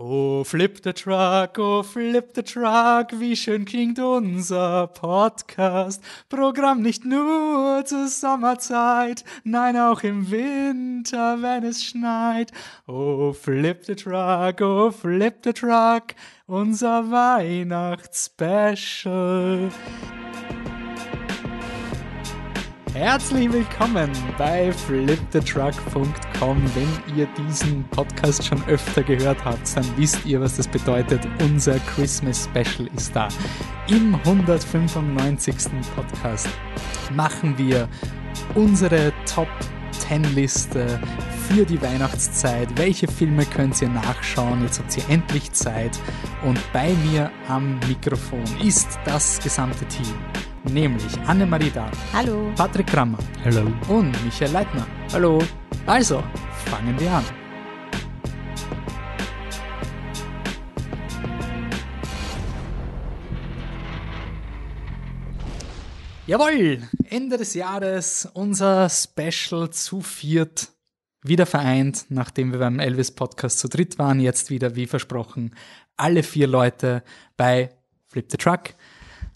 Oh, flip the truck, oh, flip the truck, wie schön klingt unser Podcast. Programm nicht nur zur Sommerzeit, nein, auch im Winter, wenn es schneit. Oh, flip the truck, oh, flip the truck, unser Weihnachtsspecial. Herzlich willkommen bei flipthetruck.com. Wenn ihr diesen Podcast schon öfter gehört habt, dann wisst ihr, was das bedeutet. Unser Christmas Special ist da. Im 195. Podcast machen wir unsere Top 10 Liste für die Weihnachtszeit. Welche Filme könnt ihr nachschauen? Jetzt habt ihr endlich Zeit. Und bei mir am Mikrofon ist das gesamte Team nämlich Annemarie Dahl. Hallo. Patrick Krammer. Hallo. Und Michael Leitner. Hallo. Also, fangen wir an. Jawohl, Ende des Jahres, unser Special zu viert, wieder vereint, nachdem wir beim Elvis Podcast zu dritt waren, jetzt wieder, wie versprochen, alle vier Leute bei Flip the Truck.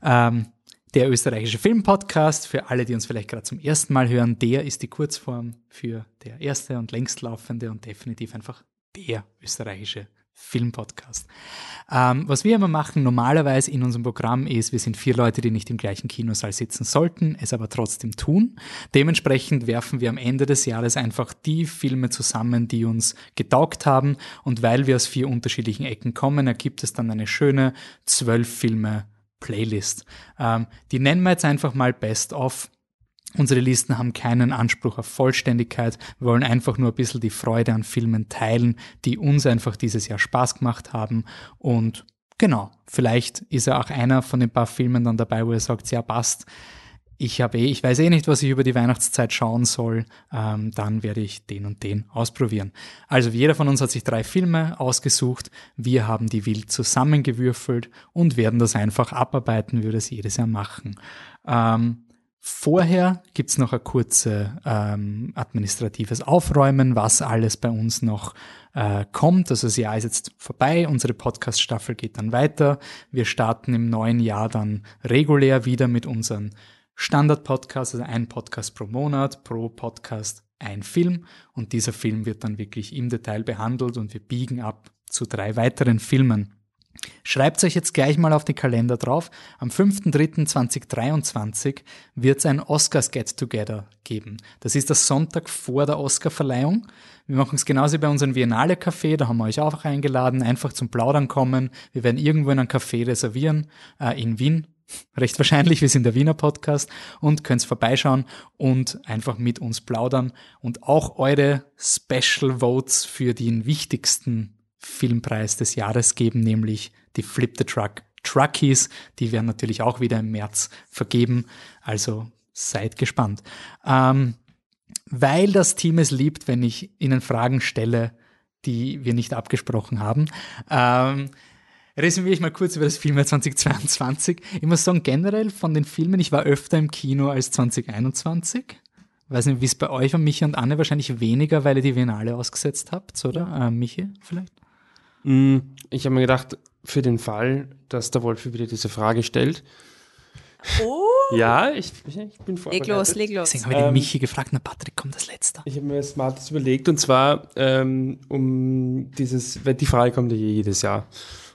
Ähm, der österreichische Filmpodcast, für alle, die uns vielleicht gerade zum ersten Mal hören, der ist die Kurzform für der erste und längstlaufende und definitiv einfach der österreichische Filmpodcast. Ähm, was wir immer machen, normalerweise in unserem Programm ist, wir sind vier Leute, die nicht im gleichen Kinosaal sitzen sollten, es aber trotzdem tun. Dementsprechend werfen wir am Ende des Jahres einfach die Filme zusammen, die uns getaugt haben. Und weil wir aus vier unterschiedlichen Ecken kommen, ergibt es dann eine schöne zwölf Filme Playlist. Ähm, die nennen wir jetzt einfach mal Best of. Unsere Listen haben keinen Anspruch auf Vollständigkeit. Wir wollen einfach nur ein bisschen die Freude an Filmen teilen, die uns einfach dieses Jahr Spaß gemacht haben. Und genau, vielleicht ist ja auch einer von den paar Filmen dann dabei, wo ihr sagt, ja, passt ich habe eh, ich weiß eh nicht, was ich über die Weihnachtszeit schauen soll, ähm, dann werde ich den und den ausprobieren. Also jeder von uns hat sich drei Filme ausgesucht, wir haben die wild zusammengewürfelt und werden das einfach abarbeiten, wir das jedes Jahr machen. Ähm, Vorher gibt's noch ein kurze ähm, administratives Aufräumen, was alles bei uns noch äh, kommt. Also das Jahr ist jetzt vorbei, unsere Podcast-Staffel geht dann weiter. Wir starten im neuen Jahr dann regulär wieder mit unseren Standard-Podcast, also ein Podcast pro Monat, pro Podcast ein Film und dieser Film wird dann wirklich im Detail behandelt und wir biegen ab zu drei weiteren Filmen. Schreibt euch jetzt gleich mal auf den Kalender drauf. Am 5.3.2023 wird es ein Oscars Get Together geben. Das ist der Sonntag vor der Oscarverleihung. Wir machen es genauso bei unserem Viennale Café, da haben wir euch auch eingeladen, einfach zum Plaudern kommen. Wir werden irgendwo in einem Café reservieren, äh, in Wien, recht wahrscheinlich, wir sind der Wiener Podcast und könnt vorbeischauen und einfach mit uns plaudern und auch eure Special Votes für den wichtigsten Filmpreis des Jahres geben, nämlich die Flip the Truck Truckies. Die werden natürlich auch wieder im März vergeben, also seid gespannt. Ähm, weil das Team es liebt, wenn ich Ihnen Fragen stelle, die wir nicht abgesprochen haben. Ähm, resümiere ich mal kurz über das Filmjahr 2022. Ich muss sagen, generell von den Filmen, ich war öfter im Kino als 2021. Weiß nicht, wie es bei euch und Michi und Anne wahrscheinlich weniger, weil ihr die Biennale ausgesetzt habt, oder? Ja. Äh, Michi vielleicht? Mm, ich habe mir gedacht, für den Fall, dass der Wolf wieder diese Frage stellt. Oh! Ja, ich, ich bin vorbereitet. Leg los, leg los. Deswegen habe ich den ähm, Michi gefragt, na Patrick, kommt das Letzte. Ich habe mir Smartes überlegt und zwar ähm, um dieses, weil die Frage kommt ja jedes Jahr.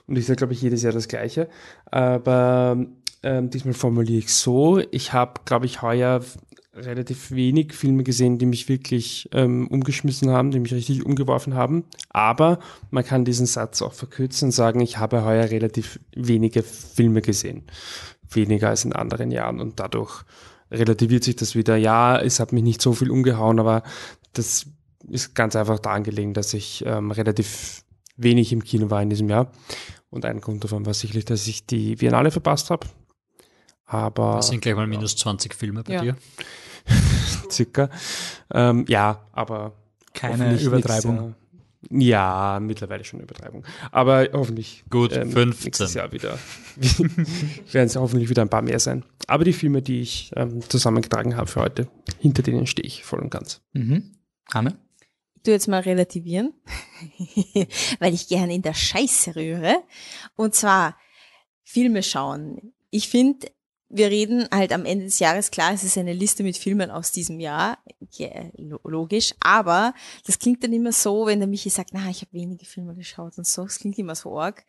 Und ich sage, glaube ich, jedes Jahr das Gleiche. Aber ähm, diesmal formuliere ich so. Ich habe, glaube ich, heuer relativ wenig Filme gesehen, die mich wirklich ähm, umgeschmissen haben, die mich richtig umgeworfen haben. Aber man kann diesen Satz auch verkürzen und sagen, ich habe heuer relativ wenige Filme gesehen. Weniger als in anderen Jahren. Und dadurch relativiert sich das wieder. Ja, es hat mich nicht so viel umgehauen, aber das ist ganz einfach daran gelegen, dass ich ähm, relativ wenig im Kino war in diesem Jahr. Und ein Grund davon war sicherlich, dass ich die Biennale verpasst habe. Aber. Das sind gleich mal minus 20 Filme bei ja. dir. Circa. Ähm, ja, aber. Keine Übertreibung. Nix, äh, ja, mittlerweile schon Übertreibung. Aber hoffentlich. Gut, ähm, 15. Nächstes Jahr wieder. werden es hoffentlich wieder ein paar mehr sein. Aber die Filme, die ich ähm, zusammengetragen habe für heute, hinter denen stehe ich voll und ganz. Mhm. Hanne? Tu jetzt mal relativieren, weil ich gerne in der Scheiße rühre. Und zwar Filme schauen. Ich finde, wir reden halt am Ende des Jahres, klar, es ist eine Liste mit Filmen aus diesem Jahr, ja, logisch, aber das klingt dann immer so, wenn der Michi sagt, na, ich habe wenige Filme geschaut und so, das klingt immer so arg,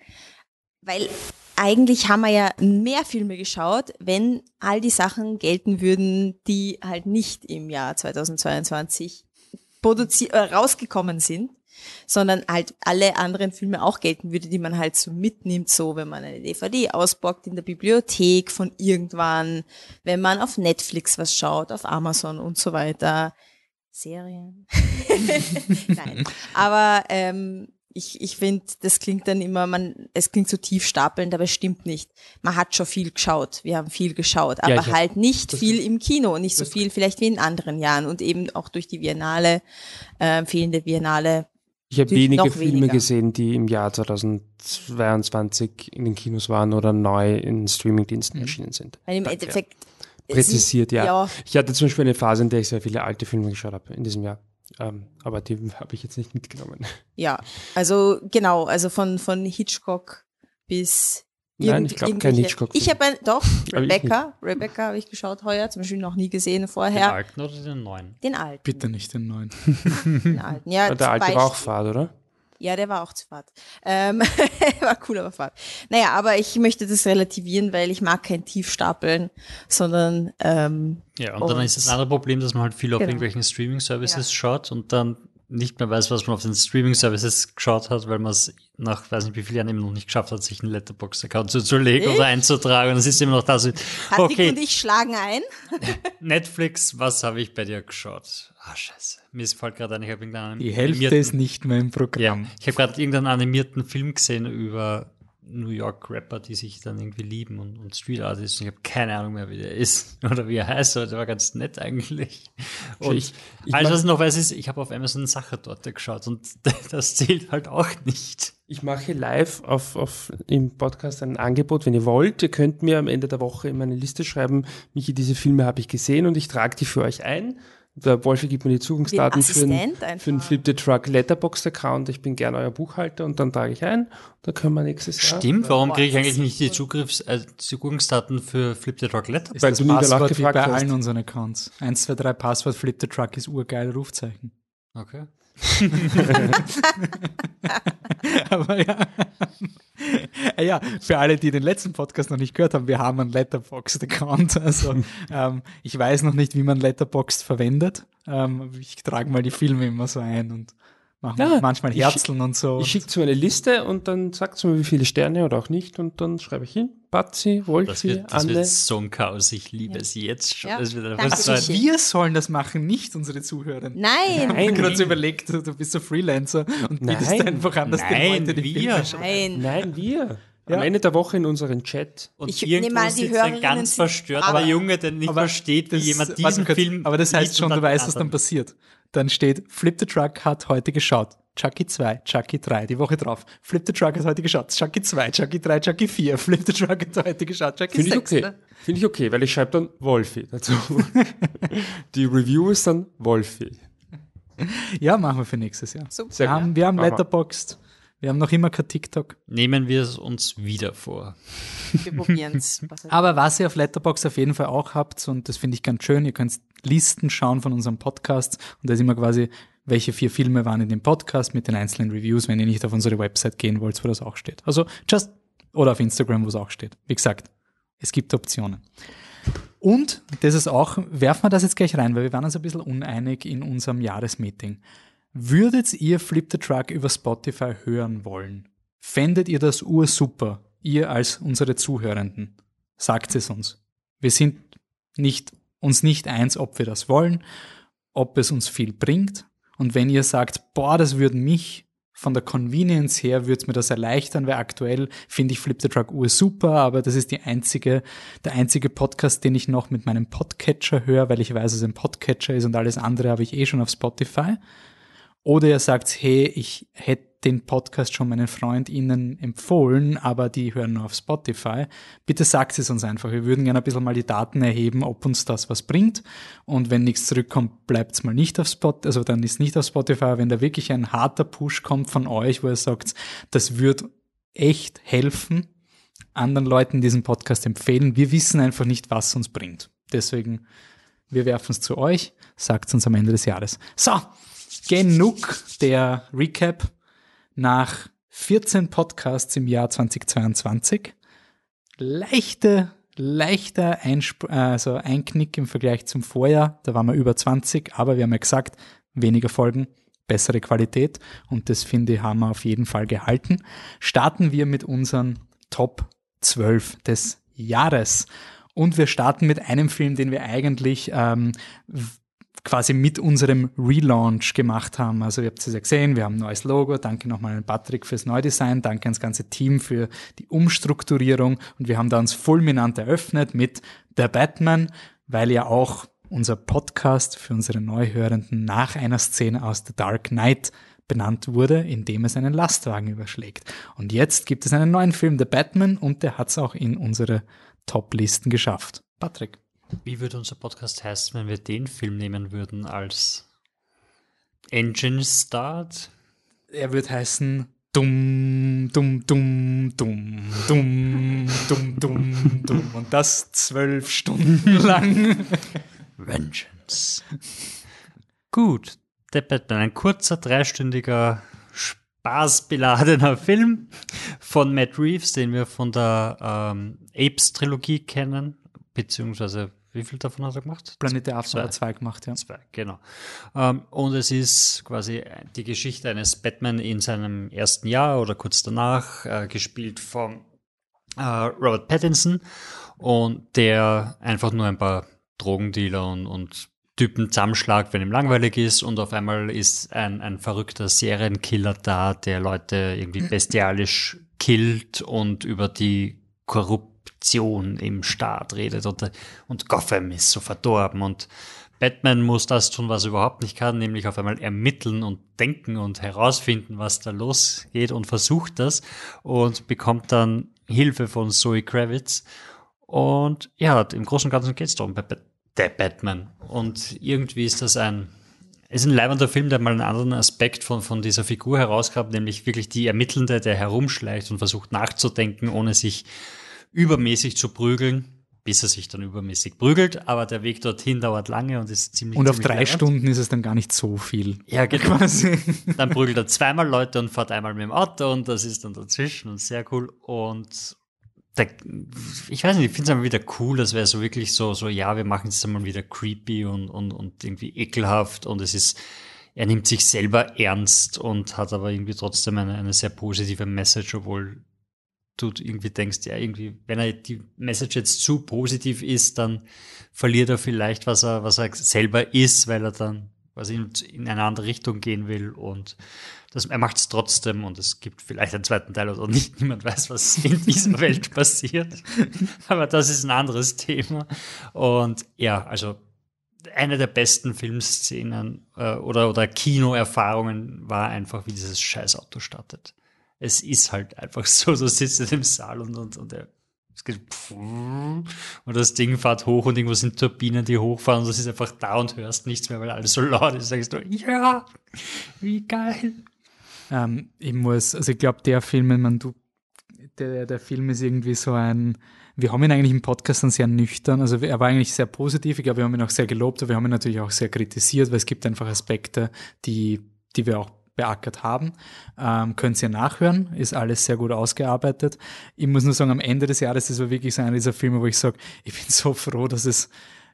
weil eigentlich haben wir ja mehr Filme geschaut, wenn all die Sachen gelten würden, die halt nicht im Jahr 2022 äh, rausgekommen sind sondern halt alle anderen Filme auch gelten würde, die man halt so mitnimmt, so wenn man eine DVD ausbockt in der Bibliothek von irgendwann, wenn man auf Netflix was schaut, auf Amazon und so weiter. Serien. Nein. Aber ähm, ich, ich finde, das klingt dann immer, man, es klingt so tief stapelnd, aber es stimmt nicht. Man hat schon viel geschaut. Wir haben viel geschaut, aber ja, halt nicht viel im Kino und nicht so viel vielleicht wie in anderen Jahren und eben auch durch die Biennale, äh, fehlende Biennale ich habe wenige Filme weniger. gesehen, die im Jahr 2022 in den Kinos waren oder neu in Streamingdiensten mhm. erschienen sind. Weil im Danke. Endeffekt präzisiert, ja. ja. Ich hatte zum Beispiel eine Phase, in der ich sehr viele alte Filme geschaut habe in diesem Jahr. Ähm, aber die habe ich jetzt nicht mitgenommen. Ja, also genau, also von, von Hitchcock bis Nein, ich glaube kein Hitchcock. Ich habe doch Rebecca, Rebecca habe ich geschaut heuer, zum Beispiel noch nie gesehen vorher. Den alten oder den neuen? Den alten. Bitte nicht den neuen. den alten. Ja, der alte war auch Fahrt, oder? Ja, der war auch zu Fahrt. Ähm, war cool, aber Fahrt. Naja, aber ich möchte das relativieren, weil ich mag kein Tiefstapeln, sondern ähm, Ja, und, und dann ist das andere Problem, dass man halt viel auf genau. irgendwelchen Streaming-Services ja. schaut und dann nicht mehr weiß, was man auf den Streaming-Services geschaut hat, weil man es nach, weiß nicht wie vielen Jahren eben noch nicht geschafft hat, sich einen Letterbox-Account zuzulegen oder einzutragen. Und es ist immer noch da so, okay. und ich schlagen ein. Netflix, was habe ich bei dir geschaut? Ah, scheiße. Mir fällt gerade ein, ich habe irgendeinen Die Hälfte ist nicht mehr im Programm. Ja, ich habe gerade irgendeinen animierten Film gesehen über New York Rapper, die sich dann irgendwie lieben und, und Street Artists. Ich habe keine Ahnung mehr, wie der ist oder wie er heißt, aber der war ganz nett eigentlich. Und ich, ich alles, was ich noch weiß, ist, ich habe auf Amazon Sache dort geschaut und das zählt halt auch nicht. Ich mache live auf, auf im Podcast ein Angebot, wenn ihr wollt. Ihr könnt mir am Ende der Woche in meine Liste schreiben, Michi, diese Filme habe ich gesehen und ich trage die für euch ein der Wolfi gibt mir die Zugangsdaten für einen, für einen Flip the Truck Letterboxd Account. Ich bin gerne euer Buchhalter und dann trage ich ein. Da können wir nächstes Jahr. Stimmt, warum kriege ich eigentlich nicht die Zugriffs, äh, Zugangsdaten für Flip the Truck Letterboxd? Weil du nie danach gefragt bei hast. allen unseren Accounts. 1, 2, 3 Passwort Flip the Truck ist urgeil Rufzeichen. Okay. Aber ja. ja, für alle, die den letzten Podcast noch nicht gehört haben, wir haben einen Letterboxd-Account. Also ähm, ich weiß noch nicht, wie man Letterboxd verwendet. Ähm, ich trage mal die Filme immer so ein und machen ja, manchmal Herzeln und so. Ich schicke so eine Liste und dann sagt mir, wie viele Sterne oder auch nicht und dann schreibe ich hin, Batzi, Wolfi, das wird, das Anne. wird so ein Chaos, ich liebe ja. es jetzt schon. Ja, also wir sollen das machen, nicht unsere Zuhörer. Nein! Ich habe gerade so überlegt, du bist so Freelancer und Nein. bietest einfach an, dass Nein, die Leute die wir. Nein. Nein, wir. Ja. Am Ende der Woche in unseren Chat. Und ich nehme an, die Hörerinnen ganz verstört, aber Junge, der nicht versteht, wie jemand diesen Film Aber das heißt schon, du weißt, was dann passiert. Dann steht, Flip the Truck hat heute geschaut. Chucky 2, Chucky 3, die Woche drauf. Flip the Truck hat heute geschaut. Chucky 2, Chucky 3, Chucky 4. Flip the Truck hat heute geschaut. Chucky Finde 6. Finde ich okay. Ne? Finde ich okay, weil ich schreibe dann Wolfi dazu. die Review ist dann Wolfi. Ja, machen wir für nächstes Jahr. Super. Wir haben, wir haben Letterboxd. Wir haben noch immer kein TikTok. Nehmen wir es uns wieder vor. Wir probieren es. Aber was ihr auf Letterbox auf jeden Fall auch habt, und das finde ich ganz schön, ihr könnt Listen schauen von unserem Podcast und da ist immer quasi, welche vier Filme waren in dem Podcast mit den einzelnen Reviews, wenn ihr nicht auf unsere Website gehen wollt, wo das auch steht. Also just, oder auf Instagram, wo es auch steht. Wie gesagt, es gibt Optionen. Und das ist auch, werfen wir das jetzt gleich rein, weil wir waren uns ein bisschen uneinig in unserem Jahresmeeting. Würdet ihr Flip the Truck über Spotify hören wollen? Fändet ihr das ursuper? Ihr als unsere Zuhörenden? Sagt es uns. Wir sind nicht, uns nicht eins, ob wir das wollen, ob es uns viel bringt. Und wenn ihr sagt, boah, das würde mich von der Convenience her würde mir das erleichtern, weil aktuell finde ich Flip the Truck Ur super, aber das ist die einzige, der einzige Podcast, den ich noch mit meinem Podcatcher höre, weil ich weiß, dass es ein Podcatcher ist und alles andere habe ich eh schon auf Spotify. Oder ihr sagt, hey, ich hätte den Podcast schon meinen FreundInnen empfohlen, aber die hören nur auf Spotify. Bitte sagt es uns einfach. Wir würden gerne ein bisschen mal die Daten erheben, ob uns das was bringt. Und wenn nichts zurückkommt, bleibt es mal nicht auf Spotify, also dann ist nicht auf Spotify. Wenn da wirklich ein harter Push kommt von euch, wo ihr sagt, das wird echt helfen, anderen Leuten diesen Podcast empfehlen. Wir wissen einfach nicht, was uns bringt. Deswegen, wir werfen es zu euch, sagt uns am Ende des Jahres. So, genug der Recap nach 14 Podcasts im Jahr 2022. Leichte, leichter Einsp also Einknick im Vergleich zum Vorjahr. Da waren wir über 20, aber wir haben ja gesagt, weniger Folgen, bessere Qualität und das finde ich haben wir auf jeden Fall gehalten. Starten wir mit unseren Top 12 des Jahres. Und wir starten mit einem Film, den wir eigentlich ähm, quasi mit unserem Relaunch gemacht haben. Also ihr habt es ja gesehen, wir haben ein neues Logo. Danke nochmal an Patrick fürs Neudesign. Danke ans ganze Team für die Umstrukturierung. Und wir haben da uns fulminant eröffnet mit The Batman, weil ja auch unser Podcast für unsere Neuhörenden nach einer Szene aus The Dark Knight benannt wurde, indem es einen Lastwagen überschlägt. Und jetzt gibt es einen neuen Film, The Batman, und der hat es auch in unsere Top-Listen geschafft. Patrick. Wie würde unser Podcast heißen, wenn wir den Film nehmen würden als Engine Start? Er wird heißen Dumm, dumm, dumm, dumm, dumm, dumm, dumm, dumm. Und das zwölf Stunden lang. Vengeance. Gut, der Batman, ein kurzer, dreistündiger, spaßbeladener Film von Matt Reeves, den wir von der ähm, Apes-Trilogie kennen, beziehungsweise wie viel davon hat er gemacht? Planet der Affen hat zwei gemacht, ja. Zwei, genau. Ähm, und es ist quasi die Geschichte eines Batman in seinem ersten Jahr oder kurz danach, äh, gespielt von äh, Robert Pattinson und der einfach nur ein paar Drogendealer und, und Typen zusammenschlagt, wenn ihm langweilig ist und auf einmal ist ein, ein verrückter Serienkiller da, der Leute irgendwie bestialisch killt und über die Korruption im Staat redet und, und Gotham ist so verdorben und Batman muss das tun, was er überhaupt nicht kann, nämlich auf einmal ermitteln und denken und herausfinden, was da losgeht und versucht das und bekommt dann Hilfe von Zoe Kravitz. Und ja, im Großen und Ganzen geht es darum der Batman. Und irgendwie ist das ein, ist ein leibender Film, der mal einen anderen Aspekt von, von dieser Figur herausgab, nämlich wirklich die Ermittelnde, der herumschleicht und versucht nachzudenken, ohne sich übermäßig zu prügeln, bis er sich dann übermäßig prügelt. Aber der Weg dorthin dauert lange und ist ziemlich Und auf ziemlich drei leibend. Stunden ist es dann gar nicht so viel. Ja, genau. Quasi. Dann prügelt er zweimal Leute und fährt einmal mit dem Auto und das ist dann dazwischen und sehr cool. Und der, ich weiß nicht, ich finde es einfach wieder cool, das wäre so wirklich so, so, ja, wir machen es einmal wieder creepy und, und, und irgendwie ekelhaft und es ist, er nimmt sich selber ernst und hat aber irgendwie trotzdem eine, eine sehr positive Message, obwohl du irgendwie denkst, ja, irgendwie, wenn er die Message jetzt zu positiv ist, dann verliert er vielleicht, was er, was er selber ist, weil er dann quasi in, in eine andere Richtung gehen will und das, er macht es trotzdem und es gibt vielleicht einen zweiten Teil oder nicht. Niemand weiß, was in dieser Welt passiert. Aber das ist ein anderes Thema. Und ja, also eine der besten Filmszenen äh, oder, oder Kinoerfahrungen war einfach, wie dieses Scheißauto startet. Es ist halt einfach so, du sitzt in dem Saal und, und, und und das Ding fährt hoch und irgendwo sind Turbinen, die hochfahren und das ist einfach da und hörst nichts mehr, weil alles so laut ist. Sagst du, ja, wie geil. Ähm, ich muss, also ich glaube, der Film, mein, du, der, der Film ist irgendwie so ein, wir haben ihn eigentlich im Podcast dann sehr nüchtern, also er war eigentlich sehr positiv, ich glaube, wir haben ihn auch sehr gelobt, aber wir haben ihn natürlich auch sehr kritisiert, weil es gibt einfach Aspekte, die, die wir auch beackert haben. Ähm, könnt ihr nachhören, ist alles sehr gut ausgearbeitet. Ich muss nur sagen, am Ende des Jahres, das war wirklich so einer dieser Filme, wo ich sage, ich bin so froh, dass es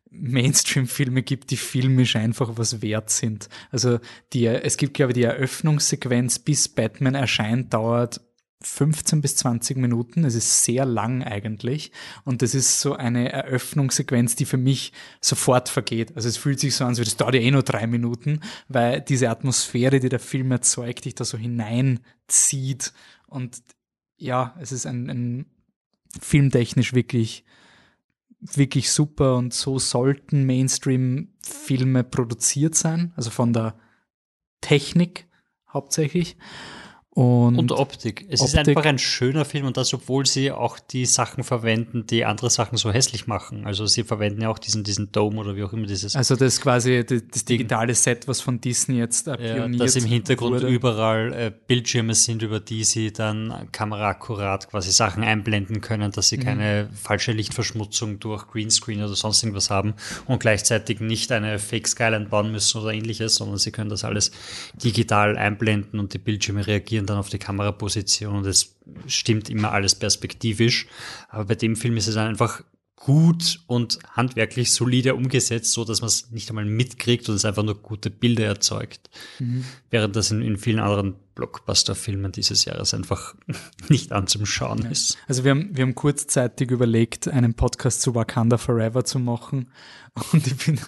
Mainstream-Filme gibt, die filmisch einfach was wert sind. Also die, es gibt, glaube ich, die Eröffnungssequenz, bis Batman erscheint, dauert 15 bis 20 Minuten. Es ist sehr lang eigentlich. Und das ist so eine Eröffnungssequenz, die für mich sofort vergeht. Also es fühlt sich so an, als würde es dauert ja eh nur drei Minuten, weil diese Atmosphäre, die der Film erzeugt, dich da so hineinzieht. Und ja, es ist ein, ein filmtechnisch wirklich wirklich super und so sollten Mainstream-Filme produziert sein, also von der Technik hauptsächlich. Und, Und Optik. Es ist Optik. einfach ein schöner Film und das, obwohl sie auch die Sachen verwenden, die andere Sachen so hässlich machen. Also sie verwenden ja auch diesen, diesen Dome oder wie auch immer dieses. also das ist quasi das, das digitale Set, was von Disney jetzt äh, ja, pioniert dass im Hintergrund wurde. überall äh, Bildschirme sind, über die sie dann kameraakkurat quasi Sachen einblenden können, dass Mhm. sie keine falsche Lichtverschmutzung durch Greenscreen oder sonst irgendwas haben und gleichzeitig nicht eine Fake Skyline bauen müssen oder ähnliches, sondern sie können das alles digital einblenden und die Bildschirme reagieren dann auf die Kameraposition und es stimmt immer alles perspektivisch. Aber bei dem Film ist es einfach gut und handwerklich solide umgesetzt, so dass man es nicht einmal mitkriegt und es einfach nur gute Bilder erzeugt. Während das in, in vielen anderen Blockbuster-Filmen dieses Jahres einfach nicht anzuschauen ist. Also wir haben, wir haben kurzzeitig überlegt, einen Podcast zu Wakanda Forever zu machen. Und ich bin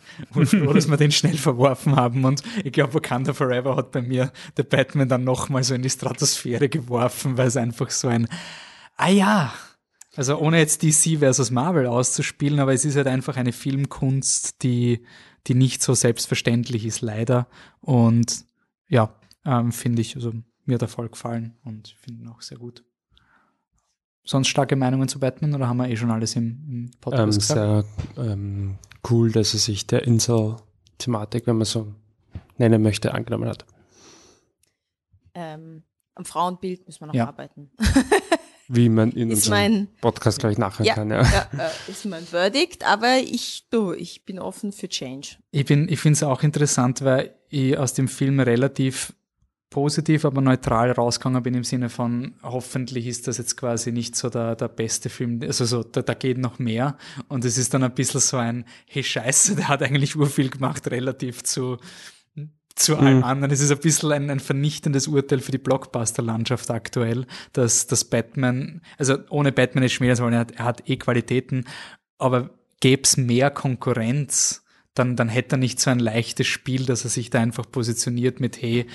froh, dass wir den schnell verworfen haben. Und ich glaube, Wakanda Forever hat bei mir der Batman dann nochmal so in die Stratosphäre geworfen, weil es einfach so ein, ah ja, also ohne jetzt DC versus Marvel auszuspielen, aber es ist halt einfach eine Filmkunst, die, die nicht so selbstverständlich ist, leider. Und ja, ähm, finde ich, also mir hat er voll gefallen und finde ihn auch sehr gut. Sonst starke Meinungen zu Batman oder haben wir eh schon alles im, im Ähm, Podcast gesagt? sehr ähm, cool, dass er sich der Insel-Thematik, wenn man so nennen möchte, angenommen hat. Ähm, am Frauenbild müssen wir noch Ja. arbeiten. Wie man in Ist unserem mein, Podcast, glaube ich, nachhören ja, kann. Ja. ja, äh, ist mein Verdict, aber ich, du, ich bin offen für Change. Ich, bin, ich finde es auch interessant, weil ich aus dem Film relativ positiv, aber neutral rausgegangen bin im Sinne von, hoffentlich ist das jetzt quasi nicht so der, der beste Film, also so, da, da geht noch mehr und es ist dann ein bisschen so ein, hey scheiße, der hat eigentlich urviel gemacht relativ zu, zu allem anderen. Es ist ein bisschen ein, ein vernichtendes Urteil für die Blockbuster-Landschaft aktuell, dass, dass Batman, also ohne Batman ist schwer, weil er hat, er hat eh Qualitäten, aber gäbe es mehr Konkurrenz, dann, dann hätte er nicht so ein leichtes Spiel, dass er sich da einfach positioniert mit, hey,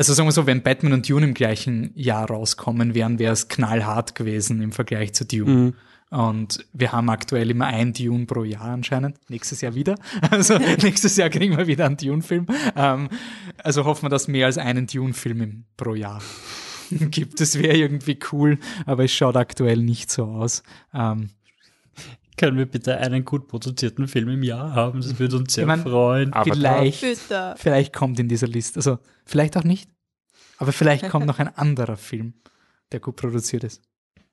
also sagen wir so, wenn Batman und Dune im gleichen Jahr rauskommen wären, wäre es knallhart gewesen im Vergleich zu Dune. Und wir haben aktuell immer ein Dune pro Jahr anscheinend. Nächstes Jahr wieder. Also nächstes Jahr kriegen wir wieder einen Dune-Film. Ähm, also hoffen wir, dass mehr als einen Dune-Film pro Jahr gibt. Das wäre irgendwie cool, aber es schaut aktuell nicht so aus. Ähm, Können wir bitte einen gut produzierten Film im Jahr haben? Das würde uns sehr Ich mein, freuen. Vielleicht, Bitte. vielleicht kommt in dieser Liste, also vielleicht auch nicht, aber vielleicht kommt noch ein anderer Film, der gut produziert ist.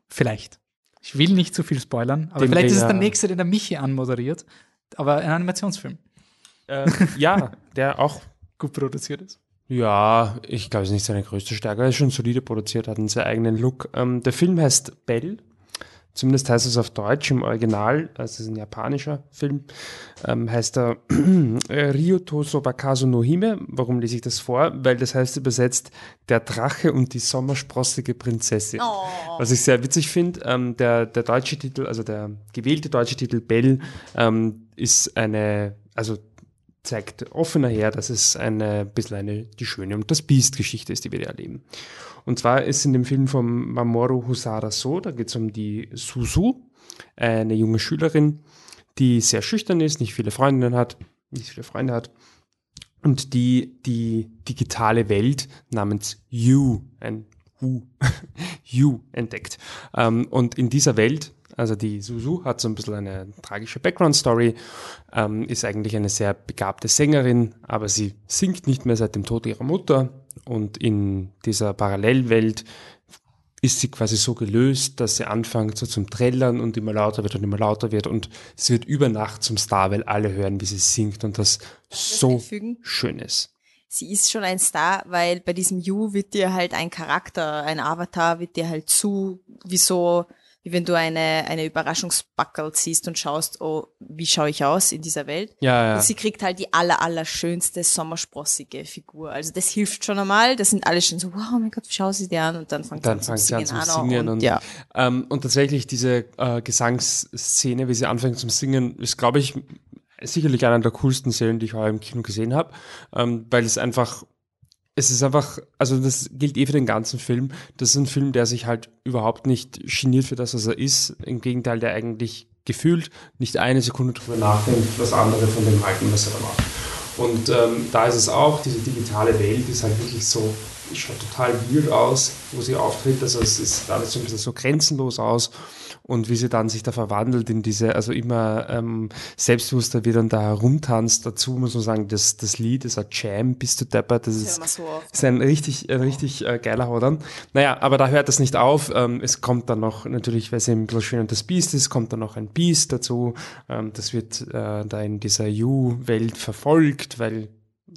Vielleicht. Ich will nicht zu viel spoilern, aber Den vielleicht ist es der nächste, den der Michi anmoderiert, aber ein Animationsfilm Ähm, ja, der auch, gut produziert ist. ja, ich glaube, es ist nicht seine größte Stärke. Er ist schon solide produziert, hat einen sehr eigenen Look. Ähm, der Film heißt Bell. Zumindest heißt es auf Deutsch im Original, also es ist ein japanischer Film, ähm, heißt er äh, Ryuto Sobakazu no Hime. Warum lese ich das vor? Weil das heißt übersetzt Der Drache und die sommersprossige Prinzessin. Oh. Was ich sehr witzig finde, ähm, der, der deutsche Titel, also der gewählte deutsche Titel Bell, ähm, ist eine, also zeigt offener her, dass es eine bisschen eine die Schöne und das Biest-Geschichte ist, die wir da erleben. Und zwar ist in dem Film von Mamoru Husara so, da geht es um die Suzu, eine junge Schülerin, die sehr schüchtern ist, nicht viele Freundinnen hat, nicht viele Freunde hat und die die digitale Welt namens You, ein U, You entdeckt. Ähm, und in dieser Welt, also die Suzu hat so ein bisschen eine tragische Background-Story, ähm, ist eigentlich eine sehr begabte Sängerin, aber sie singt nicht mehr seit dem Tod ihrer Mutter und in dieser Parallelwelt ist sie quasi so gelöst, dass sie anfängt so zum Trällern und immer lauter wird und immer lauter wird und sie wird über Nacht zum Star, weil alle hören, wie sie singt und das so einfügen? schön ist. Sie ist schon ein Star, weil bei diesem You wird dir halt ein Charakter, ein Avatar wird dir halt zu, wie so, wie wenn du eine, eine Überraschungsbackel siehst und schaust, oh, wie schaue ich aus in dieser Welt? Ja, ja. Und sie kriegt halt die aller, aller schönste sommersprossige Figur. Also das hilft schon einmal. Das sind alle schon so, wow, mein Gott, wie schau sie dir an? Und dann fängt Dann sie an zum sie an Singen zum an. Singen und, und, ja. ähm, und tatsächlich diese äh, Gesangsszene, wie sie anfängt zum Singen, ist, glaube ich, sicherlich einer der coolsten Szenen, die ich heuer im Kino gesehen habe, ähm, weil es einfach, es ist einfach, also das gilt eh für den ganzen Film. Das ist ein Film, der sich halt überhaupt nicht geniert für das, was er ist. Im Gegenteil, der eigentlich gefühlt nicht eine Sekunde drüber nachdenkt, was andere von dem halten, was er da macht. Und ähm, da ist es auch, diese digitale Welt ist halt wirklich so schaut total weird aus, wo sie auftritt. Also es ist alles so ein bisschen so grenzenlos aus und wie sie dann sich da verwandelt in diese, also immer ähm, selbstbewusster wie dann da herumtanzt. Dazu muss man sagen, das, das Lied ist ein Jam, bist du deppert. Das ist, so ist ein richtig, ein richtig äh, geiler Haudern. Naja, aber da hört das nicht auf. Ähm, es kommt dann noch, natürlich, weil sie ein bisschen schön und das Beast ist, kommt dann noch ein Beast dazu. Ähm, das wird äh, da in dieser You-Welt verfolgt, weil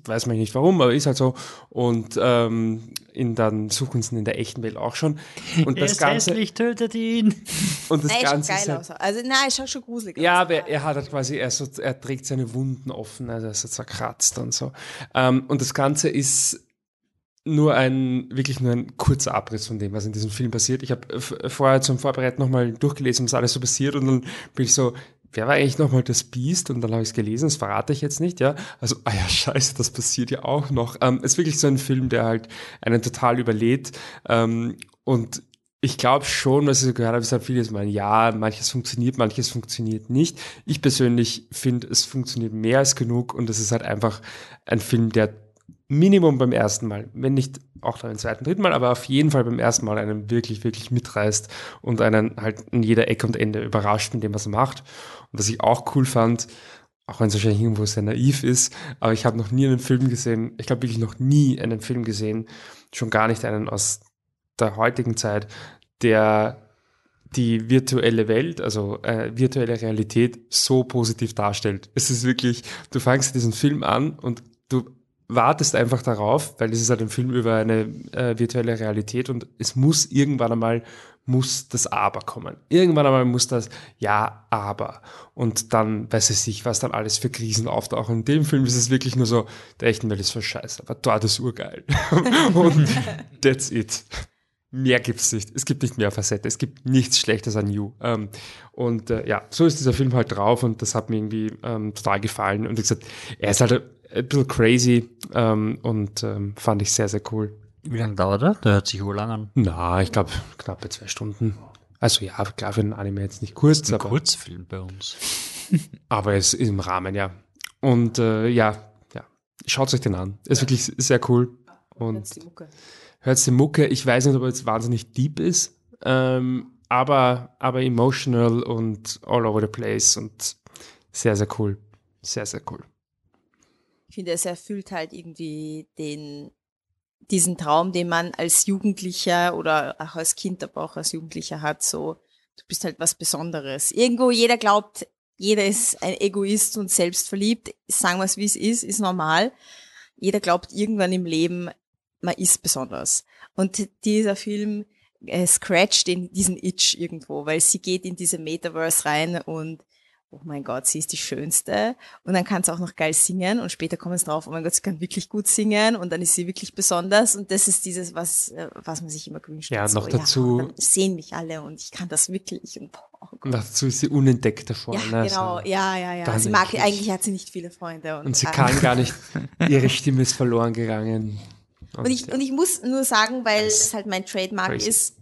weiß man nicht warum, aber ist halt so. Und ähm, in dann suchen sie ihn in der echten Welt auch schon. Und er das ist Ganze. hässlich, tötet ihn. Und das Nein, ist schon Ganze geil ist halt, aus. Also, nein, ist schon, schon gruselig. ja, aus. aber er hat halt quasi, er, so, er trägt seine Wunden offen, also er ist so zerkratzt und so. Ähm, und das Ganze ist nur ein, wirklich nur ein kurzer Abriss von dem, was in diesem Film passiert. Ich habe äh, vorher zum Vorbereiten nochmal durchgelesen, was alles so passiert und dann bin ich so, wer war eigentlich nochmal das Biest? Und dann habe ich es gelesen, das verrate ich jetzt nicht, ja. Also, ah ja, scheiße, das passiert ja auch noch. Ähm, ist wirklich so ein Film, der halt einen total überlädt. Ähm, und ich glaube schon, was ich so gehört habe, ist halt vieles mal, ja, manches funktioniert, manches funktioniert nicht. Ich persönlich finde, es funktioniert mehr als genug und es ist halt einfach ein Film, der Minimum beim ersten Mal, wenn nicht auch dann beim zweiten, dritten Mal, aber auf jeden Fall beim ersten Mal einen wirklich, wirklich mitreißt und einen halt in jeder Ecke und Ende überrascht mit dem, was er macht. Und was ich auch cool fand, auch wenn es wahrscheinlich irgendwo sehr naiv ist, aber ich habe noch nie einen Film gesehen, ich glaube wirklich noch nie einen Film gesehen, schon gar nicht einen aus der heutigen Zeit, der die virtuelle Welt, also äh, virtuelle Realität so positiv darstellt. Es ist wirklich, du fangst diesen Film an und du wartest einfach darauf, weil es ist halt ein Film über eine äh, virtuelle Realität und es muss irgendwann einmal muss das Aber kommen. Irgendwann einmal muss das Ja, aber. Und dann weiß es sich, was dann alles für Krisen auftauchen. In dem Film ist es wirklich nur so, der echten Welt ist voll scheiße, aber dort ist urgeil. und that's it. Mehr gibt's nicht. Es gibt nicht mehr Facette. Es gibt nichts Schlechtes an You. Ähm, und äh, ja, so ist dieser Film halt drauf und das hat mir irgendwie ähm, total gefallen. Und wie gesagt, er ist halt ein bisschen crazy ähm, und ähm, fand ich sehr, sehr cool. Wie lange dauert er? Der hört sich wohl lang an. Na, ich glaube, knappe zwei Stunden. Also ja, klar, für einen Anime jetzt nicht kurz, Ein aber, Kurzfilm bei uns. aber es ist im Rahmen, ja. Und äh, ja, ja, schaut euch den an. Ist wirklich sehr cool. Und Jetzt die Mucke. hört die Mucke. Ich weiß nicht, ob er jetzt wahnsinnig deep ist, ähm, aber, aber emotional und all over the place und sehr, sehr cool. Sehr, sehr cool. Ich finde, es erfüllt halt irgendwie den, diesen Traum, den man als Jugendlicher oder auch als Kind, aber auch als Jugendlicher hat, so, du bist halt was Besonderes. Irgendwo jeder glaubt, jeder ist ein Egoist und selbstverliebt. Sagen wir es, wie es ist, ist normal. Jeder glaubt irgendwann im Leben, man ist besonders. Und dieser Film äh, scratcht in diesen Itch irgendwo, weil sie geht in diese Metaverse rein und oh mein Gott, sie ist die Schönste. Und dann kann sie auch noch geil singen und später kommen sie drauf, oh mein Gott, sie kann wirklich gut singen und dann ist sie wirklich besonders und das ist dieses, was, äh, was man sich immer gewünscht Ja, hat. noch dazu- dann sehen mich alle und ich kann das wirklich und oh Gott. Und dazu ist sie unentdeckt davor. Ja, ne? genau, Also, ja, ja, ja. Sie mag, eigentlich hat sie nicht viele Freunde. Und, und sie kann gar nicht, ihre Stimme ist verloren gegangen. Und ich, und ich muss nur sagen, weil es halt mein Trademark Crazy. ist,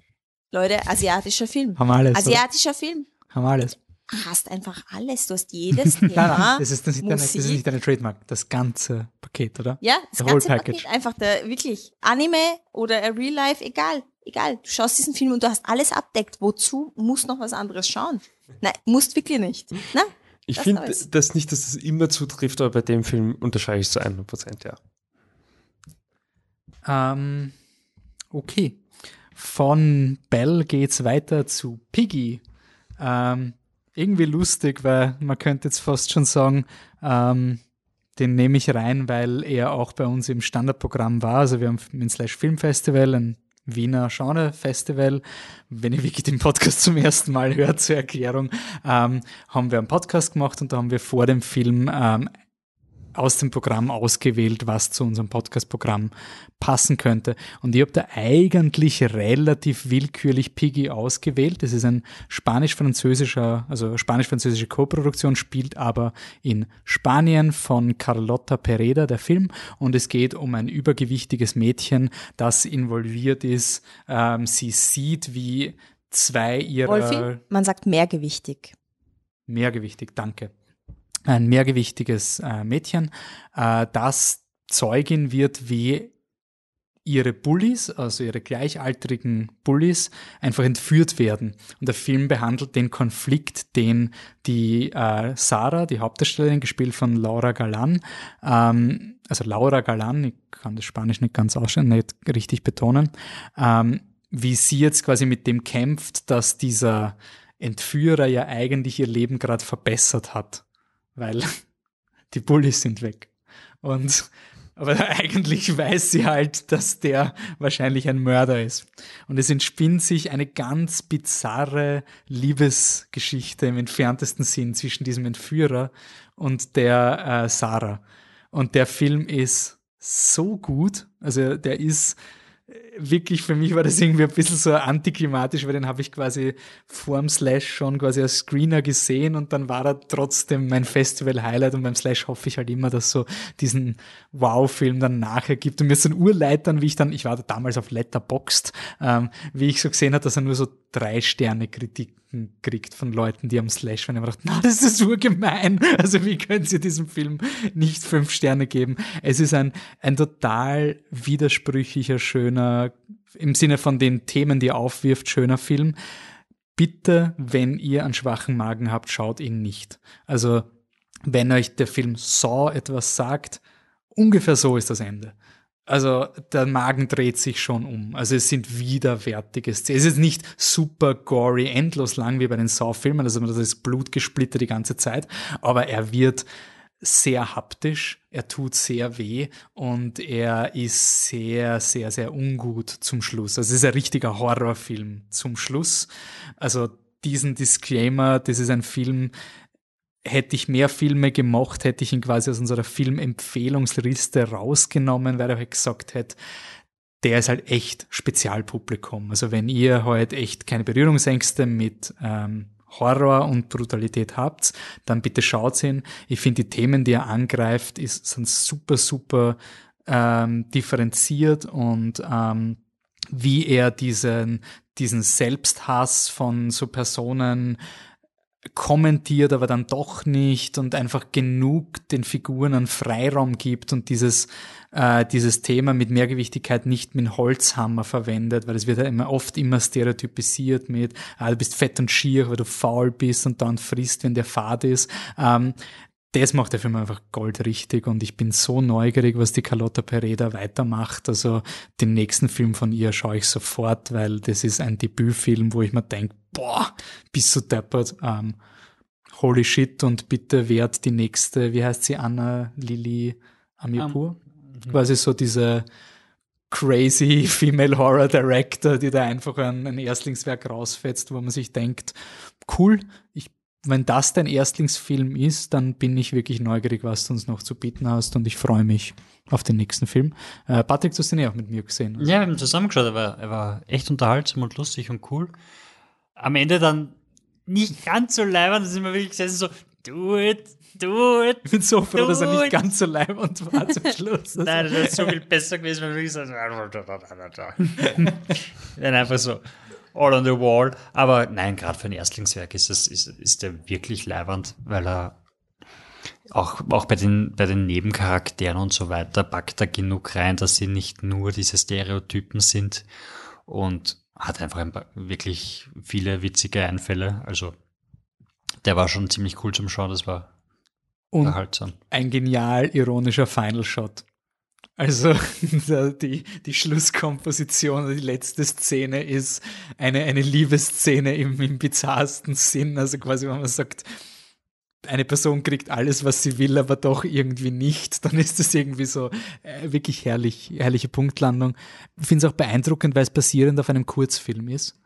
Leute, asiatischer Film. Haben wir alles. oder? Asiatischer Film. Haben wir alles. Hast einfach alles. Du hast jedes Thema. Nein, nein, das ist, das, ist deine, das ist nicht deine Trademark. Das ganze Paket, oder? Ja, das The ganze whole package. Paket. Einfach der, wirklich, Anime oder a Real Life, egal, egal. Du schaust diesen Film und du hast alles abdeckt. Wozu musst noch was anderes schauen? Nein, musst wirklich nicht. Na? Ich Das finde das nicht, dass das immer zutrifft, aber bei dem Film unterscheide ich es zu 100 Prozent, ja. Ähm, okay. Von Bell geht's weiter zu Piggy. Ähm, irgendwie lustig, weil man könnte jetzt fast schon sagen, ähm, den nehme ich rein, weil er auch bei uns im Standardprogramm war. Also wir haben ein Slash Film Festival, ein Wiener Genre Festival. Wenn ihr wirklich den Podcast zum ersten Mal hört, zur Erklärung, ähm, haben wir einen Podcast gemacht und da haben wir vor dem Film ähm, aus dem Programm ausgewählt, was zu unserem Podcast-Programm passen könnte. Und ich habe da eigentlich relativ willkürlich Piggy ausgewählt. Das ist ein spanisch-französischer, also spanisch-französische Co-Produktion, spielt aber in Spanien von Carlotta Pereda, der Film. Und es geht um ein übergewichtiges Mädchen, das involviert ist. Ähm, sie sieht, wie zwei ihrer Wolfi, man sagt mehrgewichtig. mehrgewichtig, danke. Ein mehrgewichtiges äh, Mädchen, äh, das Zeugin wird, wie ihre Bullies, also ihre gleichaltrigen Bullies, einfach entführt werden. Und der Film behandelt den Konflikt, den die äh, Sarah, die Hauptdarstellerin, gespielt von Laura Galan, ähm, also Laura Galan, ich kann das Spanisch nicht ganz ausschauen, nicht richtig betonen, ähm, wie sie jetzt quasi mit dem kämpft, dass dieser Entführer ja eigentlich ihr Leben gerade verbessert hat, weil die Bullies sind weg. Und aber eigentlich weiß sie halt, dass der wahrscheinlich ein Mörder ist. Und es entspinnt sich eine ganz bizarre Liebesgeschichte im entferntesten Sinn zwischen diesem Entführer und der äh, Sarah. Und der Film ist so gut. Also der ist wirklich, für mich war das irgendwie ein bisschen so antiklimatisch, weil den habe ich quasi vorm Slash schon quasi als Screener gesehen und dann war er trotzdem mein Festival-Highlight und beim Slash hoffe ich halt immer, dass so diesen Wow-Film dann nachher gibt. Und mir so ein Urleitern, wie ich dann, ich war damals auf Letterboxd, ähm, wie ich so gesehen habe, dass er nur so drei Sterne Kriegt von Leuten, die am Slash waren. Habe gedacht, na, das ist urgemein. Also wie können Sie diesem Film nicht fünf Sterne geben? Es ist ein, ein total widersprüchlicher, schöner, im Sinne von den Themen, die er aufwirft, schöner Film. Bitte, wenn ihr einen schwachen Magen habt, schaut ihn nicht. Also, wenn euch der Film Saw etwas sagt, ungefähr so ist das Ende. Also der Magen dreht sich schon um. Also es sind widerwärtige Szenen. Es ist nicht super gory, endlos lang wie bei den Saw-Filmen, also das ist Blutgesplitter die ganze Zeit, aber er wird sehr haptisch, er tut sehr weh und er ist sehr, sehr, sehr ungut zum Schluss. Also es ist ein richtiger Horrorfilm zum Schluss. Also diesen Disclaimer, das ist ein Film, hätte ich mehr Filme gemacht, hätte ich ihn quasi aus unserer Filmempfehlungsliste rausgenommen, weil er halt gesagt hätte, der ist halt echt Spezialpublikum. Also wenn ihr halt echt keine Berührungsängste mit ähm, Horror und Brutalität habt, dann bitte schaut ihn. Ich finde die Themen, die er angreift, ist, sind super, super ähm, differenziert und ähm, wie er diesen, diesen Selbsthass von so Personen kommentiert, aber dann doch nicht und einfach genug den Figuren einen Freiraum gibt und dieses, äh, dieses Thema mit Mehrgewichtigkeit nicht mit Holzhammer verwendet, weil es wird ja immer oft immer stereotypisiert mit, ah, du bist fett und schier, weil du faul bist und dann frisst, wenn der fad ist. Ähm, das macht der Film einfach goldrichtig und ich bin so neugierig, was die Carlotta Pereda weitermacht. Also den nächsten Film von ihr schaue ich sofort, weil das ist ein Debütfilm, wo ich mir denke, boah, bist du deppert. Ähm, holy shit und bitte wert die nächste, wie heißt sie, Anna Lili Amirpur? Um, mhm. Quasi so diese crazy Female Horror Director, die da einfach ein, ein Erstlingswerk rausfetzt, wo man sich denkt, cool, ich wenn das dein Erstlingsfilm ist, dann bin ich wirklich neugierig, was du uns noch zu bieten hast und ich freue mich auf den nächsten Film. Äh, Patrick, du hast den ja auch mit mir gesehen. Also. Ja, wir haben zusammengeschaut, er war, er war echt unterhaltsam und lustig und cool. Am Ende dann nicht ganz so leibend, da sind wir wirklich gesessen so, do it, do it. Ich bin so froh, dass er nicht ganz so leibend war zum Schluss. Nein, das wäre so viel besser gewesen, wenn wir wirklich so, dann einfach so, all on the wall. Aber nein, gerade für ein Erstlingswerk ist, es, ist, ist der wirklich leibernd, weil er auch, auch bei den, bei den Nebencharakteren und so weiter packt er genug rein, dass sie nicht nur diese Stereotypen sind und hat einfach ein paar, wirklich viele witzige Einfälle. Also der war schon ziemlich cool zum Schauen, das war und erhaltsam. Ein genial ironischer Final Shot. Also die, die Schlusskomposition, die letzte Szene ist eine, eine Liebesszene im, im bizarrsten Sinn. Also quasi, wenn man sagt, eine Person kriegt alles, was sie will, aber doch irgendwie nicht, dann ist das irgendwie so äh, wirklich herrlich, herrliche Punktlandung. Ich finde es auch beeindruckend, weil es basierend auf einem Kurzfilm ist.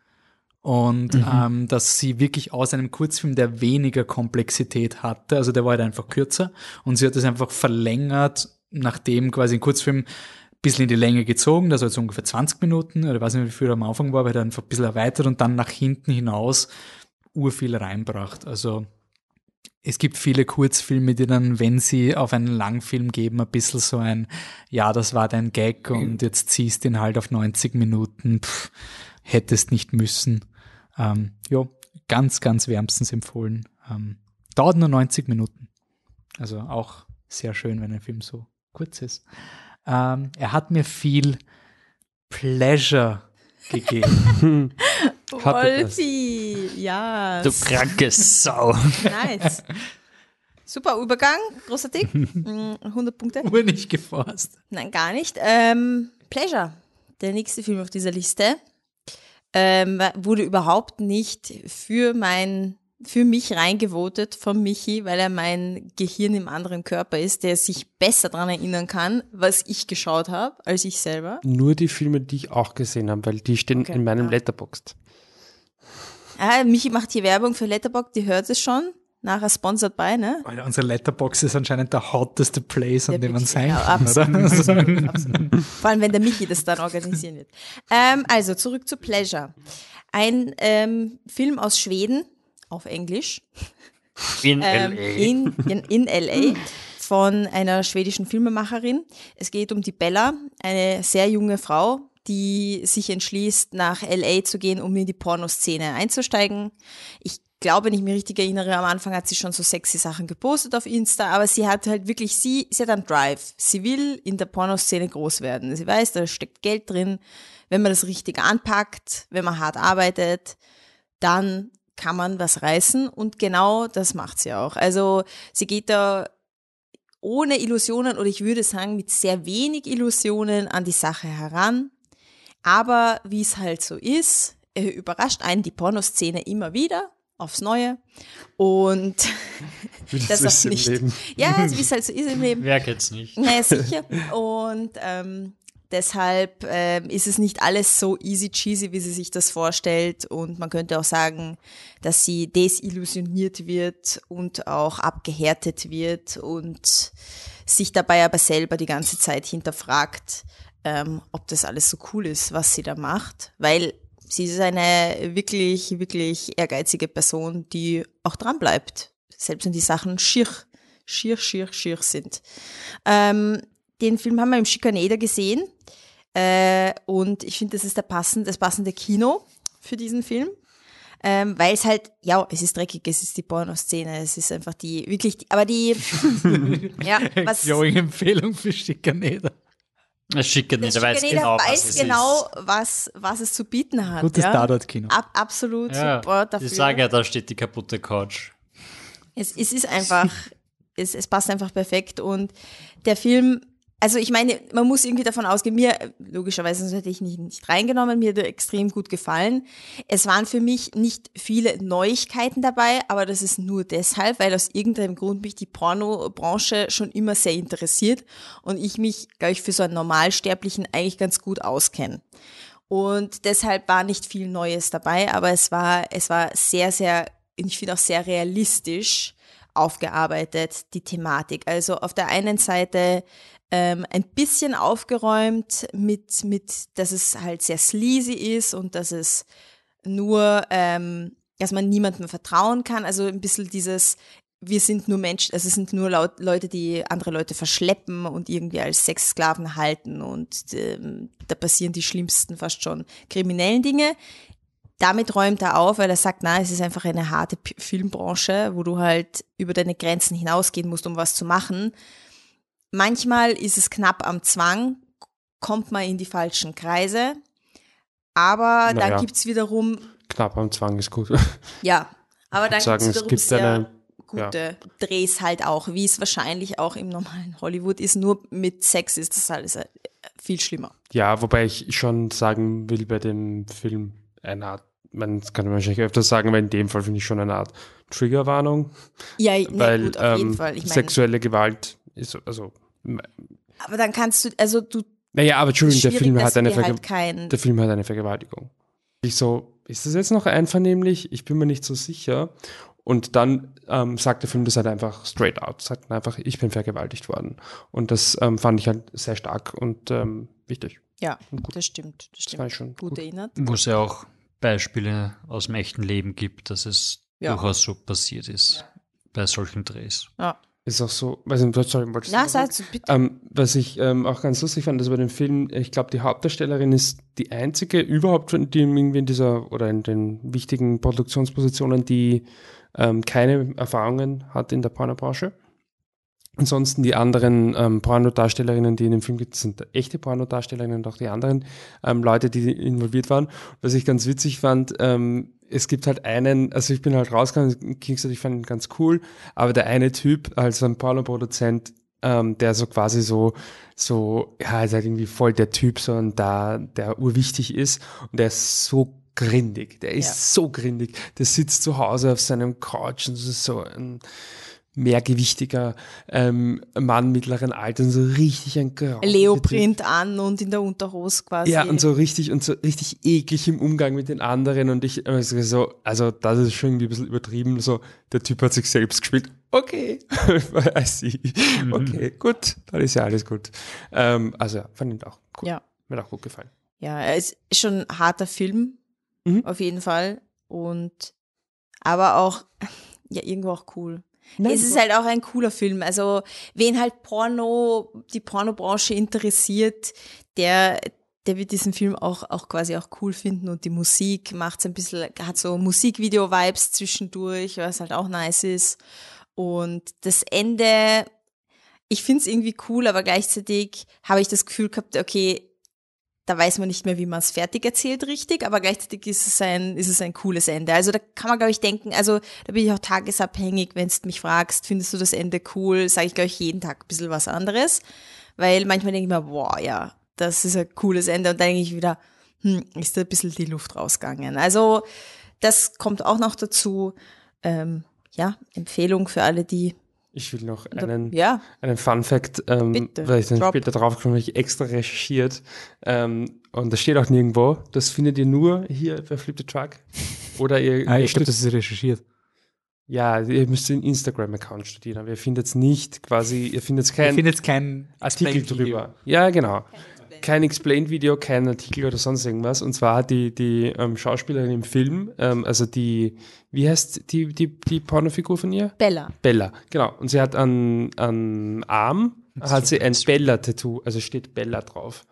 Und mhm. ähm, dass sie wirklich aus einem Kurzfilm, der weniger Komplexität hatte, also der war halt einfach kürzer und sie hat es einfach verlängert nachdem quasi ein Kurzfilm bisschen in die Länge gezogen, das war jetzt ungefähr 20 Minuten, oder weiß nicht, wie viel am Anfang war, aber dann einfach ein bisschen erweitert und dann nach hinten hinaus urviel reinbracht. Also es gibt viele Kurzfilme, die dann, wenn sie auf einen Langfilm geben, ein bisschen so ein, ja, das war dein Gag und jetzt ziehst ihn halt auf 90 Minuten, pff, hättest nicht müssen. Ähm, ja, ganz, ganz wärmstens empfohlen. Ähm, dauert nur 90 Minuten. Also auch sehr schön, wenn ein Film so kurz ist. Ähm, er hat mir viel Pleasure gegeben. Wolfi, ja. Du kranke Sau. Nice. Super Übergang, großartig. Mm, 100 Punkte. Uhr nicht geforst. Nein, gar nicht. Ähm, Pleasure, der nächste Film auf dieser Liste, ähm, wurde überhaupt nicht für mein für mich reingevotet von Michi, weil er mein Gehirn im anderen Körper ist, der sich besser daran erinnern kann, was ich geschaut habe, als ich selber. Nur die Filme, die ich auch gesehen habe, weil die stehen Okay, in meinem ja. Letterboxd. Ah, Michi macht hier Werbung für Letterboxd, die hört es schon. Nachher sponsored by, ne? Alter, unsere Letterbox ist anscheinend der hotteste Place, an Der dem man sein ja, kann, absolut. oder? Also, Absolut. Vor allem, wenn der Michi das dann organisieren wird. Ähm, also, zurück zu Pleasure. Ein ähm, Film aus Schweden, auf Englisch, In ähm, L.A. in, in, in LA von einer schwedischen Filmemacherin. Es geht um die Bella, eine sehr junge Frau, die sich entschließt, nach LA zu gehen, um in die Pornoszene einzusteigen. Ich glaube, wenn ich mich richtig erinnere, am Anfang hat sie schon so sexy Sachen gepostet auf Insta, aber sie hat halt wirklich, sie, sie hat einen Drive. Sie will in der Pornoszene groß werden. Sie weiß, da steckt Geld drin. Wenn man das richtig anpackt, wenn man hart arbeitet, dann kann man was reißen und genau das macht sie auch. Also sie geht da ohne Illusionen oder ich würde sagen mit sehr wenig Illusionen an die Sache heran. Aber wie es halt so ist, überrascht einen die Pornoszene immer wieder aufs Neue und das auch im nicht. Leben. Ja, wie es halt so ist im Leben. Wer kennt's nicht? Naja, sicher. Und ähm, deshalb ähm, ist es nicht alles so easy cheesy, wie sie sich das vorstellt. Und man könnte auch sagen, dass sie desillusioniert wird und auch abgehärtet wird und sich dabei aber selber die ganze Zeit hinterfragt, ähm, ob das alles so cool ist, was sie da macht. Weil sie ist eine wirklich, wirklich ehrgeizige Person, die auch dran bleibt. Selbst wenn die Sachen schier, schier, schier, schier sind. Ähm, den Film haben wir im Schikaneder gesehen. Äh, und ich finde, das ist der passend, das passende Kino für diesen Film. Ähm, weil es halt, ja, es ist dreckig, es ist die Pornoszene, es ist einfach die, wirklich, die, aber die, ja, was, Glowing Empfehlung für Schikaneder. Das schicke der nicht, der weiß Schikaneder genau, was weiß es genau, was, was es zu bieten hat. Gutes ja. Tatort-Kino. Ab, absolut. Ja, Support dafür. ich sage ja, da steht die kaputte Couch. Es, es ist einfach, es, es passt einfach perfekt und der Film, also ich meine, man muss irgendwie davon ausgehen, mir, logischerweise sonst hätte ich nicht, nicht reingenommen, mir hat er extrem gut gefallen. Es waren für mich nicht viele Neuigkeiten dabei, aber das ist nur deshalb, weil aus irgendeinem Grund mich die Pornobranche schon immer sehr interessiert und ich mich, glaube ich, für so einen Normalsterblichen eigentlich ganz gut auskenne. Und deshalb war nicht viel Neues dabei, aber es war, es war sehr, sehr, ich finde auch sehr realistisch aufgearbeitet, die Thematik. Also auf der einen Seite ähm, ein bisschen aufgeräumt mit, mit, dass es halt sehr sleazy ist und dass es nur, ähm, dass man niemandem vertrauen kann. Also ein bisschen dieses, wir sind nur Menschen, also es sind nur laut, Leute, die andere Leute verschleppen und irgendwie als Sexsklaven halten und ähm, da passieren die schlimmsten, fast schon kriminellen Dinge. Damit räumt er auf, weil er sagt, na, es ist einfach eine harte P Filmbranche, wo du halt über deine Grenzen hinausgehen musst, um was zu machen. Manchmal ist es knapp am Zwang, kommt man in die falschen Kreise, aber Naja. dann gibt's wiederum, Knapp am Zwang ist gut. ja, aber dann sagen, gibt's es wiederum gibt sehr eine- gute Drehs halt auch, wie es wahrscheinlich auch im normalen Hollywood ist, nur mit Sex ist das alles äh, viel schlimmer. Ja, wobei ich schon sagen will bei dem Film eine Art, man das kann man wahrscheinlich öfters sagen, aber in dem Fall finde ich schon eine Art Triggerwarnung, Ja, nee, weil gut, auf jeden ähm, Fall. Ich meine, sexuelle Gewalt ist, also, aber dann kannst du, also du, naja, aber Entschuldigung, der Film hat eine halt kein, der Film hat eine Vergewaltigung. Ich so, ist das jetzt noch einvernehmlich? Ich bin mir nicht so sicher. Und dann ähm, sagt der Film das halt einfach straight out, sagt einfach, ich bin vergewaltigt worden. Und das ähm, fand ich halt sehr stark und ähm, wichtig. ja, gut. das stimmt, das Das stimmt. ich schon Gut gut. erinnert. Wo es ja auch Beispiele aus dem echten Leben gibt, dass es Ja. durchaus so passiert ist bei solchen Drehs. Ja, Ist auch so, weiß nicht, sorry, wolltest Na, sagst du bitte. Ähm, was ich ähm, auch ganz lustig fand, dass bei dem Film, ich glaube, die Hauptdarstellerin ist die einzige überhaupt, die irgendwie in dieser oder in den wichtigen Produktionspositionen, die ähm, keine Erfahrungen hat in der Pornobranche. Ansonsten die anderen ähm, Pornodarstellerinnen, die in dem Film gibt, sind echte Pornodarstellerinnen und auch die anderen ähm, Leute, die involviert waren. Was ich ganz witzig fand, ähm, es gibt halt einen, also ich bin halt rausgegangen, Kingston, ich fand ihn ganz cool, aber der eine Typ, also ein Pornoproduzent, ähm, der so quasi so, so, ja, ist halt irgendwie voll der Typ, so und da, der urwichtig ist und der ist so grindig, der ist Ja. so grindig, der sitzt zu Hause auf seinem Couch und ist so ein mehrgewichtiger ähm, Mann mittleren Alters, so richtig ein grau. Leoprint an und in der Unterhose quasi. Ja, und so richtig und so richtig eklig im Umgang mit den anderen und ich also so, also das ist schon irgendwie ein bisschen übertrieben, so der Typ hat sich selbst gespielt. Okay, I see. Okay, gut, dann ist ja alles gut. Ähm, also ja, fand ich auch cool. Ja. Mir hat auch gut gefallen. Ja, es ist schon ein harter Film, Mhm. auf jeden Fall. Und aber auch, ja, irgendwo auch cool. Es ist halt auch ein cooler Film. Also, wen halt Porno, die Pornobranche interessiert, der, der wird diesen Film auch, auch quasi auch cool finden und die Musik macht's ein bisschen, hat so Musikvideo-Vibes zwischendurch, was halt auch nice ist. Und das Ende, ich find's irgendwie cool, aber gleichzeitig habe ich das Gefühl gehabt, okay, da weiß man nicht mehr, wie man es fertig erzählt richtig, aber gleichzeitig ist es ein, ist es ein cooles Ende. Also da kann man, glaube ich, denken, also da bin ich auch tagesabhängig, wenn du mich fragst, findest du das Ende cool, sage ich, glaube ich, jeden Tag ein bisschen was anderes. Weil manchmal denke ich mir, boah, ja, das ist ein cooles Ende. Und dann denke ich wieder, hm, ist da ein bisschen die Luft rausgegangen. Also das kommt auch noch dazu. Ähm, ja, Empfehlung für alle, die Ich will noch einen, ja, einen Fun Fact, ähm, Bitte, weil ich dann drop. später drauf komme, habe ich extra recherchiert. Ähm, und das steht auch nirgendwo. Das findet ihr nur hier bei Flip the Truck. Oder ihr, Ah, ich glaube, das ist recherchiert. Ja, ihr müsst den Instagram-Account studieren, aber ihr findet es nicht quasi, ihr findet Ich kein finde jetzt kein Artikel drüber. Ja, genau. Kein Explained-Video, kein Artikel oder sonst irgendwas. Und zwar hat die, die ähm, Schauspielerin im Film, ähm, also die, wie heißt die, die, die Pornofigur von ihr? Bella. Bella, genau. Und sie hat an, an Arm, hat sie ein Bella-Tattoo, also steht Bella drauf.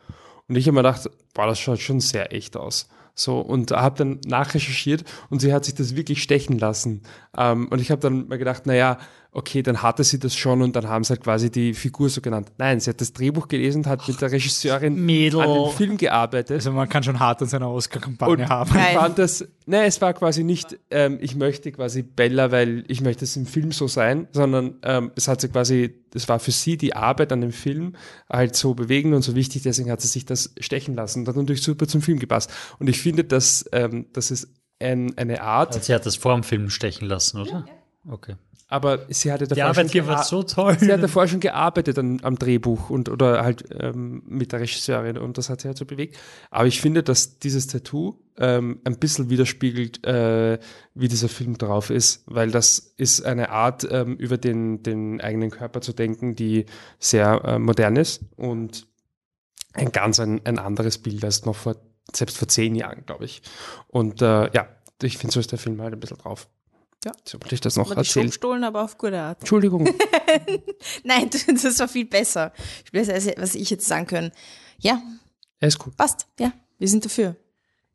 Und ich habe mir gedacht, boah, das schaut schon sehr echt aus. So, und habe dann nachrecherchiert und sie hat sich das wirklich stechen lassen. Ähm, und ich habe dann mal gedacht, naja, okay, dann hatte sie das schon und dann haben sie halt quasi die Figur so genannt. Nein, sie hat das Drehbuch gelesen, hat mit der Regisseurin Mädel. an dem Film gearbeitet. Also man kann schon hart an seiner Oscar-Kampagne Und haben. Ich fand das, ne, es war quasi nicht, ähm, ich möchte quasi Bella, weil ich möchte es im Film so sein, sondern ähm, es hat sie quasi, das war für sie die Arbeit an dem Film halt so bewegend und so wichtig, deswegen hat sie sich das stechen lassen. Das hat natürlich super zum Film gepasst. Und ich finde, dass ähm, das ist ein, eine Art, Also sie hat das vor dem Film stechen lassen, oder? Okay. Aber sie hatte davor schon Arbeit hier war gea- so. Sie hat davor schon gearbeitet an, am Drehbuch und oder halt ähm, mit der Regisseurin und das hat sie halt so bewegt. Aber ich finde, dass dieses Tattoo ähm, ein bisschen widerspiegelt, äh, wie dieser Film drauf ist, weil das ist eine Art, ähm, über den, den eigenen Körper zu denken, die sehr äh, modern ist und ein ganz ein, ein anderes Bild als noch vor, selbst vor zehn Jahren, glaube ich. Und äh, ja, ich finde, so ist der Film halt ein bisschen drauf. Ja, so wollte ich das noch erzählen. gestohlen, aber auf gute Art. Entschuldigung. Nein, das war viel besser. Viel besser, als was ich jetzt sagen können. Ja, Er ist gut. passt. Ja, wir sind dafür.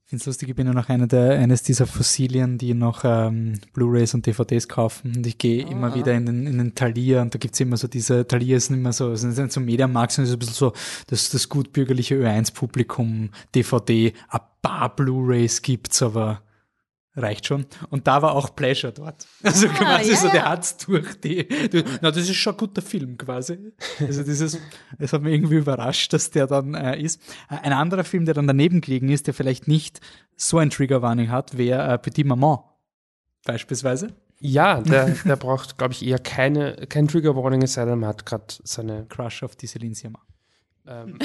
Ich finde es lustig, ich bin ja noch einer der, eines dieser Fossilien, die noch ähm, Blu-Rays und DVDs kaufen. Und ich gehe immer wieder in den, in den Thalia und da gibt's immer so diese, Thalia sind immer so, sind sind so Mediamarkt, sind so ein bisschen so das, das gutbürgerliche Ö1-Publikum, DVD, ein paar Blu-Rays gibt's, aber reicht schon. Und da war auch Pleasure dort. Also quasi ja, so, der ja. hat's durch die, du, na, das ist schon ein guter Film quasi. Also dieses, es hat mich irgendwie überrascht, dass der dann äh, ist. Äh, Ein anderer Film, der dann daneben gelegen ist, der vielleicht nicht so ein Trigger-Warning hat, wäre äh, Petit Maman. Beispielsweise. Ja, der, der braucht, glaube ich, eher keine, kein Trigger Warning, es sei denn, man hat gerade seine Crush auf die Celine Sciamma. Ähm,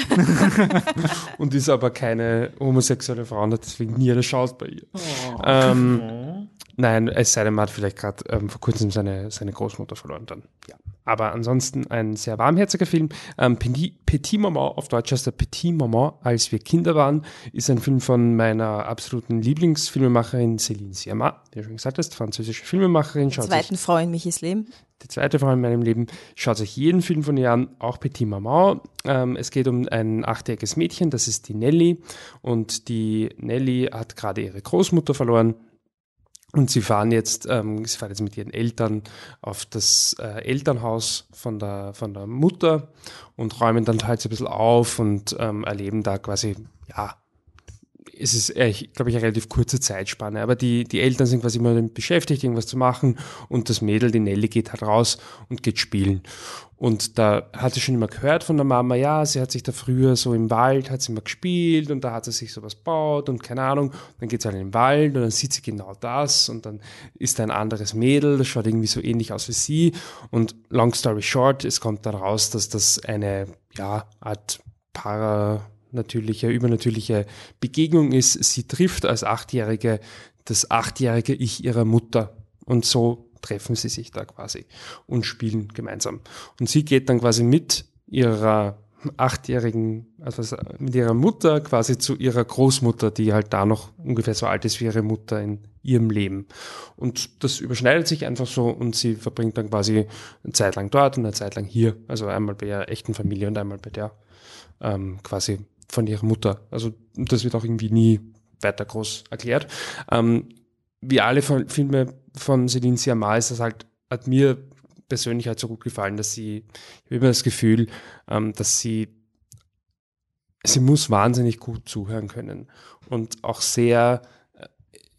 und ist aber keine homosexuelle Frau und hat deswegen nie eine Chance bei ihr. Ähm, nein, es sei denn, man hat vielleicht gerade ähm, vor kurzem seine, seine Großmutter verloren dann. Ja. Aber ansonsten ein sehr warmherziger Film. Ähm, Petit, Petit Maman, auf Deutsch heißt er Petit Maman, als wir Kinder waren, ist ein Film von meiner absoluten Lieblingsfilmemacherin Céline Sciamma, wie du schon gesagt hast, französische Filmemacherin. Schaut sich Zweiten Frau in Michis Leben. Die zweite Frau in meinem Leben. Schaut euch jeden Film von ihr an, auch Petit Maman. Ähm, es geht um ein achtjähriges Mädchen, das ist die Nelly. Und die Nelly hat gerade ihre Großmutter verloren. Und sie fahren jetzt, ähm, sie fahren jetzt mit ihren Eltern auf das äh, Elternhaus von der, von der Mutter und räumen dann halt so ein bisschen auf und ähm, erleben da quasi, ja, es ist, glaube ich, eine relativ kurze Zeitspanne. Aber die, die Eltern sind quasi immer beschäftigt, irgendwas zu machen. Und das Mädel, die Nelly, geht halt raus und geht spielen. Und da hat sie schon immer gehört von der Mama, ja, sie hat sich da früher so im Wald, hat sie immer gespielt und da hat sie sich sowas baut und keine Ahnung. Dann geht sie halt in den Wald und dann sieht sie genau das und dann ist da ein anderes Mädel, das schaut irgendwie so ähnlich aus wie sie. Und long story short, es kommt dann raus, dass das eine, ja, Art para, natürliche, übernatürliche Begegnung ist. Sie trifft als Achtjährige das achtjährige Ich ihrer Mutter. Und so treffen sie sich da quasi und spielen gemeinsam. Und sie geht dann quasi mit ihrer achtjährigen, also mit ihrer Mutter quasi zu ihrer Großmutter, die halt da noch ungefähr so alt ist wie ihre Mutter in ihrem Leben. Und das überschneidet sich einfach so und sie verbringt dann quasi eine Zeit lang dort und eine Zeit lang hier. Also einmal bei ihrer echten Familie und einmal bei der ähm, quasi von ihrer Mutter. Also das wird auch irgendwie nie weiter groß erklärt. Ähm, wie alle Filme von Celine Sciamma ist das halt, hat mir persönlich halt so gut gefallen, dass sie, ich habe immer das Gefühl, ähm, dass sie, sie muss wahnsinnig gut zuhören können und auch sehr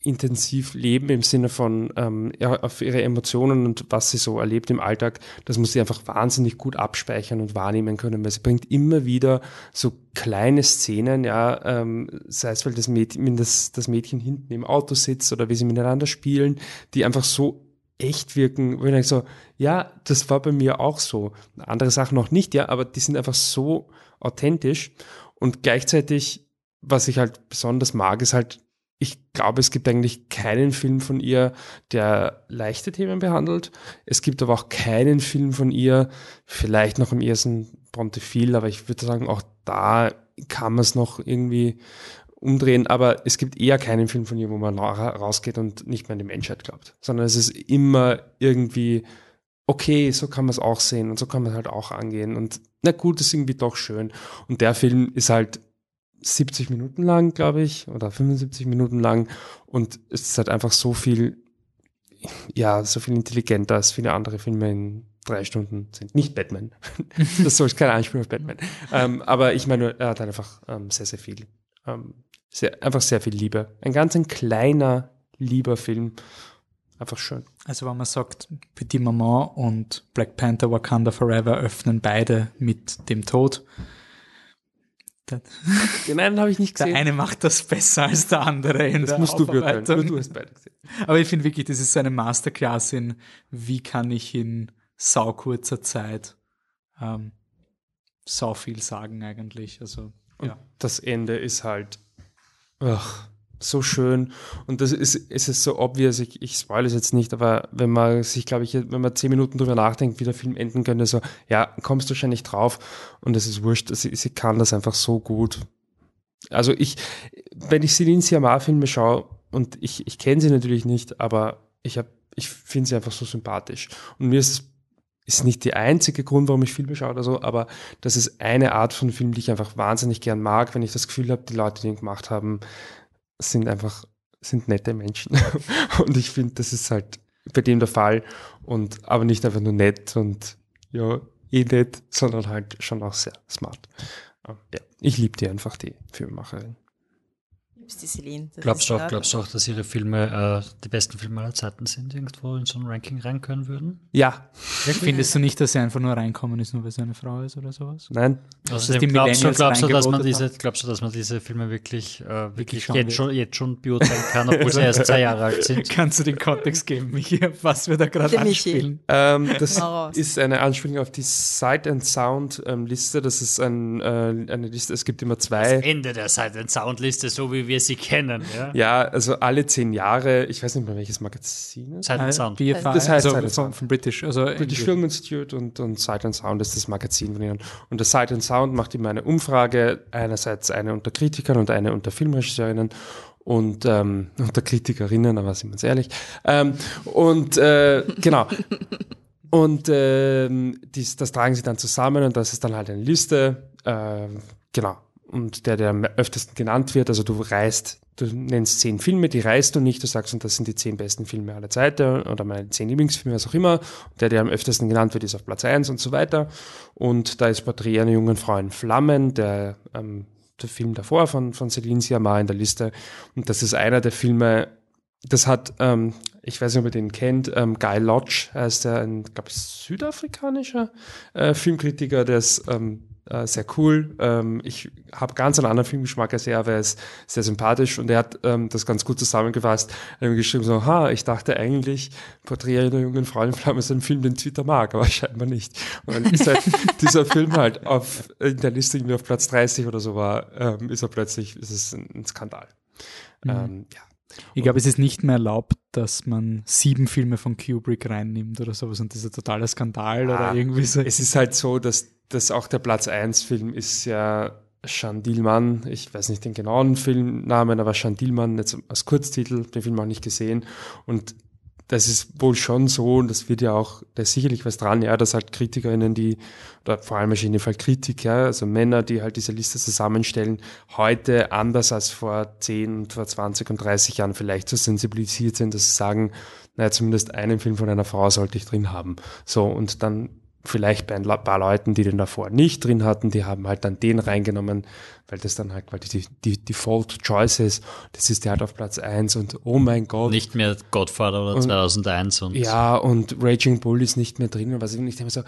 intensiv leben im Sinne von ähm, auf ihre Emotionen und was sie so erlebt im Alltag, das muss sie einfach wahnsinnig gut abspeichern und wahrnehmen können, weil sie bringt immer wieder so kleine Szenen, ja, ähm, sei es weil das Mädchen, das, das Mädchen hinten im Auto sitzt oder wie sie miteinander spielen, die einfach so echt wirken, wo ich denke so, ja, das war bei mir auch so. Andere Sachen noch nicht, ja, aber die sind einfach so authentisch und gleichzeitig, was ich halt besonders mag, ist halt ich glaube, es gibt eigentlich keinen Film von ihr, der leichte Themen behandelt. Es gibt aber auch keinen Film von ihr, vielleicht noch im ersten Brontefil, aber ich würde sagen, auch da kann man es noch irgendwie umdrehen, aber es gibt eher keinen Film von ihr, wo man rausgeht und nicht mehr an die Menschheit glaubt, sondern es ist immer irgendwie, okay, so kann man es auch sehen und so kann man es halt auch angehen und na gut, ist irgendwie doch schön. Und der Film ist halt 70 Minuten lang, glaube ich, oder 75 Minuten lang. Und es ist halt einfach so viel, ja, so viel intelligenter als viele andere Filme in drei Stunden sind. Nicht Batman. das soll kein Anspiel auf Batman. ähm, aber ich meine, er hat halt einfach ähm, sehr, sehr viel, ähm, sehr, einfach sehr viel Liebe. Ein ganz ein kleiner, lieber Film. Einfach schön. Also wenn man sagt, Petit Maman und Black Panther Wakanda Forever öffnen beide mit dem Tod, den einen habe ich nicht gesehen. Der eine macht das besser als der andere in das der musst du beurteilen. Du hast beide gesehen. Aber ich finde wirklich, das ist so eine Masterclass in, wie kann ich in sau kurzer Zeit ähm, sau viel sagen eigentlich. Also, ja. das Ende ist halt, ach, so schön. Und das ist, ist es so obvious, ich, ich spoil es jetzt nicht, aber wenn man sich, glaube ich, wenn man zehn Minuten drüber nachdenkt, wie der Film enden könnte, so, ja, kommst du wahrscheinlich drauf und es ist wurscht, sie, sie kann das einfach so gut. Also ich, wenn ich Celine Sciamma-Filme schaue, und ich, ich kenne sie natürlich nicht, aber ich habe, ich finde sie einfach so sympathisch. Und mir ist es ist nicht der einzige Grund, warum ich Filme schaue oder so, aber das ist eine Art von Film, die ich einfach wahnsinnig gern mag, wenn ich das Gefühl habe, die Leute, die ihn gemacht haben, sind einfach, sind nette Menschen. und ich finde, das ist halt bei dem der Fall. Und aber nicht einfach nur nett und ja, eh nett, sondern halt schon auch sehr smart. Ja, ich liebe die einfach, die Filmemacherin liebst die Celine. glaubst du, auch, glaubst du auch, dass ihre Filme äh, die besten Filme aller Zeiten sind, irgendwo in so ein Ranking reinkönnen würden? Ja. Findest du nicht, dass sie einfach nur reinkommen ist, nur weil sie eine Frau ist oder sowas? Nein. Also glaubst, du, glaubst, du, dass man diese, glaubst du, dass man diese Filme wirklich, äh, wirklich, jetzt, schon, jetzt schon beurteilen kann, obwohl sie erst zwei Jahre alt sind? Kannst du den Kontext geben, Michi, was wir da gerade anspielen? Ähm, das ist eine Anspielung auf die Sight and Sound ähm, Liste. Das ist ein, äh, eine Liste, es gibt immer zwei. Das Ende der Sight and Sound Liste, so wie wir sie kennen. Ja, ja also alle zehn Jahre, ich weiß nicht mehr welches Magazin. Sight and Sound. BFI, das heißt also von, von, British. Also British Film Institute und, und Sight and Sound ist das Magazin von ihnen. Und das Sight and Sound macht immer eine Umfrage, einerseits eine unter Kritikern und eine unter Filmregisseurinnen und ähm, unter Kritikerinnen, aber sind wir uns ehrlich. Ähm, und äh, genau. Und ähm, dies, das tragen sie dann zusammen und das ist dann halt eine Liste. Äh, genau und der, der am öftesten genannt wird. Also du reist, du nennst zehn Filme, die reist du nicht, du sagst, und das sind die zehn besten Filme aller Zeiten oder meine zehn Lieblingsfilme, was auch immer. Der, der am öftesten genannt wird, ist auf Platz eins und so weiter. Und da ist Porträt einer jungen Frau in Flammen, der, ähm, der Film davor von, von Celine Sciamma in der Liste. Und das ist einer der Filme, das hat, ähm, ich weiß nicht, ob ihr den kennt, ähm, Guy Lodge heißt der, ein, glaube ich, südafrikanischer äh, Filmkritiker, der ist ähm, äh, sehr cool. Ähm, ich habe ganz einen anderen Filmgeschmack als er, aber er ist sehr sympathisch und er hat ähm, das ganz gut zusammengefasst. Er hat geschrieben so, ha, ich dachte eigentlich, Porträt einer jungen Frau in Flammen ist ein Film, den Twitter mag, aber scheinbar nicht. Und dann ist halt dieser Film halt auf, in der Liste irgendwie auf Platz 30 oder so war, ähm, ist er plötzlich, ist es ein, ein Skandal. Mhm. Ähm, ja. Ich glaube, es ist nicht mehr erlaubt, dass man sieben Filme von Kubrick reinnimmt oder sowas und das ist ein totaler Skandal Ah, oder irgendwie so. Es ist halt so, dass, dass auch der Platz 1 Film ist ja Jean Dielmann, ich weiß nicht den genauen Filmnamen, aber Jean Dielmann jetzt als Kurztitel, den Film auch nicht gesehen und das ist wohl schon so, und das wird ja auch, da ist sicherlich was dran, ja, dass halt KritikerInnen, die, oder vor allem in dem Fall Kritiker, also Männer, die halt diese Liste zusammenstellen, heute anders als vor 10 und vor 20 und 30 Jahren vielleicht so sensibilisiert sind, dass sie sagen, naja, zumindest einen Film von einer Frau sollte ich drin haben. So, und dann vielleicht bei ein paar Leuten, die den davor nicht drin hatten, die haben halt dann den reingenommen, weil das dann halt quasi die, die Default Choice ist. Das ist der halt auf Platz eins und oh mein Gott. Nicht mehr Godfather oder Und- 2001 und Ja, und Raging Bull ist nicht mehr drin. Und was ich nicht immer so,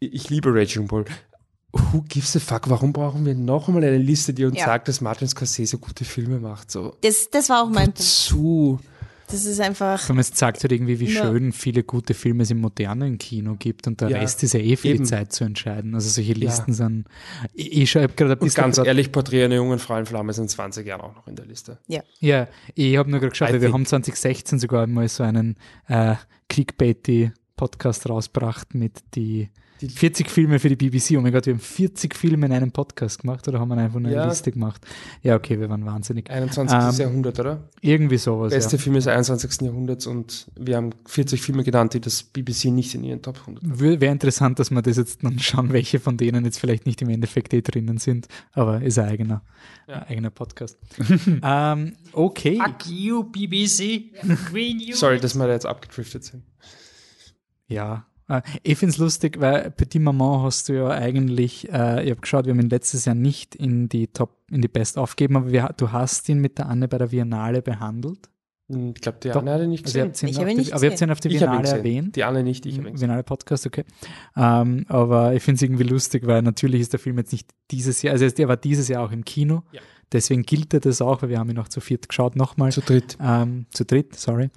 ich ich liebe Raging Bull. Who gives a fuck? Warum brauchen wir noch einmal eine Liste, die uns Ja. sagt, dass Martin Scorsese gute Filme macht? So, Das, das war auch mein Punkt. zu. Das ist einfach, allem, es zeigt halt irgendwie, wie Ja. schön viele gute Filme es im modernen Kino gibt und der Ja, Rest ist ja eh für eben. die Zeit zu entscheiden. Also solche Ja. Listen sind, ich, ich schreibe gerade ein Und ganz grad- ehrlich, Porträt einer jungen Frau in Flamme ist in 20 Jahren auch noch in der Liste. Ja, ich habe nur gerade geschaut, weil wir haben 2016 sogar mal so einen äh, clickbaity Podcast rausgebracht mit Die- 40 Filme für die BBC. Oh mein Gott, wir haben 40 Filme in einem Podcast gemacht oder haben wir einfach nur eine Ja. Liste gemacht? Ja, okay, wir waren wahnsinnig. 21. Ähm, Jahrhundert, oder? Irgendwie sowas. Beste Ja. Filme des 21. Jahrhunderts und wir haben 40 Filme genannt, die das BBC nicht in ihren Top 100 Wäre interessant, dass wir das jetzt dann schauen, welche von denen jetzt vielleicht nicht im Endeffekt eh drinnen sind, aber ist ein eigener, Ja. ein eigener Podcast. ähm, okay. Fuck you, BBC. Sorry, dass wir da jetzt abgedriftet sind. Ja, ich finde es lustig, weil Petit Maman hast du ja eigentlich, äh, ich habe geschaut, wir haben ihn letztes Jahr nicht in die Top, in die Best aufgegeben, aber wir, du hast ihn mit der Anne bei der Biennale behandelt. Hm, Ich glaube, die Doch. Anne hat ihn nicht Also gesehen. ihn Ich habe ihn die, nicht aber ihr habt ihn auf der Biennale erwähnt. Die Anne nicht, ich habe ihn gesehen. Biennale Podcast, okay. Ähm, aber ich finde es irgendwie lustig, weil natürlich ist der Film jetzt nicht dieses Jahr, also er war dieses Jahr auch im Kino. Ja. Deswegen gilt er das auch, weil wir haben ihn auch zu viert geschaut nochmal. Zu dritt. Ähm, zu dritt, sorry.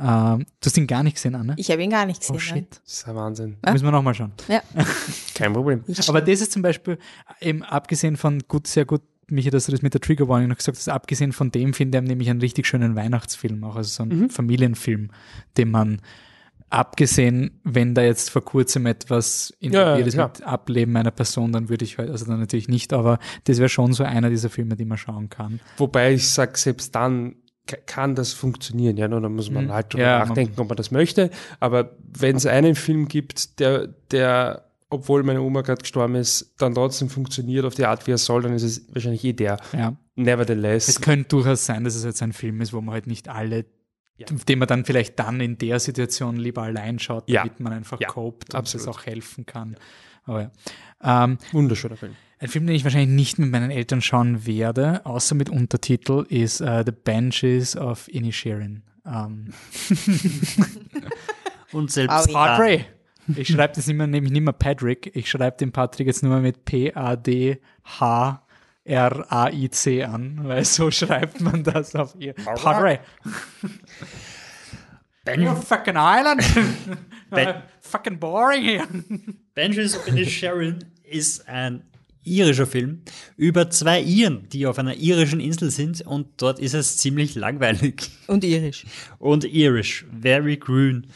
Ähm, du hast ihn gar nicht gesehen, Anne? ich habe ihn gar nicht gesehen. oh shit. Das ist ein Wahnsinn. Ja. Müssen wir nochmal schauen. Ja. Kein Problem. Aber das ist zum Beispiel, eben abgesehen von, gut, sehr gut, Michi, dass du das mit der Trigger Warning noch gesagt hast, abgesehen von dem finde ich nämlich einen richtig schönen Weihnachtsfilm, auch also so einen Mhm. Familienfilm, den man, abgesehen, wenn da jetzt vor kurzem etwas Ja, ja, involviert ist mit Ableben einer Person, dann würde ich halt, also dann natürlich nicht, aber das wäre schon so einer dieser Filme, die man schauen kann. Wobei ich sage, selbst dann ka- kann das funktionieren. Ja, nur da muss man Mhm. halt drüber Ja, man- nachdenken, ob man das möchte. Aber wenn es einen Film gibt, der, der, obwohl meine Oma gerade gestorben ist, dann trotzdem funktioniert auf die Art, wie er soll, dann ist es wahrscheinlich eh der. Ja. Nevertheless. Es könnte durchaus sein, dass es jetzt ein Film ist, wo man halt nicht alle, Ja. den man dann vielleicht dann in der Situation lieber allein schaut, Ja. damit man einfach Ja, copt und es auch helfen kann. Aber ja. Ähm, Wunderschöner Film. ein Film, den ich wahrscheinlich nicht mit meinen Eltern schauen werde, außer mit Untertitel, ist äh, The Banshees of Inisherin. Ähm, Und selbst ja. Padre. Ich schreibe das immer, nämlich nicht mehr Patrick. Ich schreibe den Patrick jetzt nur mit P-A-D-H-R-A-I-C an, weil so schreibt man das auf ihr. Padre. You're fucking Island. Ben- fucking boring here. Banshees of Inisherin ist ein irischer Film über zwei Iren, die auf einer irischen Insel sind und dort ist es ziemlich langweilig. und irisch. Und irisch, very grün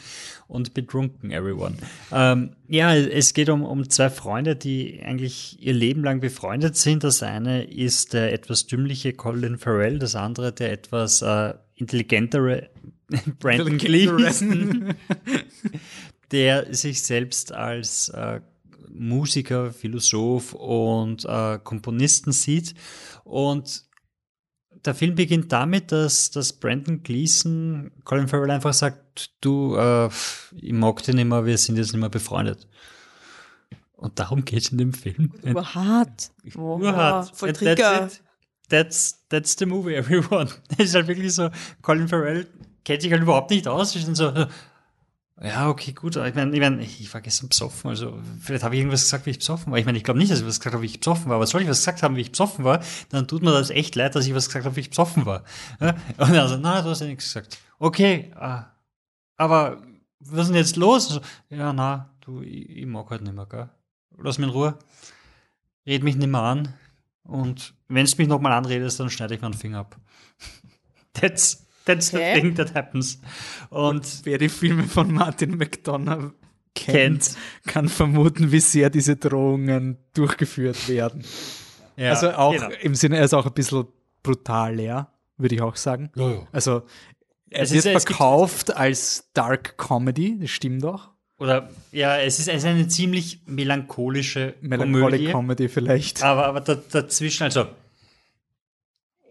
und betrunken, everyone. Ähm, ja, es geht um, um zwei Freunde, die eigentlich ihr Leben lang befreundet sind. Das eine ist der etwas dümmliche Colin Farrell, das andere der etwas äh, intelligentere Brandon Gleeson, der sich selbst als äh, Musiker, Philosoph und äh, Komponisten sieht. Und der Film beginnt damit, dass, dass Brandon Gleason Colin Farrell einfach sagt, du, äh, ich mag dich nicht mehr, wir sind jetzt nicht mehr befreundet. Und darum geht es in dem Film. Urhart. Urhart. Voll Trigger. That's, that's, that's the movie, everyone. Es ist halt wirklich so, Colin Farrell kennt sich halt überhaupt nicht aus. Ist dann so, ja, okay, gut. Ich meine, ich, mein, ich war gestern besoffen. Also, vielleicht habe ich irgendwas gesagt, wie ich besoffen war. Ich meine, ich glaube nicht, dass ich was gesagt habe, wie ich besoffen war. Aber soll ich was gesagt haben, wie ich besoffen war, dann tut mir das echt leid, dass ich was gesagt habe, wie ich besoffen war. Ja? Und er so, na, du hast ja nichts gesagt. Okay, ah, aber was ist denn jetzt los? So, ja, na, du, ich, ich mag halt nicht mehr, gell? Lass mich in Ruhe. Red mich nicht mehr an. Und wenn du mich nochmal anredest, dann schneide ich mir einen Finger ab. That's, that's Okay. the thing that happens. Und Wer die Filme von Martin McDonough kennt, Kennt. kann vermuten, wie sehr diese Drohungen durchgeführt werden. ja, also auch genau. im Sinne, er ist auch ein bisschen brutal, ja, würde ich auch sagen. Ja, ja. Also er Es wird ist- es gibt- verkauft als Dark Comedy, das stimmt auch. Oder ja, es ist, es ist eine ziemlich melancholische Melancholic Komödie. Comedy vielleicht. Aber, aber da, dazwischen, also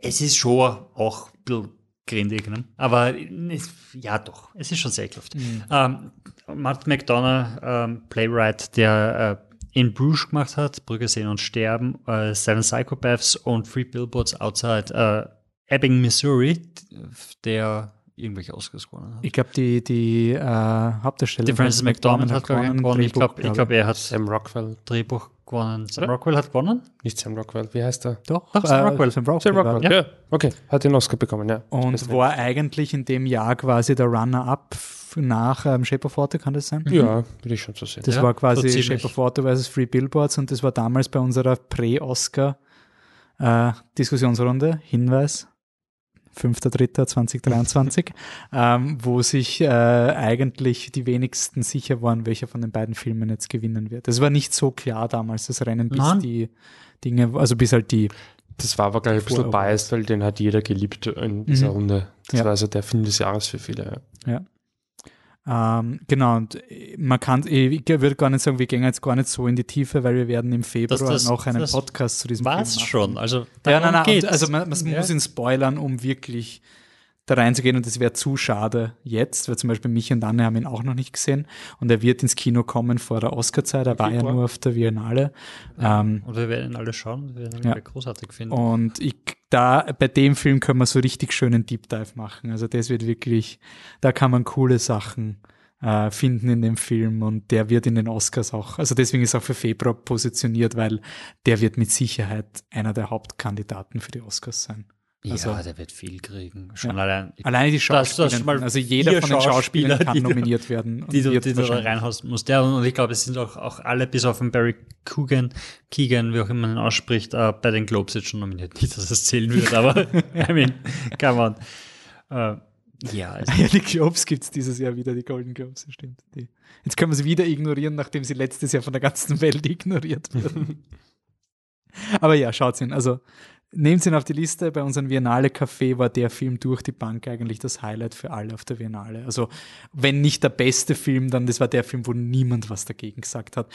es ist schon auch ein bisschen grindig, ne? aber es, ja doch, es ist schon sehr ekelhaft. Ähm, Matt McDonough, ähm, Playwright, der äh, in Bruges gemacht hat, Brügge sehen und sterben, äh, Seven Psychopaths und Three Billboards Outside äh, Ebbing, Missouri, der irgendwelche Oscars gewonnen hat. Ich glaube, die, die äh, Hauptdarstellerin. Die Frances McDormand hat, ich, gewonnen. Ich glaube, glaub, er hat Sam Rockwell. Drehbuch gewonnen. Sam Oder? Rockwell hat gewonnen? Nicht Sam Rockwell. Wie heißt er? Doch, Doch, Sam Rockwell. Sam Rockwell. Sam Rockwell. war- Ja. Okay. Hat den Oscar bekommen, ja. Und war eigentlich in dem Jahr quasi der Runner-up nach ähm, Shape of Water, kann das sein? Ja, würde ich schon so sehen. Das Ja, war quasi so. Shape of Water versus Free Billboards und das war damals bei unserer Prä-Oscar-Diskussionsrunde, Hinweis, 5.3.2023, ähm, wo sich äh, eigentlich die wenigsten sicher waren, welcher von den beiden Filmen jetzt gewinnen wird. Es war nicht so klar damals, das Rennen, bis Nein. die Dinge, also bis halt die, Das war aber, glaube ich, ein bisschen biased, weil den hat jeder geliebt in dieser Mhm. Runde. Das Ja. war also der Film des Jahres für viele. Ja. ja. Ähm, genau, und äh, man kann, ich würde gar nicht sagen, wir gehen jetzt gar nicht so in die Tiefe, weil wir werden im Februar das- noch einen das Podcast zu diesem Film machen. schon. Also, Ja, nein, nein, geht's. und, also man, man Ja. muss ihn spoilern, um wirklich da reinzugehen und das wäre zu schade jetzt, weil zum Beispiel mich und Anne haben ihn auch noch nicht gesehen und er wird ins Kino kommen vor der Oscar-Zeit, er war ja nur auf der Biennale. Ähm, Und wir werden ihn alle schauen, wir werden ihn Ja. großartig finden. und ich, da, bei dem Film können wir so richtig schönen Deep Dive machen. Also das wird wirklich, da kann man coole Sachen äh, finden in dem Film und der wird in den Oscars auch, also deswegen ist er auch für Februar positioniert, weil der wird mit Sicherheit einer der Hauptkandidaten für die Oscars sein. Also- ja, der wird viel kriegen. Schon allein. Alleine die Schauspieler, also jeder von den Schauspielern Schauspieler, kann die nominiert werden. die du, wird die du da reinhaust musst. Ja, und ich glaube, es sind auch, auch alle, bis auf den Barry Coogan, Keegan, wie auch immer man ihn ausspricht, äh, bei den Globes jetzt schon nominiert. Nicht, dass es zählen wird, aber I mean, come on. Äh, ja, also, Ja, die Globes gibt es dieses Jahr wieder, die Golden Globes, das stimmt. Die. Jetzt können wir sie wieder ignorieren, nachdem sie letztes Jahr von der ganzen Welt ignoriert wurden. Aber ja, schaut ihn. Also nehmt ihn auf die Liste. Bei unserem Biennale Café war der Film durch die Bank eigentlich das Highlight für alle auf der Biennale. Also wenn nicht der beste Film, dann das war der Film, wo niemand was dagegen gesagt hat.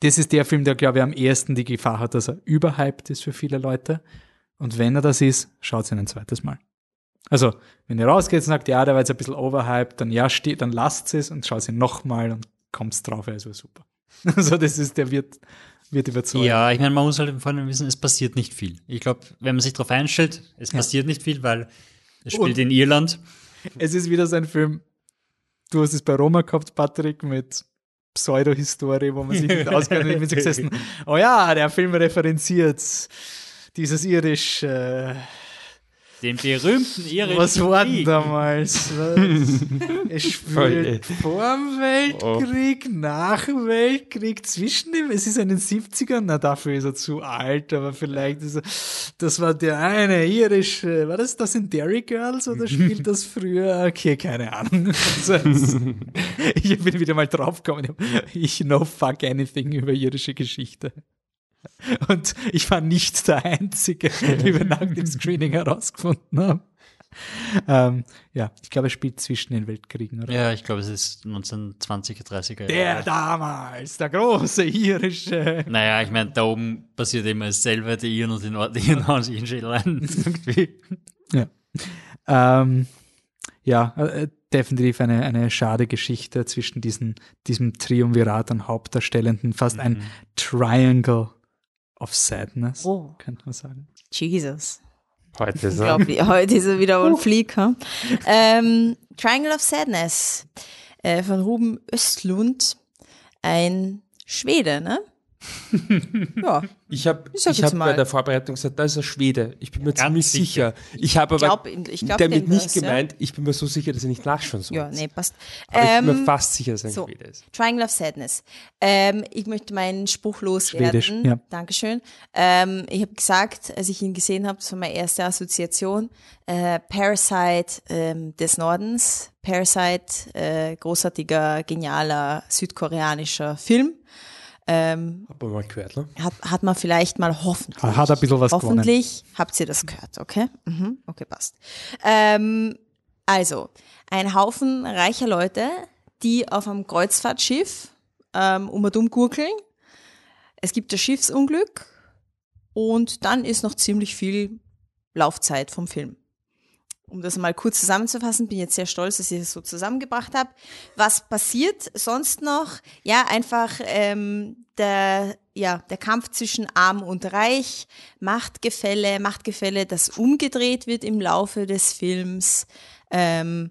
Das ist der Film, der, glaube ich, am ehesten die Gefahr hat, dass er überhyped ist für viele Leute. Und wenn er das ist, schaut ihn ein zweites Mal. Also, wenn ihr rausgeht und sagt, ja, der war jetzt ein bisschen overhyped, dann ja, steht, dann lasst es und schaut ihn nochmal und kommt drauf, er ist super. Also, das ist, der wird, wird überzeugen. ja, ich meine, man muss halt im Vorhinein wissen, es passiert nicht viel. Ich glaube, wenn man sich darauf einstellt, es Ja. passiert nicht viel, weil es spielt Und- in Irland. Es ist wieder so ein Film, du hast es bei Roma gehabt, Patrick, mit Pseudo-Historie, wo man sich nicht auskennt, mit gesessen, oh ja, der Film referenziert dieses irisch, äh, Den berühmten irischen was war denn damals? Es spielt vor dem Weltkrieg, nach dem Weltkrieg, zwischen dem, es ist in den 70ern, na dafür ist er zu alt, aber vielleicht ist er, das war der eine irische, war das das in Dairy Girls oder spielt das früher? Okay, keine Ahnung. Also, ich bin wieder mal draufgekommen, ich know fuck anything über irische Geschichte. Und ich war nicht der Einzige, wie wir nach dem Screening herausgefunden haben. ähm, ja, ich glaube, er spielt zwischen den Weltkriegen, oder? Ja, ich glaube, es ist 1920er, 30er Der Jahre. damals, der große irische. Naja, ich meine, da oben passiert immer dasselbe, die Iren und die Nord, die Iren hauen sich in. Irgendwie. Ja. Ähm, ja, äh, definitiv eine, eine schade Geschichte zwischen diesen, diesem Triumvirat an Hauptdarstellenden, fast ein Triangle of Sadness, Oh. könnte man sagen. Jesus. Heute so. Unglaublich. Heute ist er wieder on fleek. Huh? Ähm, Triangle of Sadness äh, von Ruben Östlund. Ein Schwede, ne? Ja, Ich habe Ich ich hab bei der Vorbereitung gesagt, das ist ein Schwede. Ich bin mir Ganz ziemlich sicher. sicher. Ich habe aber glaube ich glaub damit nicht ja. gemeint, ich bin mir so sicher, dass er nicht nachschauen soll. Ja, nee, passt. Aber ich bin mir Ähm, fast sicher, dass er ein so. Schwede ist. Triangle of Sadness. Ähm, ich möchte meinen Spruch loswerden. Schwedisch, ja. Dankeschön. Ähm, ich habe gesagt, als ich ihn gesehen habe, das war meine erste Assoziation, äh, Parasite ähm, des Nordens. Parasite, äh, großartiger, genialer südkoreanischer Film. Ähm, Hab mal gehört, ne? hat, hat man vielleicht mal hoffentlich. Hat ein bisschen was Hoffentlich habt ihr das gehört, okay? Mhm, okay, passt. Ähm, also, ein Haufen reicher Leute, die auf einem Kreuzfahrtschiff ähm, um und um gurkeln. Es gibt ein Schiffsunglück und dann ist noch ziemlich viel Laufzeit vom Film. Um das mal kurz zusammenzufassen, bin jetzt sehr stolz, dass ich das so zusammengebracht habe. Was passiert sonst noch? Ja, einfach ähm, der, ja, der Kampf zwischen Arm und Reich, Machtgefälle, Machtgefälle, das umgedreht wird im Laufe des Films. Ähm,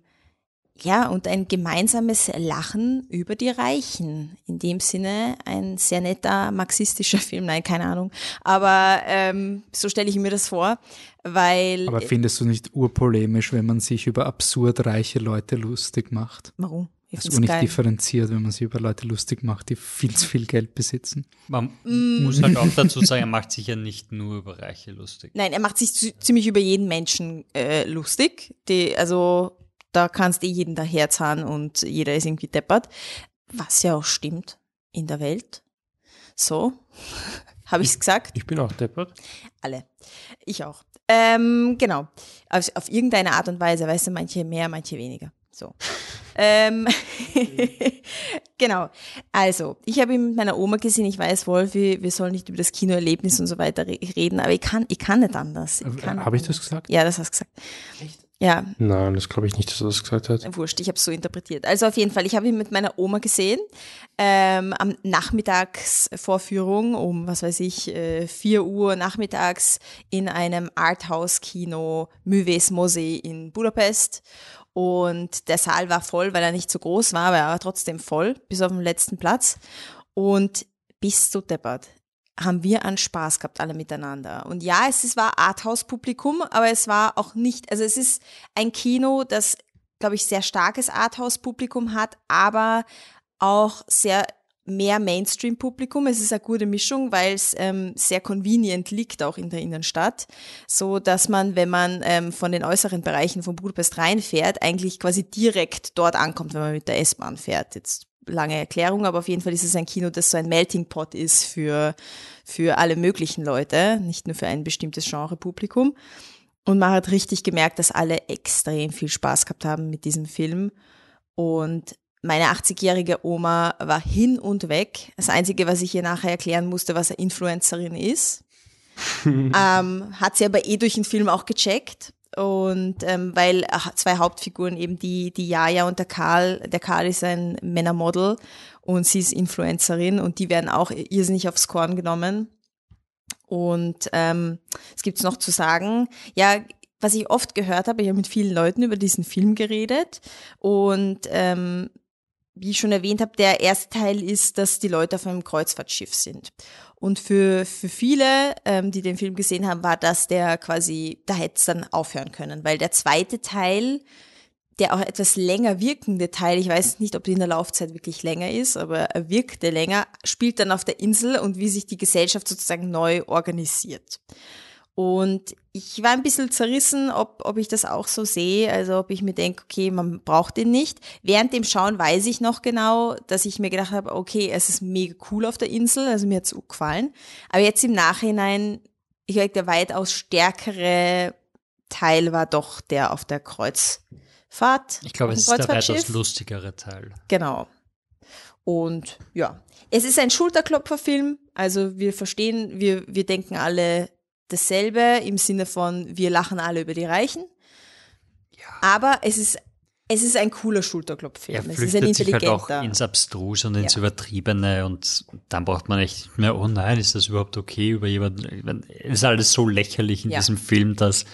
ja, und ein gemeinsames Lachen über die Reichen. In dem Sinne ein sehr netter marxistischer Film, nein, keine Ahnung. Aber ähm, so stelle ich mir das vor, weil. Aber findest du nicht urpolemisch, wenn man sich über absurd reiche Leute lustig macht? warum? Ich Das ist nicht differenziert, wenn man sich über Leute lustig macht, die viel zu viel Geld besitzen. Man Mm. muss halt auch dazu sagen, er macht sich ja nicht nur über Reiche lustig. Nein, er macht sich zu, ziemlich über jeden Menschen äh, lustig. Die, also da kannst du eh jeden daherzahlen und jeder ist irgendwie deppert. Was ja auch stimmt in der Welt. So, habe ich's gesagt? Ich bin auch deppert. Alle. Ich auch. Ähm, genau. Also auf irgendeine Art und Weise, weißt du, manche mehr, manche weniger. So. ähm, genau. Also, ich habe ihn mit meiner Oma gesehen. Ich weiß, Wolfi, wir sollen nicht über das Kinoerlebnis und so weiter re reden, aber ich kann, ich kann nicht anders. Ich kann Habe Äh, ich das gesagt? Ja, das hast du gesagt. Ja, Nein, das glaube ich nicht, dass er das gesagt hat. wurscht, ich habe es so interpretiert. Also auf jeden Fall, ich habe ihn mit meiner Oma gesehen, ähm, am Nachmittagsvorführung um, was weiß ich, äh, 4 Uhr nachmittags in einem Arthouse-Kino Müves Mosee in Budapest. Und der Saal war voll, weil er nicht so groß war, aber er war trotzdem voll, bis auf den letzten Platz. Und bis zu deppert haben wir an Spaß gehabt, alle miteinander. Und ja, es, es war Arthouse-Publikum, aber es war auch nicht, also es ist ein Kino, das, glaube ich, sehr starkes Arthouse-Publikum hat, aber auch sehr mehr Mainstream-Publikum. Es ist eine gute Mischung, weil es ähm, sehr convenient liegt auch in der Innenstadt, so dass man, wenn man ähm, von den äußeren Bereichen von Budapest reinfährt, eigentlich quasi direkt dort ankommt, wenn man mit der S-Bahn fährt. Jetzt lange Erklärung, aber auf jeden Fall ist es ein Kino, das so ein Melting Pot ist für, für alle möglichen Leute, nicht nur für ein bestimmtes Genre-Publikum. Und man hat richtig gemerkt, dass alle extrem viel Spaß gehabt haben mit diesem Film. Und meine 80-jährige Oma war hin und weg. Das Einzige, was ich ihr nachher erklären musste, was eine Influencerin ist. ähm, hat sie aber eh durch den Film auch gecheckt. Und ähm, weil äh, zwei Hauptfiguren eben die, die Jaja und der Karl, der Karl ist ein Männermodel und sie ist Influencerin und die werden auch irrsinnig aufs Korn genommen. Und ähm, es gibt's noch zu sagen, ja, was ich oft gehört habe, ich habe mit vielen Leuten über diesen Film geredet und ähm, wie ich schon erwähnt habe, der erste Teil ist, dass die Leute auf einem Kreuzfahrtschiff sind. Und für, für viele, ähm, die den Film gesehen haben, war das der quasi, da hätte es dann aufhören können, weil der zweite Teil, der auch etwas länger wirkende Teil, ich weiß nicht, ob die in der Laufzeit wirklich länger ist, aber er wirkte länger, spielt dann auf der Insel und wie sich die Gesellschaft sozusagen neu organisiert. Und ich war ein bisschen zerrissen, ob, ob ich das auch so sehe, also ob ich mir denke, okay, man braucht den nicht. Während dem Schauen weiß ich noch genau, dass ich mir gedacht habe, okay, es ist mega cool auf der Insel, also mir hat's auch gefallen. Aber jetzt im Nachhinein, ich habe der weitaus stärkere Teil war doch der auf der Kreuzfahrt. Ich glaube, es ist der weitaus lustigere Teil. Genau. Und ja, es ist ein Schulterklopferfilm. Also wir verstehen, wir, wir denken alle dasselbe im Sinne von, wir lachen alle über die Reichen. Aber es ist, es ist ein cooler Schulterklopffilm. Er es ist ein flüchtet sich halt auch intelligenter. ins Abstruse und ins Ja. Übertriebene und dann braucht man echt mehr, oh nein, ist das überhaupt okay über jemanden? Es ist alles so lächerlich in Ja. diesem Film, dass,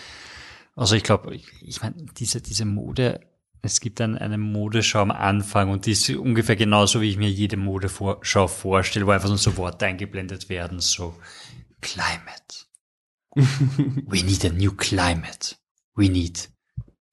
also ich glaube, ich, ich meine, diese, diese Mode, es gibt ein, eine Modeschau am Anfang und die ist ungefähr genauso, wie ich mir jede Modeschau vorstelle, wo einfach nur so Worte eingeblendet werden, so Climate. We need a new climate. We need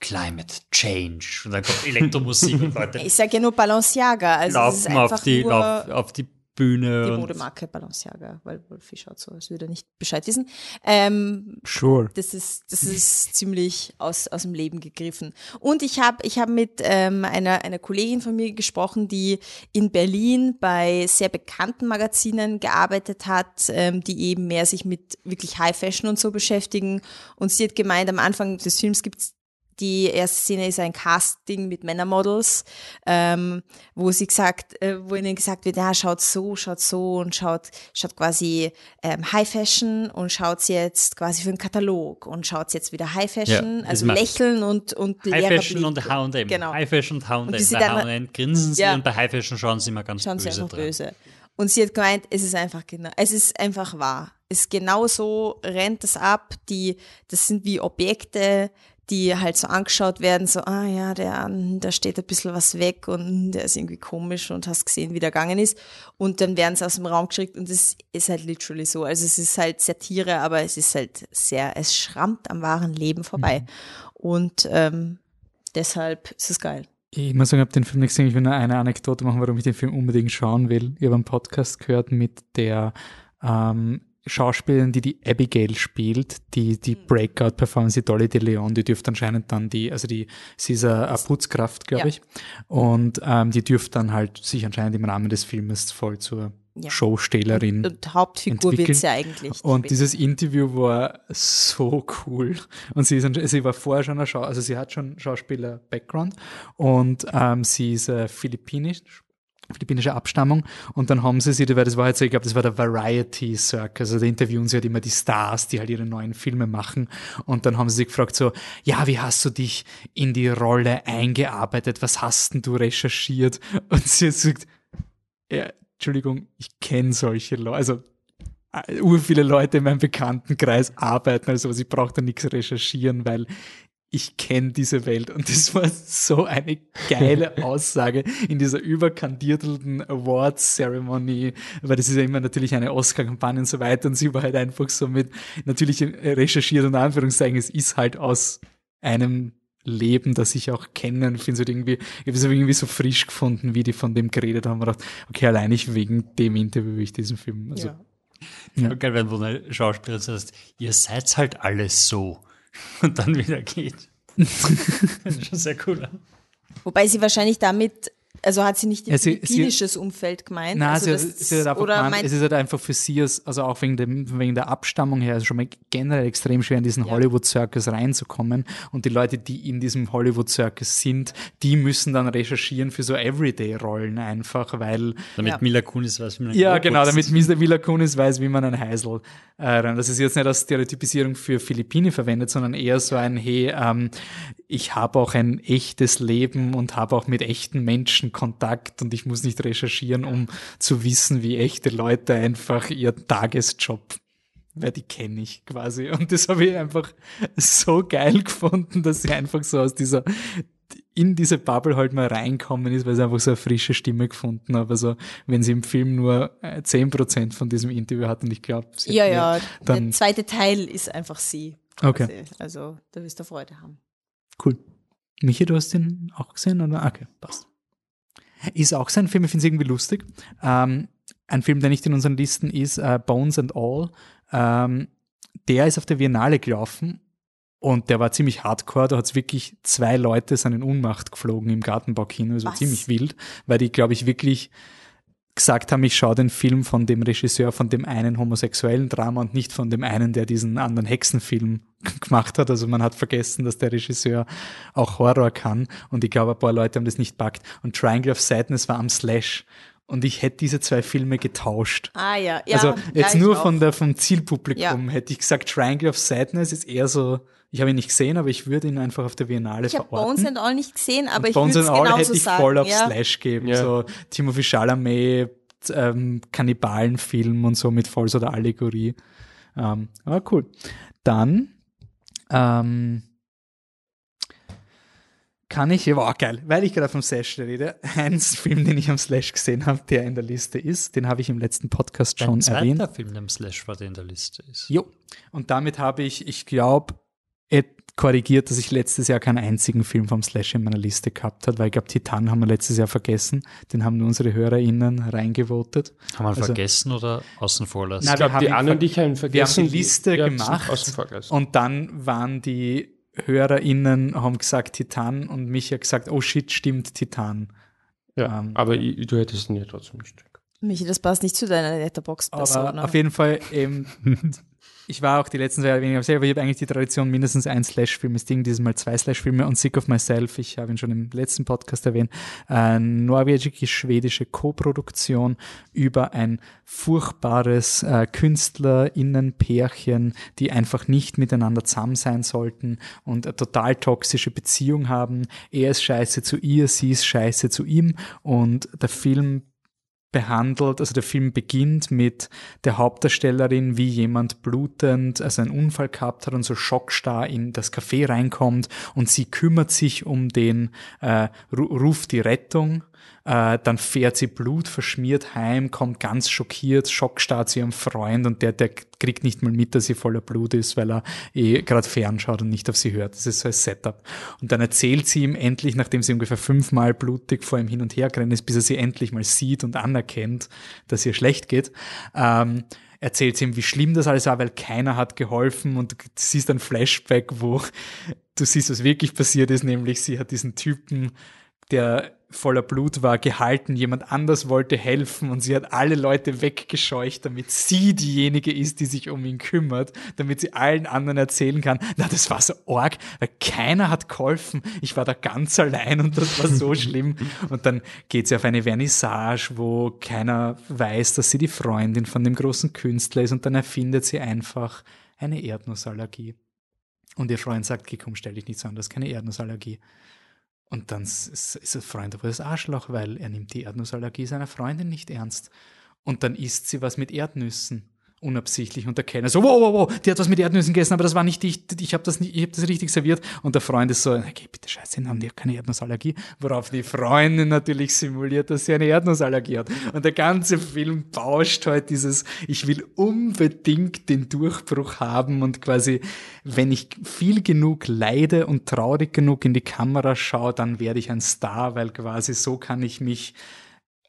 climate change. Und dann kommt Elektromusik und Leute Ich sage ja nur Balenciaga. Also es ist laufen auf die, nur lauf, auf die Bühne. die Modemarke Balenciaga, weil Wolfi schaut so, als würde er nicht Bescheid wissen. Ähm, Sure. das ist, das ist ziemlich aus, aus dem Leben gegriffen. Und ich habe ich hab mit ähm, einer, einer Kollegin von mir gesprochen, die in Berlin bei sehr bekannten Magazinen gearbeitet hat, ähm, die eben mehr sich mit wirklich High Fashion und so beschäftigen. Und sie hat gemeint, am Anfang des Films gibt's die erste Szene ist ein Casting mit Männermodels, ähm, wo sie gesagt, äh, wo ihnen gesagt wird, ja, schaut so, schaut so und schaut, schaut quasi ähm, High Fashion und schaut jetzt quasi für einen Katalog und schaut jetzt wieder High Fashion, Ja, also lächeln und und High Fashion Blick. und H&M. Genau. High Fashion und H&M. Bei H&M grinsen sie Ja. und bei High Fashion schauen sie immer ganz schauen sie böse einfach dran. böse. Und sie hat gemeint, es ist einfach genau, es ist einfach wahr. Es ist genau so rennt das ab. Die, das sind wie Objekte, die halt so angeschaut werden, so, ah ja, der, da steht ein bisschen was weg und der ist irgendwie komisch und hast gesehen, wie der gegangen ist. Und dann werden sie aus dem Raum geschickt und es ist halt literally so. Also es ist halt Satire, aber es ist halt sehr, es schrammt am wahren Leben vorbei. Und ähm, deshalb ist es geil. Ich muss sagen, ich habe den Film nicht gesehen. Ich will nur eine Anekdote machen, warum ich den Film unbedingt schauen will. Ich habe einen Podcast gehört mit der ähm, Schauspielerin, die die Abigail spielt, die die Breakout-Performance, die Dolly de Leon, die dürfte anscheinend dann die, also die, sie ist eine, Putzkraft, glaube Ja. ich, und ähm, die dürfte dann halt sich anscheinend im Rahmen des Filmes voll zur Ja. Showstellerin Und Hauptfigur entwickeln. wird's ja eigentlich. Und später. dieses Interview war so cool. Und sie, ist, sie war vorher schon eine Schau also sie hat schon Schauspieler-Background und ähm, sie ist äh, philippinisch, philippinische Abstammung. Und dann haben sie sie, weil das war jetzt, ich glaube, das war der Variety Circus, also da interviewen sie halt immer die Stars, die halt ihre neuen Filme machen. Und dann haben sie sich gefragt so, ja, wie hast du dich in die Rolle eingearbeitet? Was hast denn du recherchiert? Und sie hat gesagt, ja, Entschuldigung, ich kenne solche Leute, also äh, ur viele Leute in meinem Bekanntenkreis arbeiten, also ich brauche da nichts recherchieren, weil ich kenne diese Welt und das war so eine geile Aussage in dieser überkandiertelten Awards Ceremony, weil das ist ja immer natürlich eine Oscar-Kampagne und so weiter und sie war halt einfach so mit, natürlich recherchiert und Anführungszeichen, es ist halt aus einem Leben, das ich auch kenne. Ich finde es halt irgendwie, ich habe es irgendwie so frisch gefunden, wie die von dem geredet haben. Und gedacht, okay, allein ich wegen dem Interview will ich diesen Film. Also, Ja. Ja. Ja. Geil, wenn du eine Schauspielerin sagst, ihr seid halt alles so. Und dann wieder geht. das ist schon sehr cool. an. Wobei sie wahrscheinlich damit, also hat sie nicht Ja, ihr sie- sie- philippinisches Umfeld gemeint. Nein, also sie, das- sie hat einfach oder gemeint, meint, es ist halt einfach für sie, als- also auch wegen, dem, wegen der Abstammung her, also schon mal generell extrem schwer in diesen Ja. Hollywood-Circus reinzukommen. Und die Leute, die in diesem Hollywood-Circus sind, die müssen dann recherchieren für so Everyday-Rollen einfach, weil Damit Ja. Mila Kunis weiß, wie man Ja, genau, damit Mr. Mila Kunis weiß, wie man ein Heisel äh, rein. Das ist jetzt nicht als Stereotypisierung für Philippine verwendet, sondern eher so ein, hey, ähm, ich habe auch ein echtes Leben und habe auch mit echten Menschen Kontakt und ich muss nicht recherchieren, um zu wissen, wie echte Leute einfach ihr Tagesjob weil die kenne ich quasi. Und das habe ich einfach so geil gefunden, dass sie einfach so aus dieser, in diese Bubble halt mal reinkommen ist, weil sie einfach so eine frische Stimme gefunden hat. Also, wenn sie im Film nur äh, 10% von diesem Interview hat und ich glaube, sie ja, ja, dann, der zweite Teil ist einfach sie. Okay. quasi. Also da wirst du Freude haben. cool. Michi, du hast den auch gesehen, oder? Okay, passt. Ist auch sein Film, ich finde es irgendwie lustig. Ähm, ein Film, der nicht in unseren Listen ist, äh, Bones and All. Ähm, der ist auf der Biennale gelaufen und der war ziemlich hardcore. Da hat es wirklich zwei Leute sind in Unmacht geflogen im Gartenbaukino. War Was? ziemlich wild, weil die, glaube ich, wirklich gesagt haben, ich schaue den Film von dem Regisseur von dem einen homosexuellen Drama und nicht von dem einen, der diesen anderen Hexenfilm gemacht hat. Also man hat vergessen, dass der Regisseur auch Horror kann und ich glaube, ein paar Leute haben das nicht packt. Und Triangle of Sadness war am Slash und ich hätte diese zwei Filme getauscht. Ah ja, ja. Also jetzt ja, nur auch. von der, vom Zielpublikum Ja. hätte ich gesagt, Triangle of Sadness ist eher so, ich habe ihn nicht gesehen, aber ich würde ihn einfach auf der Biennale Ich habe verorten. Bones and All nicht gesehen, aber Und ich Bones würde es and All genauso hätte ich sagen. voll auf ja. Slash geben. Ja. So Timothy Chalamet, ähm, Kannibalenfilm und so mit voll so der Allegorie. Ähm, aber cool. Dann ähm, kann ich, wow, geil, weil ich gerade vom Slash rede, ein Film, den ich am Slash gesehen habe, der in der Liste ist, den habe ich im letzten Podcast Dein schon zweiter erwähnt. Film, der im Slash war, der in der Liste ist. Jo. Und damit habe ich, ich glaube, korrigiert, dass ich letztes Jahr keinen einzigen Film vom Slash in meiner Liste gehabt habe, weil ich glaube, Titan haben wir letztes Jahr vergessen. Den haben nur unsere HörerInnen reingevotet. Haben wir ihn Also- vergessen oder außen vor lassen? Nein, Ich glaube, wir die haben Anne und ich haben Wir vergessen. haben die Liste gemacht Außen vor gelassen. und dann waren die HörerInnen, haben gesagt Titan und mich hat gesagt, oh shit, stimmt, Titan. ja, ähm, aber ich, du hättest ihn ja trotzdem nicht. Michi, das passt nicht zu deiner Letterbox-Person. Auf jeden Fall, ähm, ich war auch die letzten zwei Jahre weniger selber. Ich habe eigentlich die Tradition, mindestens ein Slash-Film ist Ding, dieses Mal zwei Slash-Filme und Sick of Myself, ich habe ihn schon im letzten Podcast erwähnt, äh, norwegisch-schwedische Co-Produktion über ein furchtbares äh, KünstlerInnen-Pärchen, die einfach nicht miteinander zusammen sein sollten und eine total toxische Beziehung haben. Er ist scheiße zu ihr, sie ist scheiße zu ihm und der Film behandelt, also der Film beginnt mit der Hauptdarstellerin, wie jemand blutend, also einen Unfall gehabt hat und so schockstarr in das Café reinkommt und sie kümmert sich um den, äh, ru ruft die Rettung, äh, dann fährt sie blutverschmiert heim, kommt ganz schockiert, schockstarr zu ihrem Freund und der, der kriegt nicht mal mit, dass sie voller Blut ist, weil er eh gerade fernschaut und nicht auf sie hört. Das ist so ein Setup. Und dann erzählt sie ihm endlich, nachdem sie ungefähr fünfmal blutig vor ihm hin und her gerannt ist, bis er sie endlich mal sieht und anerkennt, dass ihr schlecht geht, ähm, erzählt sie ihm, wie schlimm das alles war, weil keiner hat geholfen und du siehst ein Flashback, wo du siehst, was wirklich passiert ist, nämlich sie hat diesen Typen, der voller Blut war, gehalten, jemand anders wollte helfen und sie hat alle Leute weggescheucht, damit sie diejenige ist, die sich um ihn kümmert, damit sie allen anderen erzählen kann, na, das war so arg, weil keiner hat geholfen, ich war da ganz allein und das war so schlimm. Und dann geht sie auf eine Vernissage, wo keiner weiß, dass sie die Freundin von dem großen Künstler ist und dann erfindet sie einfach eine Erdnussallergie. Und ihr Freund sagt, okay, komm, stell dich nicht so an, das ist keine Erdnussallergie. Und dann ist, der Freund aber das Arschloch, weil er nimmt die Erdnussallergie seiner Freundin nicht ernst. Und dann isst sie was mit Erdnüssen. Unabsichtlich und der Kellner so, wow, wow, wow, die hat was mit Erdnüssen gegessen, aber das war nicht ich, ich habe das, nicht- ich hab das richtig serviert. Und der Freund ist so, okay, bitte scheiße, haben die keine Erdnussallergie? Worauf die Freundin natürlich simuliert, dass sie eine Erdnussallergie hat. Und der ganze Film bauscht halt dieses, ich will unbedingt den Durchbruch haben und quasi, wenn ich viel genug leide und traurig genug in die Kamera schaue, dann werde ich ein Star, weil quasi so kann ich mich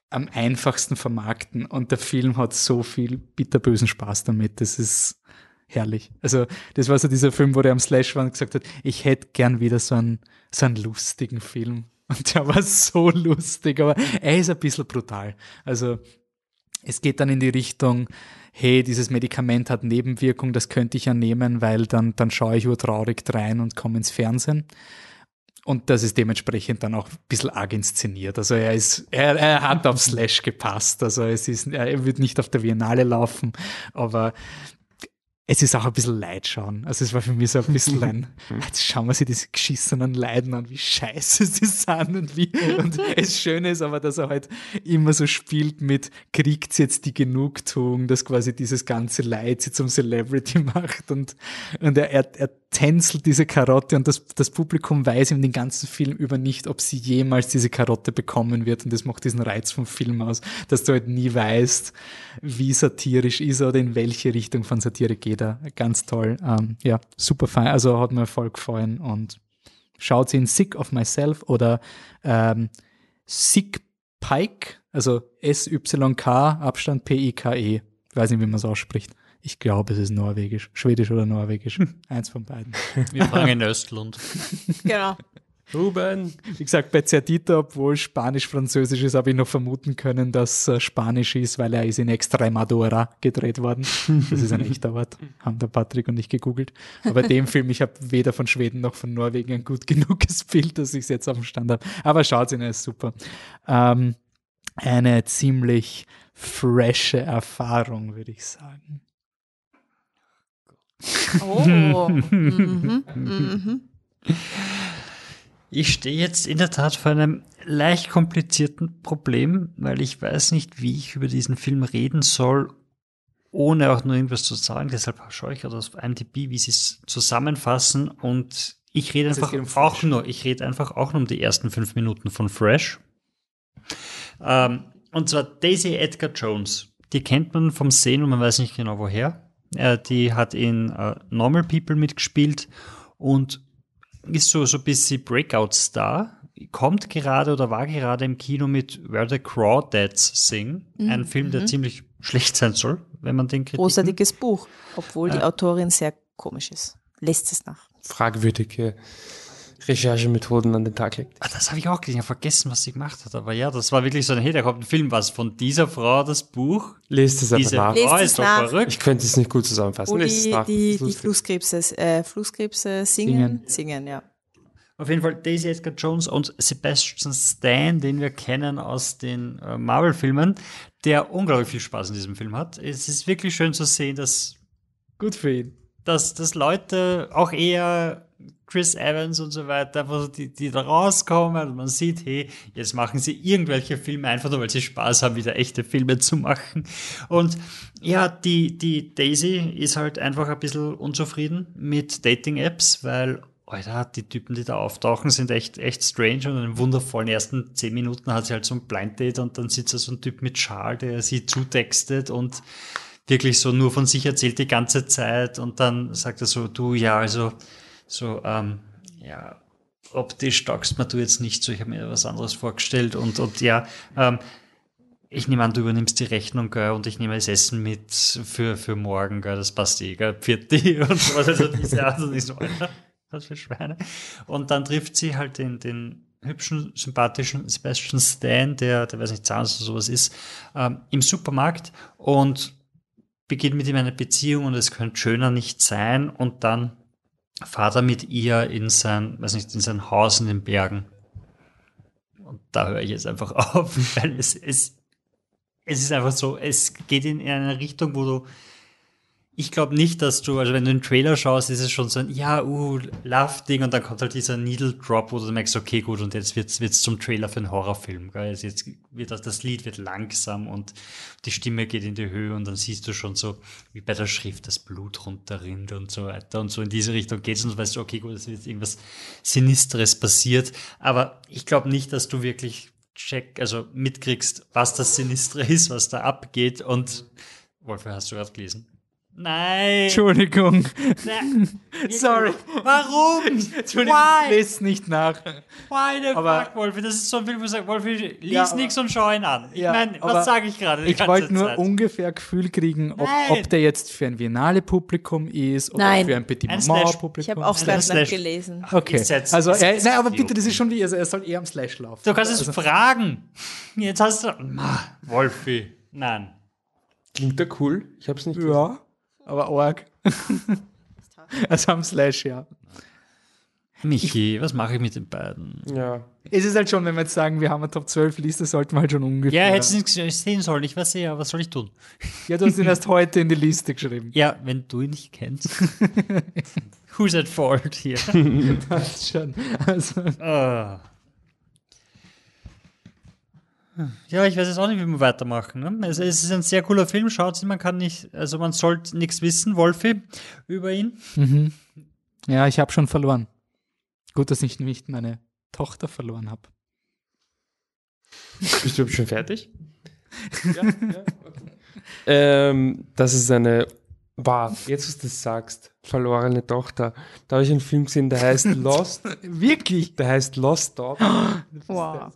am einfachsten vermarkten und der Film hat so viel bitterbösen Spaß damit. Das ist herrlich. Also, das war so dieser Film, wo der am Slash war und gesagt hat, ich hätte gern wieder so einen, so einen lustigen Film. Und der war so lustig, aber er ist ein bisschen brutal. Also, es geht dann in die Richtung, hey, dieses Medikament hat Nebenwirkung, das könnte ich ja nehmen, weil dann, dann schaue ich urtraurig rein und komme ins Fernsehen. Und das ist dementsprechend dann auch ein bisschen arg inszeniert. Also er ist, er, er hat auf Slash gepasst. Also es ist, er wird nicht auf der Biennale laufen, aber es ist auch ein bisschen Leid schauen. Also es war für mich so ein bisschen ein, jetzt schauen wir sich diese geschissenen Leiden an, wie scheiße sie sind und wie, und das Schöne ist aber, dass er halt immer so spielt mit, kriegt sie jetzt die Genugtuung, dass quasi dieses ganze Leid sie zum Celebrity macht und, und er, er, er tänzelt diese Karotte und das, das Publikum weiß ihm den ganzen Film über nicht, ob sie jemals diese Karotte bekommen wird und das macht diesen Reiz vom Film aus, dass du halt nie weißt, wie satirisch ist er oder in welche Richtung von Satire geht er. Ganz toll. Ähm, ja, super fein. Also hat mir voll gefallen und schaut sie in Sick of Myself oder ähm, Sick Pike, also S-Y-K, Abstand P-I-K-E. Weiß nicht, wie man es ausspricht. Ich glaube, es ist norwegisch. Schwedisch oder norwegisch. Eins von beiden. Wir fangen in Östlund. Genau. Ruben. Wie gesagt, bei Zertita, obwohl Spanisch-Französisch ist, habe ich noch vermuten können, dass äh, Spanisch ist, weil er ist in Extremadura gedreht worden. Das ist ein echter Ort, haben der Patrick und ich gegoogelt. Aber dem Film, ich habe weder von Schweden noch von Norwegen ein gut genuges Bild, dass ich es jetzt auf dem Stand habe. Aber schaut ihn, er ist super. Ähm, eine ziemlich frische Erfahrung, würde ich sagen. Oh. mhm. Mhm. Ich stehe jetzt in der Tat vor einem leicht komplizierten Problem, weil ich weiß nicht, wie ich über diesen Film reden soll, ohne auch nur irgendwas zu sagen. Deshalb schaue ich gerade auf IMDb, wie sie es zusammenfassen und ich rede einfach um auch nur, ich rede einfach auch nur um die ersten fünf Minuten von Fresh. Ähm, und zwar Daisy Edgar Jones. Die kennt man vom Sehen und man weiß nicht genau woher. Äh, die hat in äh, Normal People mitgespielt und ist so, so ein bisschen Breakout-Star. Kommt gerade oder war gerade im Kino mit Where the Crawdads Sing. Ein Film, der ziemlich schlecht sein soll, wenn man den kritiken. Großartiges Buch, obwohl die Autorin sehr komisch ist. Lässt es nach. Fragwürdige Recherchemethoden an den Tag legt. Ah, das habe ich auch gesehen. Ich habe vergessen, was sie gemacht hat. Aber ja, das war wirklich so ein, hey, da kommt ein Film, was von dieser Frau das Buch. Lest es einfach Diese nach. Lest Frau es ist doch nach. verrückt. Ich könnte es nicht gut zusammenfassen. Wo Lest es die, nach. die, die. Flusskrebse, äh, Flusskrebse singen, singen, ja. Auf jeden Fall Daisy Edgar Jones und Sebastian Stan, den wir kennen aus den äh, Marvel-Filmen, der unglaublich viel Spaß in diesem Film hat. Es ist wirklich schön zu sehen, dass Gut für ihn. dass, dass Leute auch eher Chris Evans und so weiter, so die, die da rauskommen und man sieht, hey, jetzt machen sie irgendwelche Filme einfach nur, weil sie Spaß haben, wieder echte Filme zu machen. Und ja, die, die Daisy ist halt einfach ein bisschen unzufrieden mit Dating-Apps, weil Alter, die Typen, die da auftauchen, sind echt, echt strange und in den wundervollen ersten zehn Minuten hat sie halt so ein Blind Date und dann sitzt da so ein Typ mit Schal, der sie zutextet und wirklich so nur von sich erzählt die ganze Zeit und dann sagt er so, du, ja, also, so, ähm, ja, optisch taugst mir du jetzt nicht so, ich habe mir was anderes vorgestellt und, und ja, ähm, ich nehme an, du übernimmst die Rechnung, gell, und ich nehme das Essen mit für, für morgen, gell, das passt eh, gell, Pfiat und sowas, also diese Art und so, was für Schweine. Und dann trifft sie halt den, den hübschen, sympathischen Sebastian Stan, der, der weiß nicht, Zahnarzt oder sowas ist, ähm, im Supermarkt und beginnt mit ihm eine Beziehung und es könnte schöner nicht sein und dann fahrt er mit ihr in sein, weiß nicht, in sein Haus in den Bergen. Und da höre ich jetzt einfach auf, weil es, es, es ist einfach so, es geht in eine Richtung, wo du, ich glaube nicht, dass du, also wenn du den Trailer schaust, ist es schon so ein, ja, uh, Love-Ding und dann kommt halt dieser Needle-Drop, wo du merkst, okay, gut, und jetzt wird's wird's zum Trailer für einen Horrorfilm, gell? Also Jetzt wird das, das Lied wird langsam und die Stimme geht in die Höhe und dann siehst du schon so, wie bei der Schrift das Blut runterrinnt und so weiter und so in diese Richtung geht's und du weißt, okay, gut, es wird jetzt irgendwas Sinistres passiert, aber ich glaube nicht, dass du wirklich check, also mitkriegst, was das Sinistre ist, was da abgeht und Wolfe, hast du gerade gelesen? Nein! Entschuldigung. Nein. Sorry. Warum? Entschuldigung, Why? lest nicht nach. Why the Aber- fuck, Wolfi? Das ist so ein Film, wo ich sage, Wolfi, lies Ja, nix und schau ihn an. Ich Ja, meine, was sage ich gerade? Ich wollte nur Zeit? ungefähr Gefühl kriegen, ob, ob der jetzt für ein Viennale-Publikum ist oder Nein. für ein Petit Ein Maman-Publikum. Ich habe auch das lässt- gelesen. Okay, setz- also, er, nein, aber bitte, das ist schon wie, also er soll eher am Slash laufen. Du kannst es also, fragen. Jetzt hast du. Ma, Wolfi. Nein. Klingt der cool? Ich hab's nicht Ja, aber arg. also am Slash, ja. Michi, was mache ich mit den beiden? Ja. Es ist halt schon, wenn wir jetzt sagen, wir haben eine Top 12 Liste, sollten wir halt schon ungefähr. Ja, hättest du nicht sehen sollen. Ich weiß ja, was soll ich tun? Ja, du hast ihn erst heute in die Liste geschrieben. Ja, wenn du ihn nicht kennst. Who's at fault hier? Das ist schon. Also, Ah. Ja, ich weiß jetzt auch nicht, wie wir weitermachen. Ne? Es, es ist ein sehr cooler Film, schaut man kann nicht, also man sollte nichts wissen, Wolfi, über ihn. ja, ich habe schon verloren. Gut, dass ich nicht meine Tochter verloren habe. Bist du schon fertig? ja, ja, okay. ähm, das ist eine, wow, jetzt, was du das sagst, verlorene Tochter. Da habe ich einen Film gesehen, der heißt Lost, Wirklich? der heißt Lost Daughter. Wow.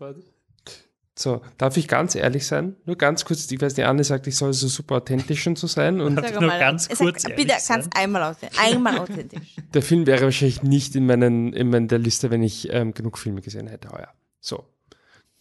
So, darf ich ganz ehrlich sein? Nur ganz kurz, ich weiß, die Anne sagt, ich soll so super authentisch und so sein. Und Sag nur ganz Sag, kurz bitte ehrlich ganz einmal authentisch. Einmal authentisch. der Film wäre wahrscheinlich nicht in, meinen, in meiner Liste, wenn ich ähm, genug Filme gesehen hätte heuer. So.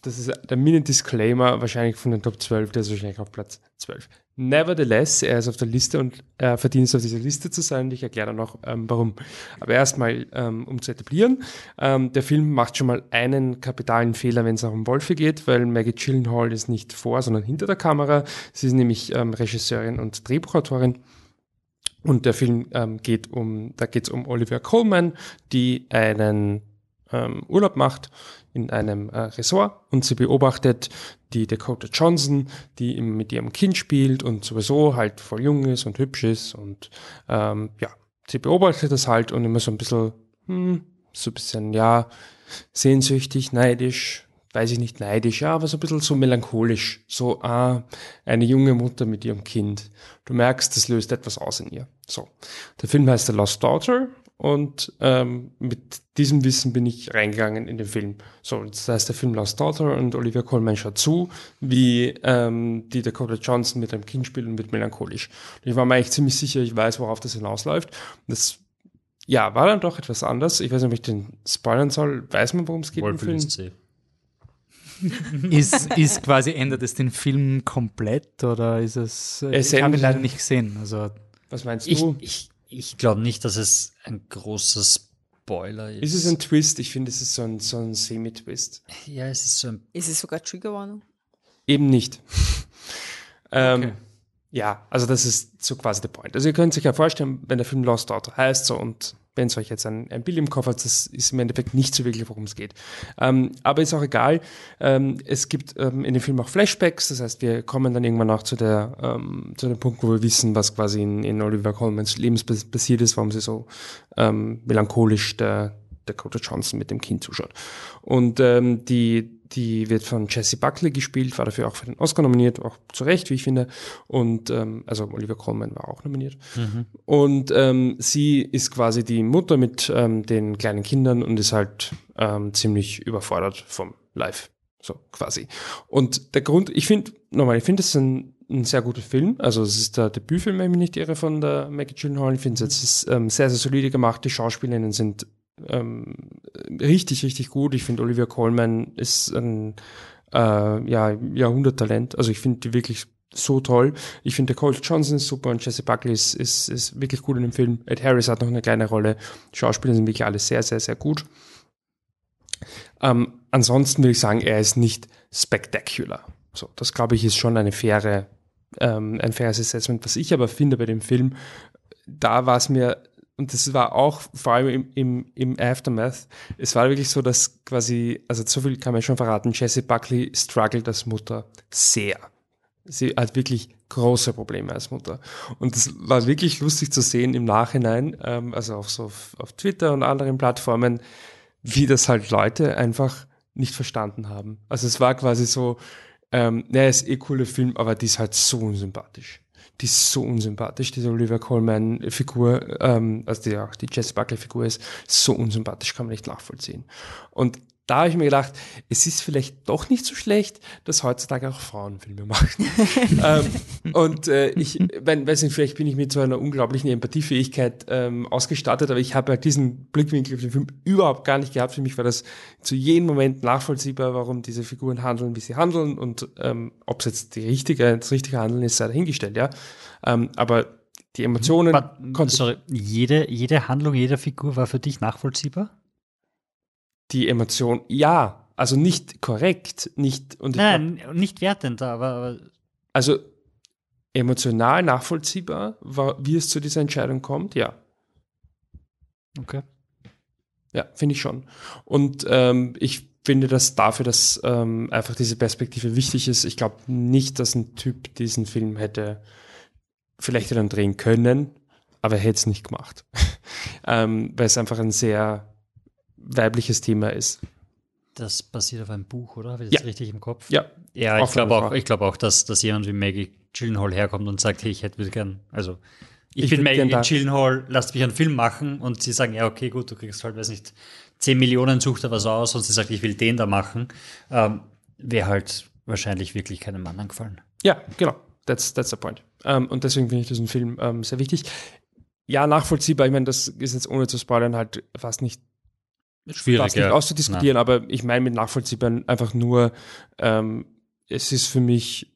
Das ist der Mini-Disclaimer, wahrscheinlich von den Top 12, der ist wahrscheinlich auf Platz 12. Nevertheless, er ist auf der Liste und er verdient es, auf dieser Liste zu sein. Ich erkläre dann noch, ähm, warum. Aber erstmal, ähm, um zu etablieren, ähm, der Film macht schon mal einen kapitalen Fehler, wenn es auch um Wolfe geht, weil Maggie Gyllenhaal ist nicht vor, sondern hinter der Kamera. Sie ist nämlich ähm, Regisseurin und Drehbuchautorin. Und der Film ähm, geht um, da geht es um Olivia Colman, die einen ähm, Urlaub macht in einem äh, Resort und sie beobachtet die Dakota Johnson, die mit ihrem Kind spielt und sowieso halt voll jung ist und hübsch ist und ähm, ja, sie beobachtet das halt und immer so ein bisschen, hm, so ein bisschen, ja, sehnsüchtig, neidisch, weiß ich nicht, neidisch, ja, aber so ein bisschen so melancholisch, so, ah, eine junge Mutter mit ihrem Kind. Du merkst, das löst etwas aus in ihr. So. Der Film heißt The Lost Daughter und ähm, mit diesem Wissen bin ich reingegangen in den Film. So, das heißt der Film Lost Daughter und Olivia Colman schaut zu, wie ähm, die Dakota Johnson mit einem Kind spielt und wird melancholisch. Und ich war mir eigentlich ziemlich sicher, ich weiß, worauf das hinausläuft. Das ja, war dann doch etwas anders. Ich weiß nicht, ob ich den spoilern soll. Weiß man, worum es geht im Wolf Film? ist. Ist, ist quasi, ändert es den Film komplett oder ist es. Es ich habe ihn leider nicht gesehen. Also, Was meinst du? ich, ich glaube nicht, dass es ein großer Spoiler ist. Ist es ein Twist? Ich finde, es ist so ein, so ein Semi-Twist. ja, es ist so ein Ist es sogar Triggerwarnung? Eben nicht. ähm, Okay. Ja, also das ist so quasi der Point. Also ihr könnt sich ja vorstellen, wenn der Film Lost Daughter heißt so und wenn es euch jetzt ein, ein Bild im Kopf hat, das ist im Endeffekt nicht so wirklich, worum es geht. Ähm, aber ist auch egal. Ähm, es gibt ähm, in dem Film auch Flashbacks, das heißt, wir kommen dann irgendwann auch zu der ähm, zu dem Punkt, wo wir wissen, was quasi in, in Oliver Colmans Leben pass- passiert ist, warum sie so ähm, melancholisch der Dakota Johnson mit dem Kind zuschaut. Und ähm, die, die wird von Jesse Buckley gespielt, war dafür auch für den Oscar nominiert, auch zu Recht, wie ich finde. Und ähm, also Oliver Colman war auch nominiert. Und ähm, sie ist quasi die Mutter mit ähm, den kleinen Kindern und ist halt ähm, ziemlich überfordert vom Live. So quasi. Und der Grund, ich finde, nochmal, ich finde es ein, ein sehr guter Film. Also es ist der Debütfilm, wenn ich mich nicht irre, von der Maggie Gyllenhaal. Ich finde es ist ähm, sehr, sehr solide gemacht. Die Schauspielerinnen sind ähm, richtig, richtig gut. Ich finde, Olivia Colman ist ein äh, ja, Jahrhunderttalent. Also ich finde die wirklich so toll. Ich finde, Cole Johnson ist super und Jesse Buckley ist, ist, ist wirklich gut in dem Film. Ed Harris hat noch eine kleine Rolle. Die Schauspieler sind wirklich alle sehr, sehr, sehr gut. Ähm, ansonsten würde ich sagen, er ist nicht spectacular. So, das glaube ich ist schon eine faire, ähm, ein faires Assessment. Was ich aber finde bei dem Film, da war es mir, und das war auch vor allem im, im, im Aftermath, es war wirklich so, dass quasi, also so viel kann man schon verraten, Jessie Buckley struggelt als Mutter sehr. Sie hat wirklich große Probleme als Mutter. Und das war wirklich lustig zu sehen im Nachhinein, ähm, also auch so auf, auf Twitter und anderen Plattformen, wie das halt Leute einfach nicht verstanden haben. Also es war quasi so, ähm, naja, ist eh cooler Film, aber die ist halt so unsympathisch. Die ist so unsympathisch, diese Olivia Colman-Figur, ähm, also die auch die Jess Buckley-Figur ist, so unsympathisch, kann man nicht nachvollziehen. Und da habe ich mir gedacht, es ist vielleicht doch nicht so schlecht, dass heutzutage auch Frauen Filme machen. ähm, und äh, ich mein, weiß nicht, vielleicht bin ich mit so einer unglaublichen Empathiefähigkeit ähm, ausgestattet, aber ich habe halt diesen Blickwinkel auf den Film überhaupt gar nicht gehabt. Für mich war das zu jedem Moment nachvollziehbar, warum diese Figuren handeln, wie sie handeln und ähm, ob es jetzt die richtige, das richtige Handeln ist, sei dahingestellt, ja. Ähm, aber die Emotionen konnte sorry, jede, jede Handlung jeder Figur war für dich nachvollziehbar? Die Emotion, ja, also nicht korrekt, nicht und glaub, Nein, nein, nicht wertend, aber, aber also emotional nachvollziehbar, war, wie es zu dieser Entscheidung kommt, ja. okay. Ja, finde ich schon. Und ähm, ich finde, dass dafür, dass ähm, einfach diese Perspektive wichtig ist, ich glaube nicht, dass ein Typ diesen Film hätte vielleicht hätte er ihn drehen können, aber er hätte es nicht gemacht. ähm, weil es einfach ein sehr weibliches Thema ist. Das basiert auf einem Buch, oder? Habe ich das Ja. richtig im Kopf? Ja, Ja, ich glaube auch, ich glaube auch, dass, dass jemand wie Maggie Gyllenhaal herkommt und sagt, hey, ich hätte gern, also ich, Ich bin Maggie Gyllenhaal, lasst mich einen Film machen und sie sagen, ja, okay, gut, du kriegst halt, weiß nicht, 10 Millionen sucht er was aus und sie sagt, ich will den da machen, ähm, wäre halt wahrscheinlich wirklich keinem anderen gefallen. Ja, genau. That's, that's the point. Ähm, und deswegen finde ich diesen Film ähm, sehr wichtig. Ja, nachvollziehbar. Ich meine, das ist jetzt ohne zu spoilern halt fast nicht, Schwierig, fast nicht auszudiskutieren, aber ich meine mit nachvollziehbar einfach nur, ähm, es ist für mich,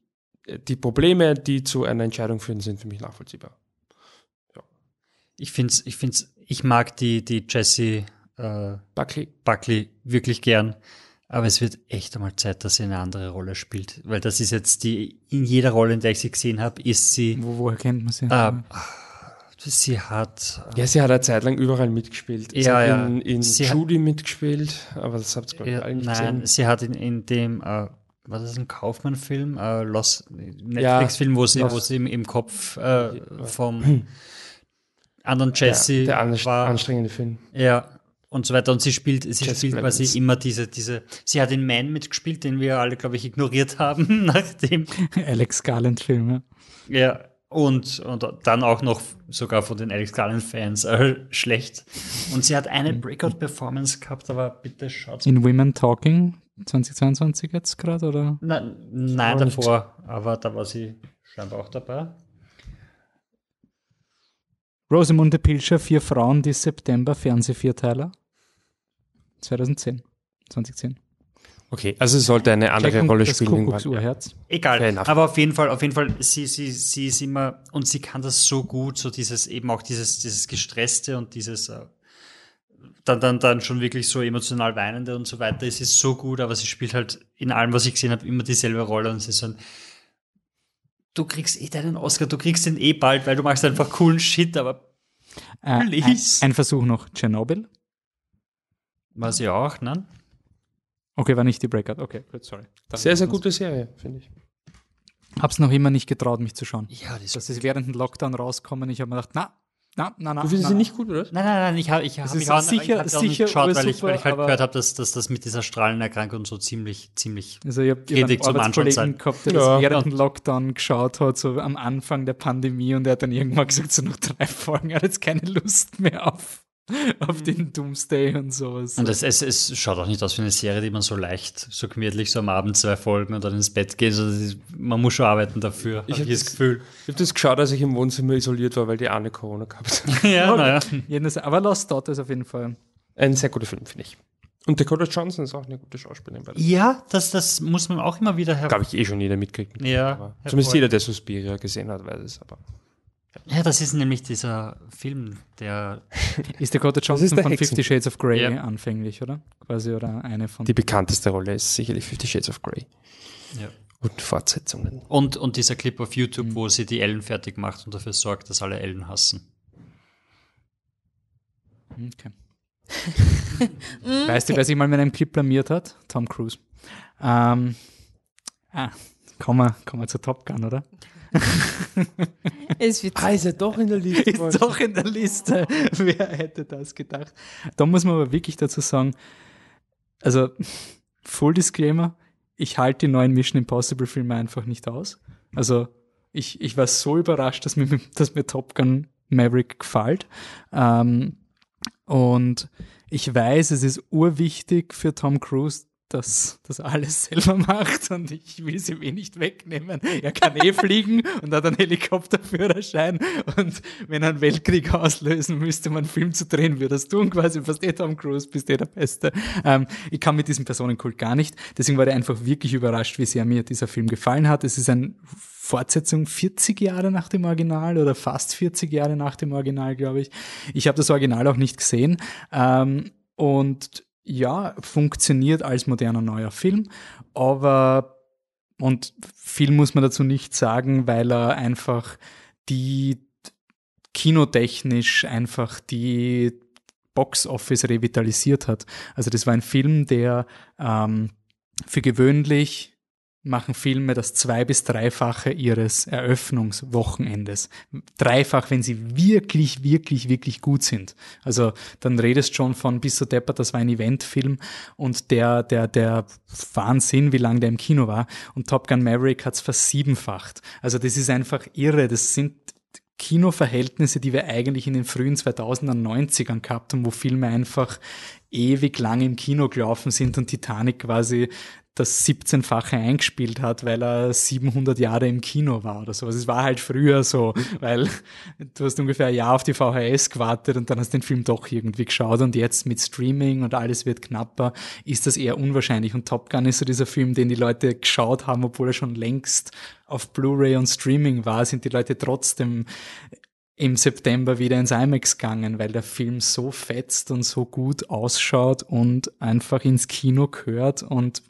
die Probleme, die zu einer Entscheidung führen, sind für mich nachvollziehbar. Ich find's, ich find's, ich mag die, die Jessie äh, Buckley. Buckley wirklich gern. Aber es wird echt einmal Zeit, dass sie eine andere Rolle spielt. Weil das ist jetzt die, in jeder Rolle, in der ich sie gesehen habe, ist sie, Wo, woher kennt man sie? äh, sie hat, äh, Ja, sie hat eine Zeit lang überall mitgespielt. Sie Ja, hat ja. in, in Sie hat- Judy mitgespielt, aber das habt ihr, glaube ich, alle nicht nein, gesehen. sie hat in, in dem, äh, war das ein Kaufmann-Film, äh, Netflix-Film, wo sie, Lost. wo sie im, im Kopf äh, vom anderen Jesse der anst war. anstrengende Film. Ja, und so weiter. Und sie spielt, sie Jess spielt quasi immer diese, diese, sie hat in Man mitgespielt, den wir alle, glaube ich, ignoriert haben, nachdem, Alex Garland-Film, ja. Und, und dann auch noch sogar von den Alex Garland-Fans äh, schlecht. Und sie hat eine Breakout-Performance gehabt, aber bitte schaut In Women Talking 2022 jetzt gerade, oder? Nein, nein nicht. davor, aber da war sie scheinbar auch dabei. Rosamunde Pilcher, Vier Frauen, die September, Fernsehvierteiler. 2010. 2010. Okay, also sie sollte eine andere Checkung Rolle spielen. Kuckucksuhrherz. Fair Egal, aber auf jeden Fall, auf jeden Fall, sie, sie, sie ist immer, und sie kann das so gut, so dieses, eben auch dieses, dieses Gestresste und dieses, äh, dann, dann, dann schon wirklich so emotional weinende und so weiter. Es ist so gut, aber sie spielt halt in allem, was ich gesehen habe, immer dieselbe Rolle und sie ist so ein, du kriegst eh deinen Oscar, du kriegst den eh bald, weil du machst einfach coolen Shit, aber Äh, ein, ein Versuch noch. Tschernobyl. war sie auch, ne? Okay, war nicht die Breakout. Okay, gut, sorry. Dann Sehr, sehr gute Serie, finde ich. Hab's noch immer nicht getraut, mich zu schauen. Ja, das Dass sie während dem Lockdown rauskommen. Ich habe mir gedacht, na, na, na, na. Du findest na, sie nicht gut, oder? Nein, nein, nein, ich habe ich hab mich auch, sicher- ich nicht sicher geschaut, weil ich, weil ich halt gehört habe, dass, dass das mit dieser Strahlenerkrankung so ziemlich, ziemlich. Also ich habe hab einen zum Anschauen Arbeitskollegen sein. gehabt, der Ja. das während dem Lockdown geschaut hat, so am Anfang der Pandemie und er hat dann irgendwann gesagt, so noch drei Folgen, er hat jetzt keine Lust mehr auf, auf den Doomsday und sowas. Und es, es, es schaut auch nicht aus wie eine Serie, die man so leicht, so gemütlich so am Abend zwei Folgen und dann ins Bett geht. Also ist, man muss schon arbeiten dafür, Ich ich hab habe ich das das- Gefühl. Ich habe das geschaut, als ich im Wohnzimmer isoliert war, weil die Anne Corona gehabt hat. ja, naja. Jedenfalls, aber Lost Daughters auf jeden Fall. Ein sehr guter Film, finde ich. Und Dakota Johnson ist auch eine gute Schauspielerin. Ja, das, das muss man auch immer wieder her. Glaube ich eh schon jeder mitkriegt. Ja, Zumindest jeder, der Suspiria gesehen hat, weiß es. Aber Ja, das ist nämlich dieser Film, der. Ist Dakota Johnson ist der von Hexen- Fifty Shades of Grey Ja. anfänglich, oder? Quasi, oder eine von. die bekannteste Rolle ist sicherlich Fifty Shades of Grey. Ja. Und Fortsetzungen. Und, und dieser Clip auf YouTube, wo sie die Ellen fertig macht und dafür sorgt, dass alle Ellen hassen. Okay. weißt du, wer sich mal mit einem Clip blamiert hat? Tom Cruise. Ähm, ah, kommen wir, kommen wir zu Top Gun, oder? Es wird Ah, ist er doch in der Liste. Ist doch in der Liste. Wer hätte das gedacht? Da muss man aber wirklich dazu sagen, also Full Disclaimer, ich halte die neuen Mission Impossible Filme einfach nicht aus. Also ich, ich war so überrascht, dass mir, dass mir Top Gun Maverick gefällt. Ähm, und ich weiß, es ist urwichtig für Tom Cruise, dass das alles selber macht und ich will es ihm eh nicht wegnehmen. Er kann eh fliegen und hat einen Helikopterführerschein und wenn er einen Weltkrieg auslösen müsste, um einen Film zu drehen, würde es tun quasi. Fast eh Tom Cruise, bist eh der Beste. Ähm, ich kann mit diesem Personenkult gar nicht. Deswegen war ich einfach wirklich überrascht, wie sehr mir dieser Film gefallen hat. Es ist eine Fortsetzung 40 Jahre nach dem Original oder fast 40 Jahre nach dem Original, glaube ich. Ich habe das Original auch nicht gesehen. Ähm, und ja, funktioniert als moderner neuer Film, aber und viel muss man dazu nicht sagen, weil er einfach die kinotechnisch einfach die Box Office revitalisiert hat. Also das war ein Film, der ähm, für gewöhnlich machen Filme das zwei- bis dreifache ihres Eröffnungswochenendes. Dreifach, wenn sie wirklich, wirklich, wirklich gut sind. Also dann redest schon von bis so deppert, das war ein Eventfilm und der, der, der Wahnsinn, wie lange der im Kino war. Und Top Gun Maverick hat's versiebenfacht. Also das ist einfach irre. Das sind Kinoverhältnisse, die wir eigentlich in den frühen 2000er, 90ern gehabt haben, wo Filme einfach ewig lang im Kino gelaufen sind und Titanic quasi das 17-fache eingespielt hat, weil er 700 Jahre im Kino war oder sowas. Es war halt früher so, weil du hast ungefähr ein Jahr auf die VHS gewartet und dann hast den Film doch irgendwie geschaut und jetzt mit Streaming und alles wird knapper, ist das eher unwahrscheinlich. Und Top Gun ist so dieser Film, den die Leute geschaut haben, obwohl er schon längst auf Blu-ray und Streaming war, sind die Leute trotzdem im September wieder ins IMAX gegangen, weil der Film so fetzt und so gut ausschaut und einfach ins Kino gehört und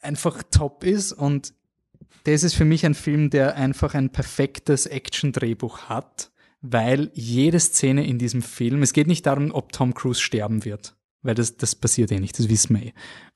einfach top ist. Und das ist für mich ein Film, der einfach ein perfektes Action-Drehbuch hat, weil jede Szene in diesem Film, es geht nicht darum, ob Tom Cruise sterben wird, weil das, das passiert eh nicht, das wissen wir eh.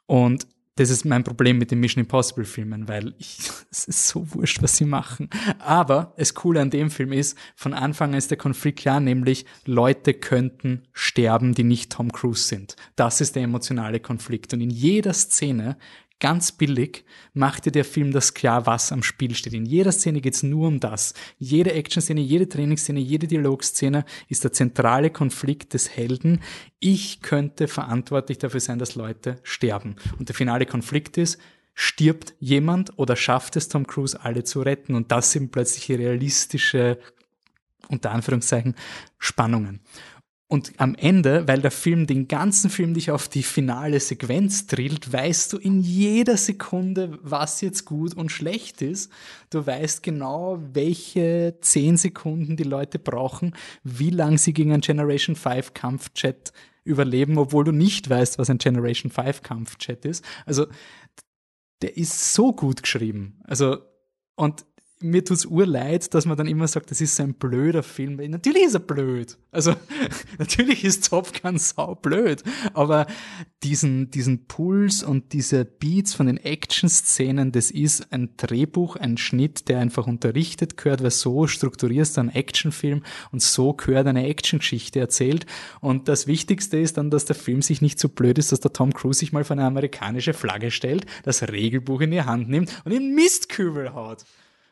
Und das ist mein Problem mit den Mission Impossible Filmen, weil ich, es ist so wurscht, was sie machen. Aber das Coole an dem Film ist, von Anfang an ist der Konflikt klar, nämlich Leute könnten sterben, die nicht Tom Cruise sind. Das ist der emotionale Konflikt. Und in jeder Szene ganz billig macht dir der Film das klar, was am Spiel steht. In jeder Szene geht's nur um das. Jede Action-Szene, jede Trainingsszene, jede Dialogszene ist der zentrale Konflikt des Helden. Ich könnte verantwortlich dafür sein, dass Leute sterben. Und der finale Konflikt ist, stirbt jemand oder schafft es Tom Cruise, alle zu retten? Und das sind plötzlich realistische, unter Anführungszeichen, Spannungen. Und am Ende, weil der Film den ganzen Film dich auf die finale Sequenz drillt, weißt du in jeder Sekunde, was jetzt gut und schlecht ist. Du weißt genau, welche zehn Sekunden die Leute brauchen, wie lang sie gegen einen Generation 5 Kampfchat überleben, obwohl du nicht weißt, was ein Generation 5 Kampfchat ist. Also, der ist so gut geschrieben. Also, und mir tut's urleid, dass man dann immer sagt, das ist so ein blöder Film. Natürlich ist er blöd. Also, natürlich ist Top Gun sau blöd. Aber diesen, diesen Puls und diese Beats von den Action-Szenen, das ist ein Drehbuch, ein Schnitt, der einfach unterrichtet gehört, weil so strukturierst du einen Actionfilm und so gehört eine Actiongeschichte erzählt. Und das Wichtigste ist dann, dass der Film sich nicht so blöd ist, dass der Tom Cruise sich mal vor eine amerikanische Flagge stellt, das Regelbuch in die Hand nimmt und in Mistkübel haut.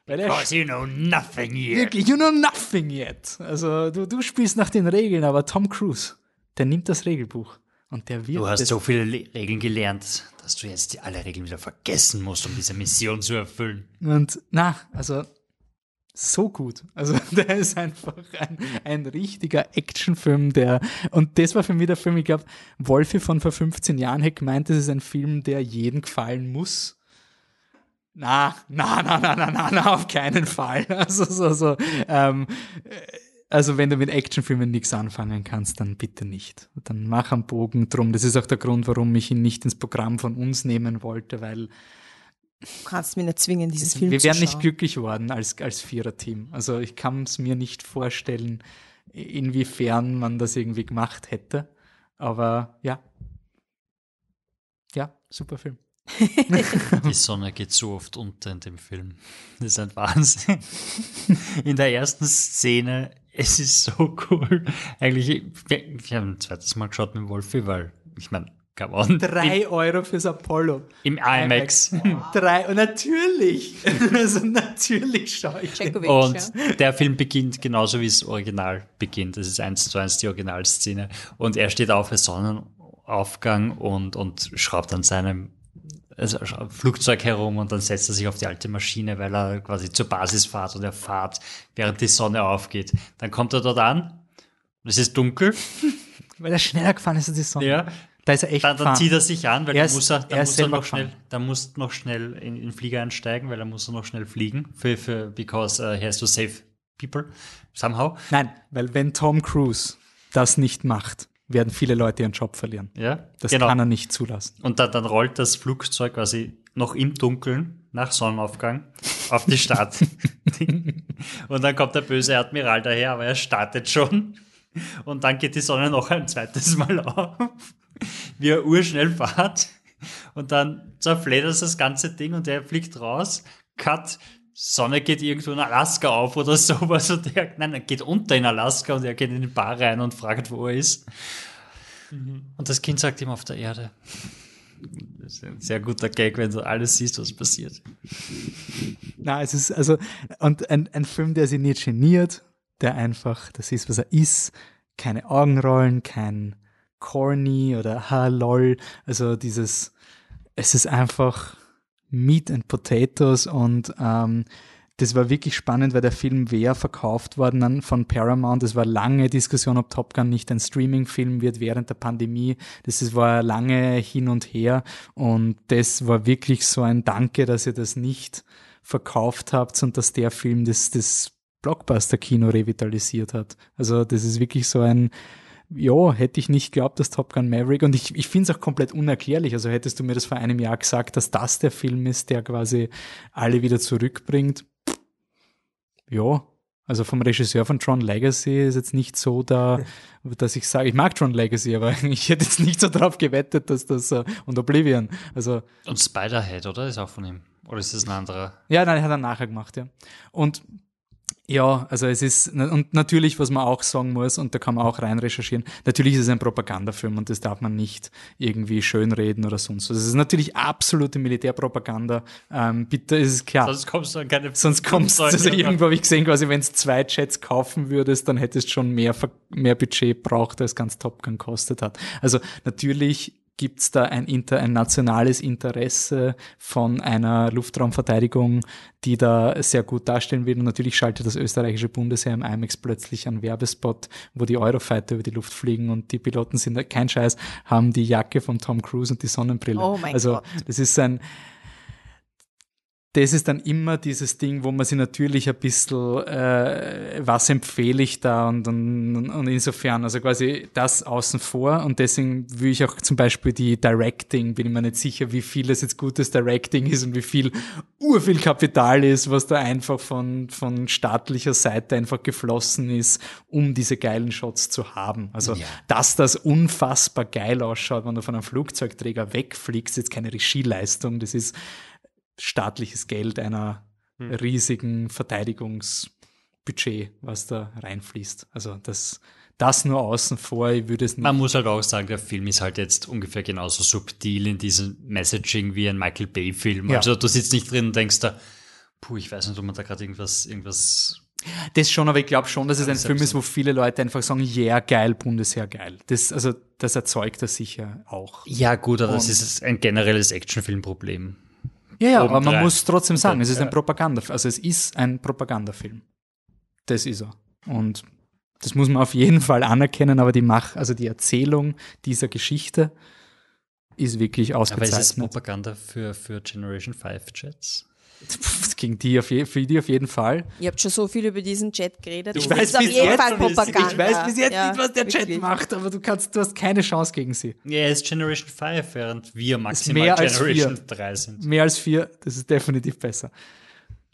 Because you know nothing yet. Wirklich, you know nothing yet. Also du, du spielst nach den Regeln, aber Tom Cruise, der nimmt das Regelbuch und der wird. Du hast so viele Le Regeln gelernt, dass du jetzt alle Regeln wieder vergessen musst, um diese Mission zu erfüllen. Und na, also so gut. Also der ist einfach ein, ein richtiger Actionfilm, der und das war für mich der Film, ich glaube, Wolfi von vor 15 Jahren hätte gemeint, das ist ein Film, der jeden gefallen muss na, na, na, na, na, na, na, auf keinen Fall. Also, so, so, ähm, also wenn du mit Actionfilmen nichts anfangen kannst, dann bitte nicht. Dann mach einen Bogen drum. Das ist auch der Grund, warum ich ihn nicht ins Programm von uns nehmen wollte, weil Du kannst mich nicht zwingen, dieses Film wir zu wären schauen. nicht glücklich geworden als, als Viererteam. Also ich kann es mir nicht vorstellen, inwiefern man das irgendwie gemacht hätte. Aber ja. Ja, super Film. Die Sonne geht so oft unter in dem Film. Das ist ein Wahnsinn. In der ersten Szene, es ist so cool. Eigentlich, wir, wir haben ein zweites Mal geschaut mit Wolfi, weil, ich meine, come on. Drei Euro fürs Apollo. Im IMAX. Drei, und natürlich. also natürlich schaue ich den. Und ja. der Film beginnt genauso wie das Original beginnt. Das ist eins zu eins die Originalszene. Und er steht auf für Sonnenaufgang und, und schraubt an seinem also Flugzeug herum und dann setzt er sich auf die alte Maschine, weil er quasi zur Basis fährt und er fährt, während die Sonne aufgeht. Dann kommt er dort an, und es ist dunkel, Weil er schneller gefahren ist als die Sonne. ja. Da ist er echt Dann, dann zieht er sich an, weil Er er ist- muss er, er dann ist muss er noch schnell, dann muss noch schnell in, in den Flieger einsteigen, weil er muss er noch schnell fliegen, für, für, because uh, he has to save people, somehow. Nein, weil wenn Tom Cruise das nicht macht, werden viele Leute ihren Job verlieren. Ja, Das genau. kann er nicht zulassen. Und dann, dann rollt das Flugzeug quasi noch im Dunkeln nach Sonnenaufgang auf die Start. und dann kommt der böse Admiral daher, aber er startet schon. Und dann geht die Sonne noch ein zweites Mal auf, wie er urschnell fährt. Und dann zerfledert das ganze Ding und er fliegt raus. Cut. Sonne geht irgendwo in Alaska auf oder sowas. Und er, nein, er geht unter in Alaska und er geht in die Bar rein und fragt, wo er ist. Und das Kind sagt ihm auf der Erde. Das ist ein sehr guter Gag, wenn du alles siehst, was passiert. Na, es ist also, und ein, ein Film, der sich nicht geniert, der einfach, das ist, was er ist, keine Augenrollen, kein corny oder ha lol, also dieses, es ist einfach Meat and Potatoes und ähm, das war wirklich spannend, weil der Film wäre verkauft worden von Paramount. Es war lange Diskussion, ob Top Gun nicht ein Streaming-Film wird während der Pandemie. Das war lange hin und her und das war wirklich so ein Danke, dass ihr das nicht verkauft habt und dass der Film das, das Blockbuster-Kino revitalisiert hat. Also das ist wirklich so ein, ja, hätte ich nicht geglaubt, dass Top Gun Maverick, und ich, ich finde es auch komplett unerklärlich, also hättest du mir das vor einem Jahr gesagt, dass das der Film ist, der quasi alle wieder zurückbringt, ja, also vom Regisseur von Tron Legacy ist jetzt nicht so da, dass ich sage, ich mag Tron Legacy, aber ich hätte jetzt nicht so drauf gewettet, dass das uh, und Oblivion. Also und Spiderhead, oder? Ist auch von ihm. Oder ist das ein anderer? Ja, nein, hat er nachher gemacht, ja. Und ja, also es ist, und natürlich, was man auch sagen muss, und da kann man auch rein recherchieren, natürlich ist es ein Propagandafilm und das darf man nicht irgendwie schönreden oder sonst was. Es ist natürlich absolute Militärpropaganda. Ähm, bitte ist es klar. Sonst kommst du an keine Sonst kommst du, also irgendwo habe ich gesehen, quasi, wenn es zwei Jets kaufen würdest, dann hättest du schon mehr, mehr Budget braucht, als ganz Top Gun kostet hat. Also natürlich gibt es da ein, inter, ein nationales Interesse von einer Luftraumverteidigung, die da sehr gut darstellen will. Und natürlich schaltet das österreichische Bundesheer im IMAX plötzlich einen Werbespot, wo die Eurofighter über die Luft fliegen und die Piloten sind kein Scheiß, haben die Jacke von Tom Cruise und die Sonnenbrille. Oh mein also Gott. das ist ein das ist dann immer dieses Ding, wo man sich natürlich ein bisschen, äh, was empfehle ich da und, und, und insofern, also quasi das außen vor und deswegen will ich auch zum Beispiel die Directing, bin ich mir nicht sicher, wie viel es jetzt gutes Directing ist und wie viel urviel Kapital ist, was da einfach von, von staatlicher Seite einfach geflossen ist, um diese geilen Shots zu haben. Also, ja. dass das unfassbar geil ausschaut, wenn du von einem Flugzeugträger wegfliegst, ist jetzt keine Regieleistung, das ist staatliches Geld einer hm. riesigen Verteidigungsbudget, was da reinfließt. Also das, das nur außen vor, ich würde es nicht. Man muss halt auch sagen, der Film ist halt jetzt ungefähr genauso subtil in diesem Messaging wie ein Michael Bay-Film. Ja. Also du sitzt nicht drin und denkst da, puh, ich weiß nicht, ob man da gerade irgendwas, irgendwas das schon, aber ich glaube schon, dass es ein Film ist, wo viele Leute einfach sagen, ja, yeah, geil, Bundesheer, geil. Das, also, das erzeugt er sicher auch. Ja, gut, aber und das ist ein generelles Actionfilmproblem. Ja, ja, aber man muss trotzdem sagen, es ist ein Propagandafilm. Also es ist ein Propagandafilm. Das ist er. Und das muss man auf jeden Fall anerkennen, aber die Mach, also die Erzählung dieser Geschichte ist wirklich ausgezeichnet. Aber ist es Propaganda für, für Generation 5 Jets? Gegen die auf je, für die auf jeden Fall. Ihr habt schon so viel über diesen Chat geredet. Ich weiß, bis jetzt, ich weiß bis jetzt ja, nicht, was der wirklich. Chat macht, aber du kannst, du hast keine Chance gegen sie. Ja, er ist Generation 5, während wir maximal mehr Generation 3 sind. Mehr als 4, das ist definitiv besser.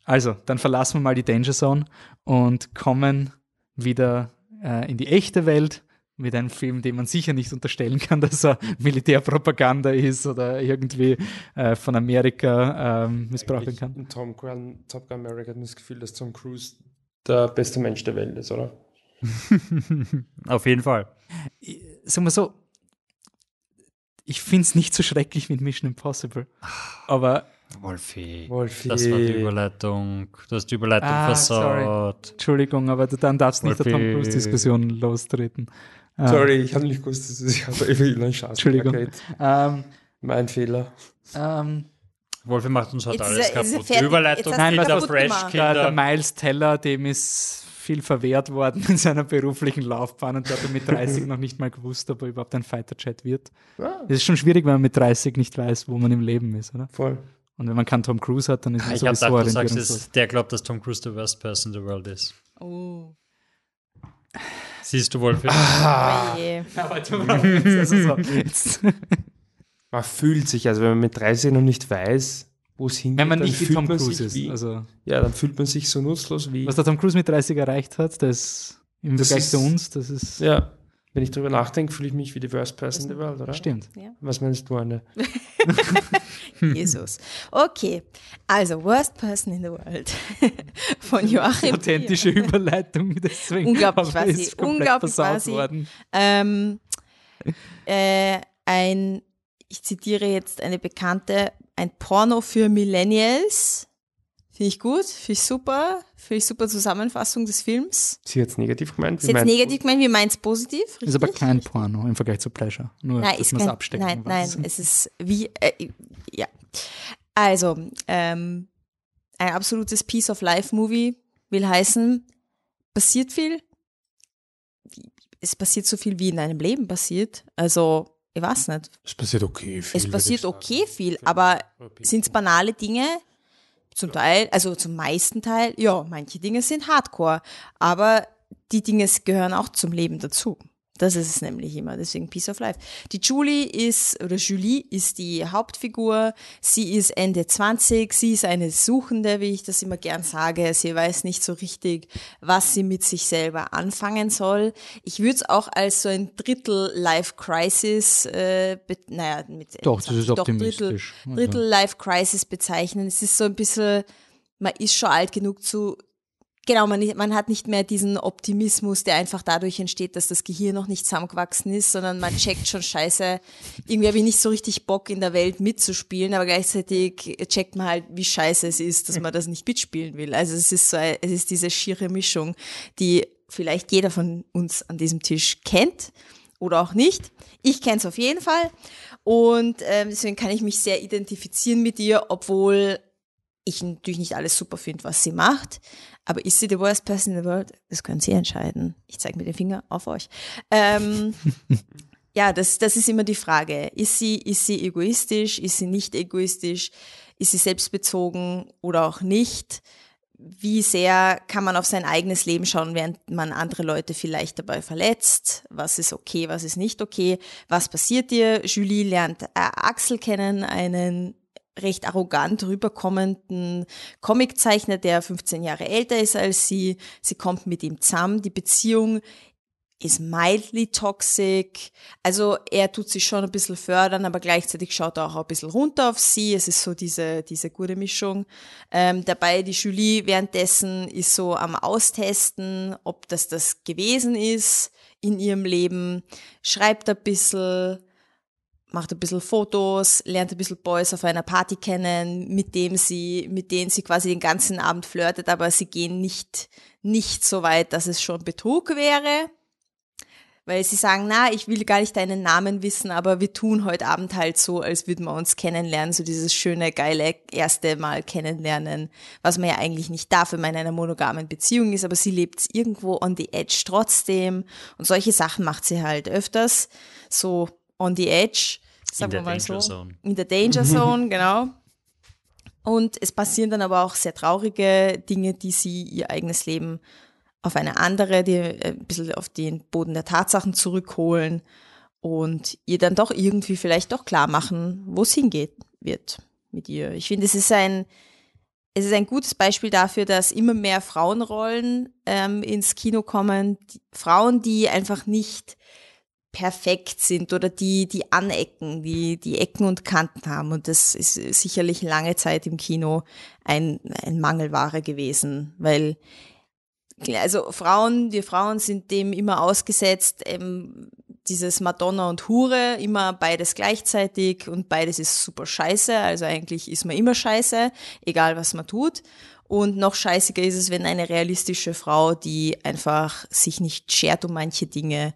Also, dann verlassen wir mal die Danger Zone und kommen wieder äh, in die echte Welt mit einem Film, dem man sicher nicht unterstellen kann, dass er Militärpropaganda ist oder irgendwie äh, von Amerika ähm, missbrauchen kann. In Tom Gun, Top Gun America hat das Gefühl, dass Tom Cruise der beste Mensch der Welt ist, oder? Auf jeden Fall. Sagen wir so, ich finde es nicht so schrecklich mit Mission Impossible, aber Wolfi. Wolfi. Das war die Überleitung. Du hast die Überleitung ah, versaut. Entschuldigung, aber du, dann darfst Wolfi. nicht der Tom Cruise-Diskussion lostreten. Ähm, Sorry, ich habe nicht gewusst, dass ich habe einen Schatz. Entschuldigung. Ähm, mein Fehler. Ähm, Wolfi macht uns heute Jetzt alles ist ist kaputt. fertig. Die Überleitung Nein, der Fresh der, der. Miles Teller, dem ist viel verwehrt worden in seiner beruflichen Laufbahn und der hat mit 30 noch nicht mal gewusst, ob er überhaupt ein Fighter-Jet wird. Ah, Es ist schon schwierig, wenn man mit 30 nicht weiß, wo man im Leben ist, oder? voll. Und wenn man keinen Tom Cruise hat, dann ist man Ich habe sowieso gedacht, du sagst jetzt, der glaubt, dass Tom Cruise the worst person in the world ist. Oh. Siehst du, Wolfi? Ah. Jetzt, Man fühlt sich, also wenn man mit 30 noch nicht weiß, wo es hingeht, wenn man dann nicht wie fühlt Tom man Cruise sich ist. Wie, Also, ja, dann fühlt man sich so nutzlos wie. was der Tom Cruise mit 30 erreicht hat, das im Das Vergleich ist- zu uns, das ist Ja, wenn ich drüber nachdenke, fühle ich mich wie die worst person in the world, oder? stimmt. Was meinst du, Anne? Jesus. Okay, also Worst Person in the World von Joachim. Authentische Überleitung, deswegen Unglaublich war ist sie, unglaublich war sie. worden. Ähm, äh, ein, ich zitiere jetzt eine bekannte, ein Porno für Millennials Finde ich gut, finde ich super, finde ich super Zusammenfassung des Films. Sie hat es negativ gemeint. Ist jetzt negativ gemeint, wie meint es positiv? Richtig? Ist aber kein Porno im Vergleich zu Pleasure. Nur, nein, dass ist man es abstecken nein, weiß. nein, es ist wie, äh, ja. Also, ähm, ein absolutes Piece of Life Movie will heißen, passiert viel. Es passiert so viel, wie in einem Leben passiert. Also, ich weiß nicht. Es passiert okay viel. Es passiert okay viel, aber sind es banale Dinge? Zum Teil, also zum meisten Teil, ja, manche Dinge sind Hardcore, aber die Dinge gehören auch zum Leben dazu. Das ist es nämlich immer, deswegen Piece of Life. Die Julie ist, oder Julie ist die Hauptfigur. Sie ist Ende 20, sie ist eine Suchende, wie ich das immer gern sage. Sie weiß nicht so richtig, was sie mit sich selber anfangen soll. Ich würde es auch als so ein Drittel Life Crisis, äh, naja, mit Doch, das ist Drittel, optimistisch. Also, Drittel Life Crisis bezeichnen. Es ist so ein bisschen, man ist schon alt genug zu, genau, man, man hat nicht mehr diesen Optimismus, der einfach dadurch entsteht, dass das Gehirn noch nicht zusammengewachsen ist, sondern man checkt schon scheiße, irgendwie habe ich nicht so richtig Bock in der Welt mitzuspielen, aber gleichzeitig checkt man halt, wie scheiße es ist, dass man das nicht mitspielen will. Also es ist so, es ist diese schiere Mischung, die vielleicht jeder von uns an diesem Tisch kennt oder auch nicht. Ich kenne es auf jeden Fall und ähm, deswegen kann ich mich sehr identifizieren mit ihr, obwohl ich natürlich nicht alles super finde, was sie macht. Aber ist sie the worst person in the world? Das können Sie entscheiden. Ich zeige mit dem Finger auf euch. Ähm, ja, das, das ist immer die Frage. Ist sie, ist sie egoistisch? Ist sie nicht egoistisch? Ist sie selbstbezogen oder auch nicht? Wie sehr kann man auf sein eigenes Leben schauen, während man andere Leute vielleicht dabei verletzt? Was ist okay, was ist nicht okay? Was passiert ihr? Julie lernt äh, Axel kennen, einen recht arrogant rüberkommenden Comiczeichner, der 15 Jahre älter ist als sie. Sie kommt mit ihm zusammen. Die Beziehung ist mildly toxic. Also er tut sich schon ein bisschen fördern, aber gleichzeitig schaut er auch ein bisschen runter auf sie. Es ist so diese, diese gute Mischung. Ähm, dabei die Julie währenddessen ist so am Austesten, ob das das gewesen ist in ihrem Leben, schreibt ein bisschen, macht ein bisschen Fotos, lernt ein bisschen Boys auf einer Party kennen, mit dem sie, mit denen sie quasi den ganzen Abend flirtet, aber sie gehen nicht, nicht so weit, dass es schon Betrug wäre. Weil sie sagen, na, ich will gar nicht deinen Namen wissen, aber wir tun heute Abend halt so, als würden wir uns kennenlernen, so dieses schöne, geile erste Mal kennenlernen, was man ja eigentlich nicht darf, wenn man in einer monogamen Beziehung ist, aber sie lebt irgendwo on the edge trotzdem und solche Sachen macht sie halt öfters, so on the edge, sagen der wir mal Danger so. Zone. In der Danger Zone, genau. Und es passieren dann aber auch sehr traurige Dinge, die sie ihr eigenes Leben auf eine andere, die äh, ein bisschen auf den Boden der Tatsachen zurückholen und ihr dann doch irgendwie vielleicht doch klar machen, wo es hingeht wird mit ihr. Ich finde, es ist ein, es ist ein gutes Beispiel dafür, dass immer mehr Frauenrollen ähm, ins Kino kommen. Die, Frauen, die einfach nicht perfekt sind oder die, die anecken, die, die Ecken und Kanten haben. Und das ist sicherlich lange Zeit im Kino ein, ein Mangelware gewesen, weil also Frauen, wir Frauen sind dem immer ausgesetzt, ähm, dieses Madonna und Hure, immer beides gleichzeitig und beides ist super scheiße. Also eigentlich ist man immer scheiße, egal was man tut. Und noch scheißiger ist es, wenn eine realistische Frau, die einfach sich nicht schert um manche Dinge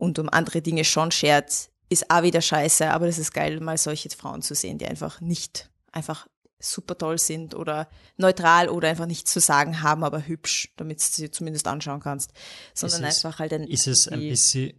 und um andere Dinge schon schert, ist auch wieder scheiße. Aber das ist geil, mal solche Frauen zu sehen, die einfach nicht, einfach super toll sind oder neutral oder einfach nichts zu sagen haben, aber hübsch, damit du sie zumindest anschauen kannst. Sondern Ist es- einfach halt ein. Ist es ein bisschen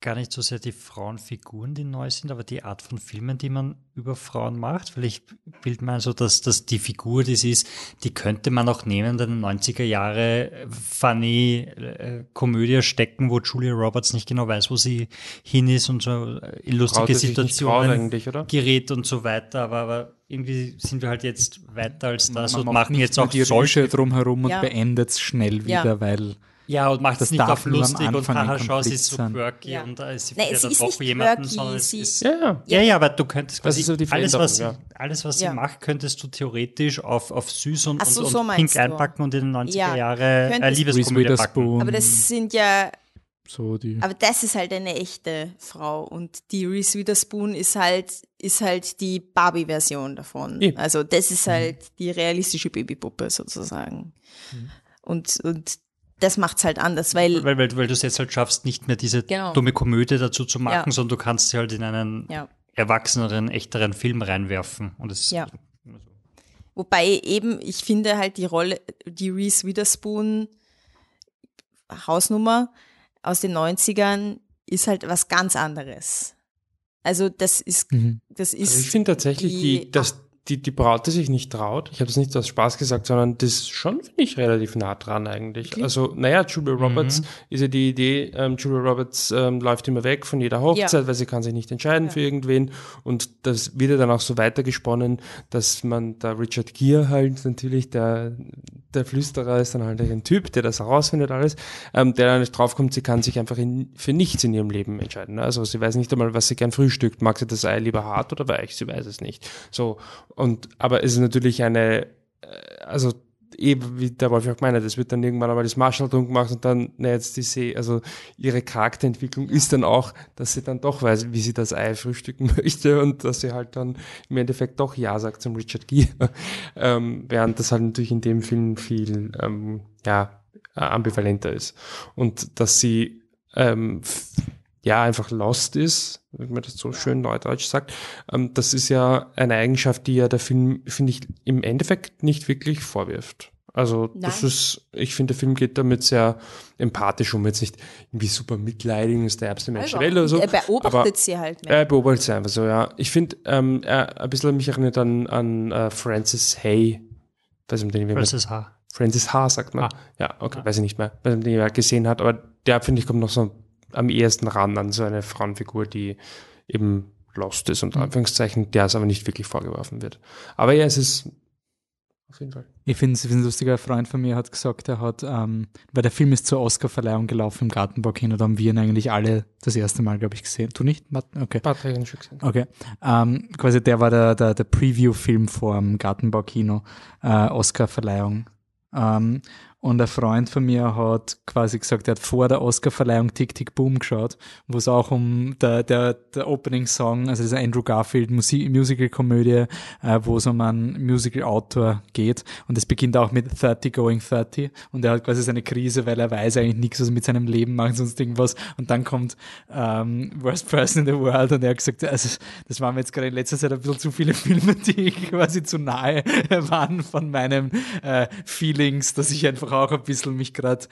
gar nicht so sehr die Frauenfiguren, die neu sind, aber die Art von Filmen, die man über Frauen macht? Weil ich bild mir so, dass, dass die Figur, die sie ist, die könnte man auch nehmen, in den 90er Jahre äh, funny äh, Komödie stecken, wo Julia Roberts nicht genau weiß, wo sie hin ist und so äh, in lustige nicht traut Situationen eigentlich, oder? gerät und so weiter. Aber, aber irgendwie sind wir halt jetzt weiter als das Man und machen jetzt auch die solche drumherum und Ja. beendet es schnell Ja. wieder, weil Ja, und macht Das es nicht auf lustig und Anfang ein haha, schau, sie ist so quirky Ja. und äh, sie Nein, sie ist nicht jemanden, quirky, sondern es sie- ist, Ja, ja. ja, ja, aber du könntest quasi so die alles, was, sie, Veränderung, alles, was Ja. sie macht, könntest du theoretisch auf, auf süß und, so, und, und so pink du. einpacken und in den 90er Ja, Jahre äh, Liebeskomödie packen. Aber das sind ja So die. Aber das ist halt eine echte Frau und die Reese Witherspoon ist halt, ist halt die Barbie-Version davon. Eben. Also das ist Mhm. halt die realistische Babypuppe sozusagen. Und, und das macht's halt anders, weil, Weil, weil, weil du es jetzt halt schaffst, nicht mehr diese Genau. dumme Komödie dazu zu machen, Ja. sondern du kannst sie halt in einen ja. erwachseneren, echteren Film reinwerfen. Und es Ja. Wobei eben, ich finde halt die Rolle, die Reese Witherspoon Hausnummer aus den 90ern ist halt was ganz anderes. Also das ist, Mhm. das ist. Also ich finde tatsächlich, die, dass die, die Braut, die sich nicht traut, ich habe es nicht aus Spaß gesagt, sondern das schon, finde ich, relativ nah dran eigentlich. Also, naja, Julia Roberts ist ja die Idee, ähm, Julia Roberts ähm, läuft immer weg von jeder Hochzeit, Ja. weil sie kann sich nicht entscheiden für irgendwen. Und das wird ja dann auch so weitergesponnen, dass man da Richard Gere halt natürlich, der, der Flüsterer ist dann halt ein Typ, der das herausfindet alles, ähm, der dann nicht draufkommt, sie kann sich einfach in, für nichts in ihrem Leben entscheiden. Also sie weiß nicht einmal, was sie gern frühstückt. Mag sie das Ei lieber hart oder weich? Sie weiß es nicht. So. Und, aber es ist natürlich eine, äh, also eben wie der Wolf auch meinte, das wird dann irgendwann einmal das Marshall drum gemacht und dann, na jetzt die See, also ihre Charakterentwicklung ist dann auch, dass sie dann doch weiß, wie sie das Ei frühstücken möchte und dass sie halt dann im Endeffekt doch Ja sagt zum Richard Gere. ähm, während das halt natürlich in dem Film viel, ähm, ja, äh, ambivalenter ist. Und dass sie, ähm, ja, einfach lost ist, wie man das so schön neudeutsch sagt. Ähm, das ist ja eine Eigenschaft, die ja der Film, finde ich, im Endeffekt nicht wirklich vorwirft. Also das Nein. ist, ich finde, der Film geht damit sehr empathisch um, jetzt nicht irgendwie super mitleidig, ist der ärmste Mensch der Welt oder so. er beobachtet aber sie halt mehr. er beobachtet sie einfach so, ja. Ich finde, ähm, er ein bisschen mich erinnert an, an äh, Francis Hay. Weiß nicht, den Francis H. Francis H. sagt man. Ah. Ja, okay, weiß ich nicht mehr, weiß nicht, den jemand gesehen hat, aber der, finde ich, kommt noch so am ehesten ran an so eine Frauenfigur, die eben lost ist, unter Anführungszeichen, der es aber nicht wirklich vorgeworfen wird. Aber ja, es ist auf jeden Fall. Ich finde es ein lustiger Freund von mir hat gesagt, er hat, ähm, weil der Film ist zur Oscarverleihung gelaufen im Gartenbaukino, da haben wir ihn eigentlich alle das erste Mal, glaube ich, gesehen. Du nicht? Okay. Patrick hat ihn schon gesehen. Okay. Ähm, quasi der war der, der, der Preview-Film vor dem Gartenbaukino, äh, Oscar-Verleihung. Ähm, und ein Freund von mir hat quasi gesagt, er hat vor der Oscar-Verleihung Tick Tick Boom geschaut, wo es auch um der, der, der Opening-Song, also dieser Andrew Garfield Musi Musical-Komödie, äh, wo es um einen Musical-Autor geht. Und es beginnt auch mit 30 going 30. Und er hat quasi seine Krise, weil er weiß eigentlich nichts, was er mit seinem Leben macht, sonst irgendwas. Und dann kommt ähm, Worst Person in the World und er hat gesagt, also das waren mir jetzt gerade in letzter Zeit ein bisschen zu viele Filme, die quasi zu nahe waren von meinen äh, Feelings, dass ich einfach auch ein bisschen mich gerade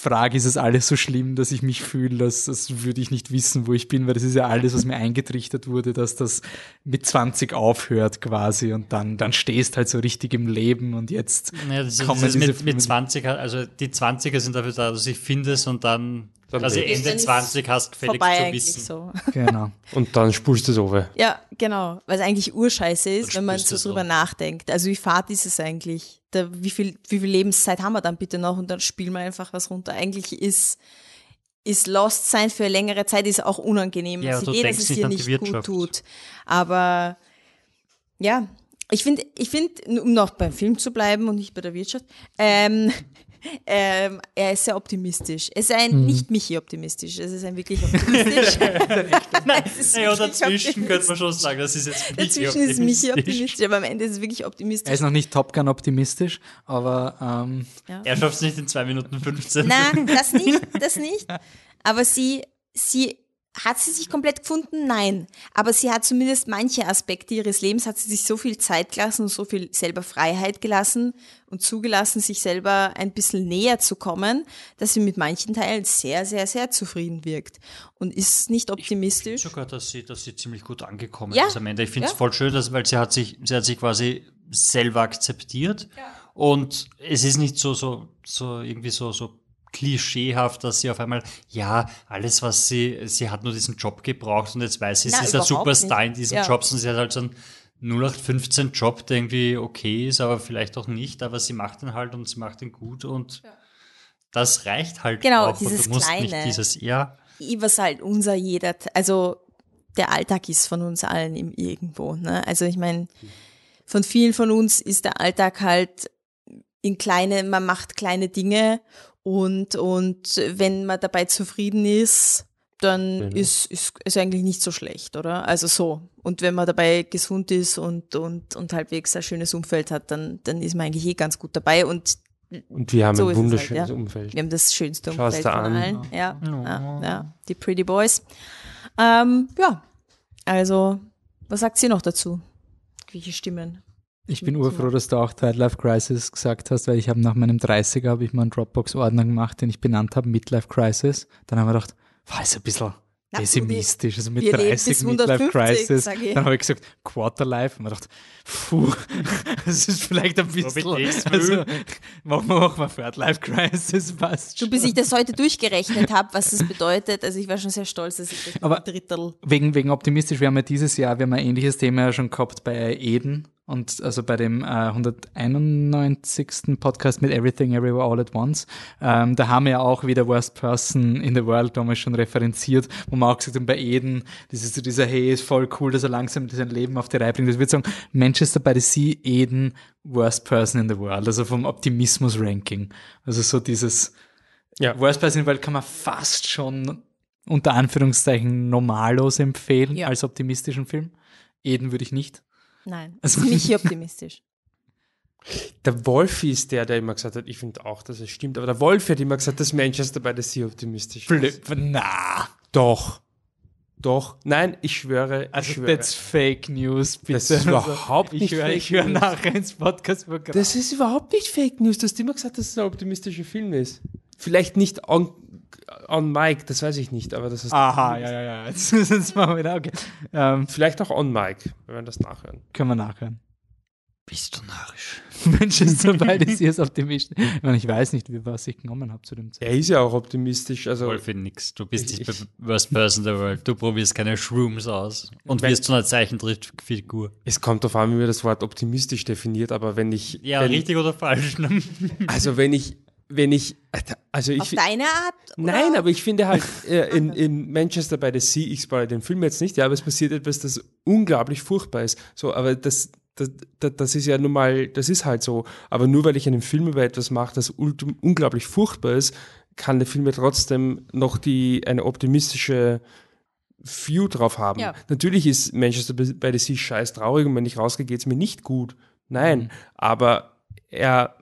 frage, ist es alles so schlimm, dass ich mich fühle, dass das würde ich nicht wissen, wo ich bin, weil das ist ja alles, was mir eingetrichtert wurde, dass das mit 20 aufhört quasi und dann, dann stehst halt so richtig im Leben und jetzt Ja, das ist, kommen das ist diese mit, mit 20, also die 20er sind dafür da, dass du dich findest und dann, lebst. Ende Dann ist 20 hast gefälligst zu wissen. so. genau. Und dann spulst du es over. Ja, genau. Weil es eigentlich urscheiße ist, Dann wenn man so drüber nachdenkt. Also wie fad ist es eigentlich? Da, wie, viel, wie viel Lebenszeit haben wir dann bitte noch? Und dann spielen wir einfach was runter. Eigentlich ist, ist Lost sein für längere Zeit ist auch unangenehm. Ja, Man du eh, dass es dir nicht gut tut. Aber ja, ich finde, ich finde, um noch beim Film zu bleiben und nicht bei der Wirtschaft, ähm, ähm, er ist sehr optimistisch. Es ist ein Mhm. nicht Michi optimistisch, es ist ein wirklich optimistisch. Nein, es wirklich dazwischen könnte man schon sagen, das ist jetzt nicht Dazwischen ist Michi optimistisch, aber am Ende ist es wirklich Er optimistisch. ist noch nicht Top Gun optimistisch, aber ähm, Er schafft es nicht in 2 Minuten 15. Nein, das nicht, das nicht. Aber sie, sie, hat sie sich komplett gefunden? Nein. Aber sie hat zumindest manche Aspekte ihres Lebens, hat sie sich so viel Zeit gelassen und so viel selber Freiheit gelassen und zugelassen, sich selber ein bisschen näher zu kommen, dass sie mit manchen Teilen sehr, sehr, sehr zufrieden wirkt. Und ist nicht optimistisch. sogar, dass sie, dass sie ziemlich gut angekommen Ja. ist am Ende. Ich finde es Ja. voll schön, dass, weil sie hat sich, sie hat sich quasi selber akzeptiert. Und es ist nicht so, so, so irgendwie so, so klischeehaft, dass sie auf einmal, ja, alles, was sie, sie hat nur diesen Job gebraucht und jetzt weiß sie, Na, sie ist ein überhaupt Superstar nicht. in diesem Ja. Job und sie hat halt so einen 0815 Job, der irgendwie okay ist, aber vielleicht auch nicht, aber sie macht ihn halt und sie macht ihn gut und das reicht halt Genau, auch. und dieses du musst Kleine. nicht dieses, ja, was halt unser jeder, also der Alltag ist von uns allen im irgendwo. Ne? Also ich meine, von vielen von uns ist der Alltag halt in kleine, man macht kleine Dinge Und, und wenn man dabei zufrieden ist, dann Genau. ist, ist, ist eigentlich nicht so schlecht, oder? Also so. Und wenn man dabei gesund ist und, und, und halbwegs ein schönes Umfeld hat, dann, dann ist man eigentlich eh ganz gut dabei. Und Und wir haben So ein halt, wunderschönes ja. Umfeld. wir haben das schönste Umfeld dir von an. allen. Ja, Ja. ja, ja, die Pretty Boys. Ähm, ja, also, was sagt sie noch dazu? Welche Stimmen? Ich bin urfroh, dass du auch Life Crisis gesagt hast, weil ich habe nach meinem 30er habe ich mal einen Dropbox-Ordner gemacht, den ich benannt habe, Midlife Crisis. Dann haben wir gedacht, war ist ein bisschen pessimistisch, also mit wir leben 30 bis Midlife 150, Crisis. Dann habe ich gesagt, Quarterlife. Und man dachte, puh, das ist vielleicht ein bisschen, also, machen wir, machen wir Third Life Crisis, passt Du, schon. bis ich das heute durchgerechnet habe, was das bedeutet, also ich war schon sehr stolz, dass ich das Aber- ein Drittel Wegen, wegen optimistisch, wir haben ja dieses Jahr, wir haben ein ähnliches Thema ja schon gehabt bei Eden und also bei dem äh, 191. Podcast mit Everything Everywhere All at Once. Ähm, da haben wir ja auch wieder Worst Person in the World damals schon referenziert, wo wir auch gesagt haben, bei Eden, dieses, so dieser Hey, ist voll cool, dass er langsam sein Leben auf die Reihe bringt. Das würde sagen, Manchester by the Sea, Eden, Worst Person in the World, also vom Optimismus-Ranking. Also so dieses Ja. Worst Person in the World kann man fast schon unter Anführungszeichen normalos empfehlen Ja. als optimistischen Film. Eden würde ich nicht. Nein, Also- ziemlich optimistisch. Der Wolfi ist der, der immer gesagt hat, ich finde auch, dass es stimmt, aber der Wolfi hat immer gesagt, dass Manchester by the Sea optimistisch ist. Blöd. Na, Doch. Doch. Nein, ich schwöre. Ich also schwöre. that's Fake News, bitte. Das ist überhaupt ich nicht höre, Fake Ich höre News. nachher ins Podcast-Programm. Das ist überhaupt nicht Fake News. Du hast immer gesagt, dass es ein optimistischer Film ist. Vielleicht nicht on, on Mic, das weiß ich nicht, aber das ist. Aha, ja, ja, ja. Jetzt, jetzt machen wir wieder, okay. Ähm, Vielleicht auch on Mic, wenn wir das nachhören. können wir nachhören. Bist du narrisch? Manchester Sea ist optimistisch. Ich, meine, ich weiß nicht, wie was ich genommen habe zu dem Zeitpunkt. Er ist ja auch optimistisch. Also, Wolfi, nix. Du bist Ich- nicht bei Worst Person in the World. Du probierst keine Shrooms aus und Wenn- wirst zu einer Zeichentrickfigur. es kommt darauf an, wie man das Wort optimistisch definiert, aber wenn ich. Ja, wenn, richtig oder falsch. ne? Also, wenn ich. Wenn ich. Also, ich. Auf deine Art? oder? Nein, aber ich finde halt äh, in, in Manchester by the Sea, ich spoilere den Film jetzt nicht, ja, aber es passiert etwas, das unglaublich furchtbar ist. So, aber das, das, das, das ist ja nun mal, das ist halt so. Aber nur weil ich einen Film über etwas mache, das unglaublich furchtbar ist, kann der Film ja trotzdem noch die, eine optimistische View drauf haben. Ja. Natürlich ist Manchester by the Sea scheiß traurig und wenn ich rausgehe, geht es mir nicht gut. Nein, Mhm. aber er,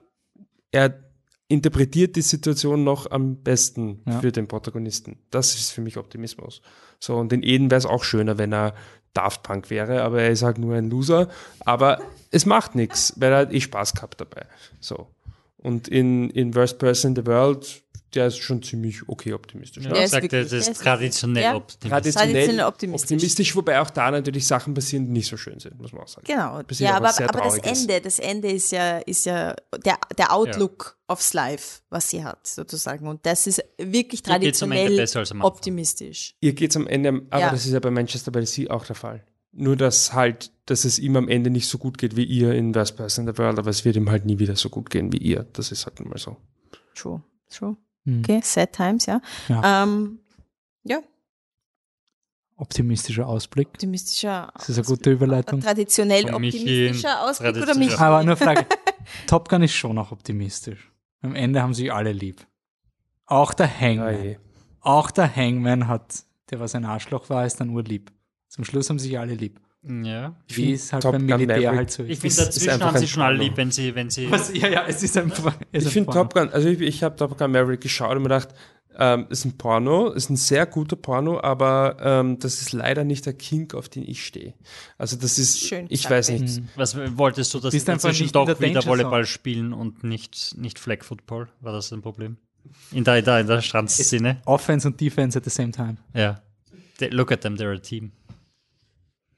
er interpretiert die Situation noch am besten Ja. für den Protagonisten. Das ist für mich Optimismus. So, und in Eden wäre es auch schöner, wenn er Daft Punk wäre, aber er ist halt nur ein Loser. Aber es macht nichts, weil er hat eh Spaß gehabt dabei. So. Und in, in Worst Person in the World, der ist schon ziemlich okay optimistisch. Ja, ne? Er, wirklich- das ist traditionell ja. optimistisch. Traditionell Traditionell optimistisch. optimistisch. wobei auch da natürlich Sachen passieren, die nicht so schön sind, muss man auch sagen. Genau. Passiert Ja, aber, aber das. Ende, das Ende ist ja, ist ja der, der Outlook aufs Life, was sie hat, sozusagen. Und das ist wirklich Dir geht's am Ende traditionell besser als am Anfang. optimistisch. Ihr geht's am Ende, aber Ja. das ist ja bei Manchester by the Sea auch der Fall. Nur, dass halt, dass es ihm am Ende nicht so gut geht wie ihr in Worst Person in the World, aber es wird ihm halt nie wieder so gut gehen wie ihr. Das ist halt nun mal so. True. True. Hm. Okay, sad times, ja. Ja. Ähm, ja, Optimistischer Ausblick. optimistischer. Das ist eine gute Überleitung. Traditionell Von Michi optimistischer Ausblick oder traditionell. Michi? Aber nur Frage. Top Gun ist schon noch optimistisch. Am Ende haben sie alle lieb. Auch der Hangman. Ja, eh. Auch der Hangman hat, der was ein Arschloch war, ist dann urlieb. Zum Schluss haben sich alle lieb. Ja. Wie es halt Top beim Gun Militär Maverick- halt so Ich ist. finde, Ist- ist dazwischen einfach haben sie ein schon alle lieb, wenn sie, wenn sie. Was? Ja, ja, es ist einfach. Es Ich finde Porno. Top Gun, also ich, ich habe Top Gun Maverick geschaut und mir gedacht, ähm, ist ein Porno, ist ein sehr guter Porno, aber ähm, das ist leider nicht der Kink, auf den ich stehe. Also das ist, Schön ich gesagt, weiß nicht. Hm. Was wolltest du, dass Bist sie einfach dazwischen nicht in doch der wieder Danger Volleyball Zone. spielen und nicht, nicht Flag Football? War das ein Problem? In der, in der, in der Strandszene? Offense und Defense at the same time. Ja. They, look at them, they're a team.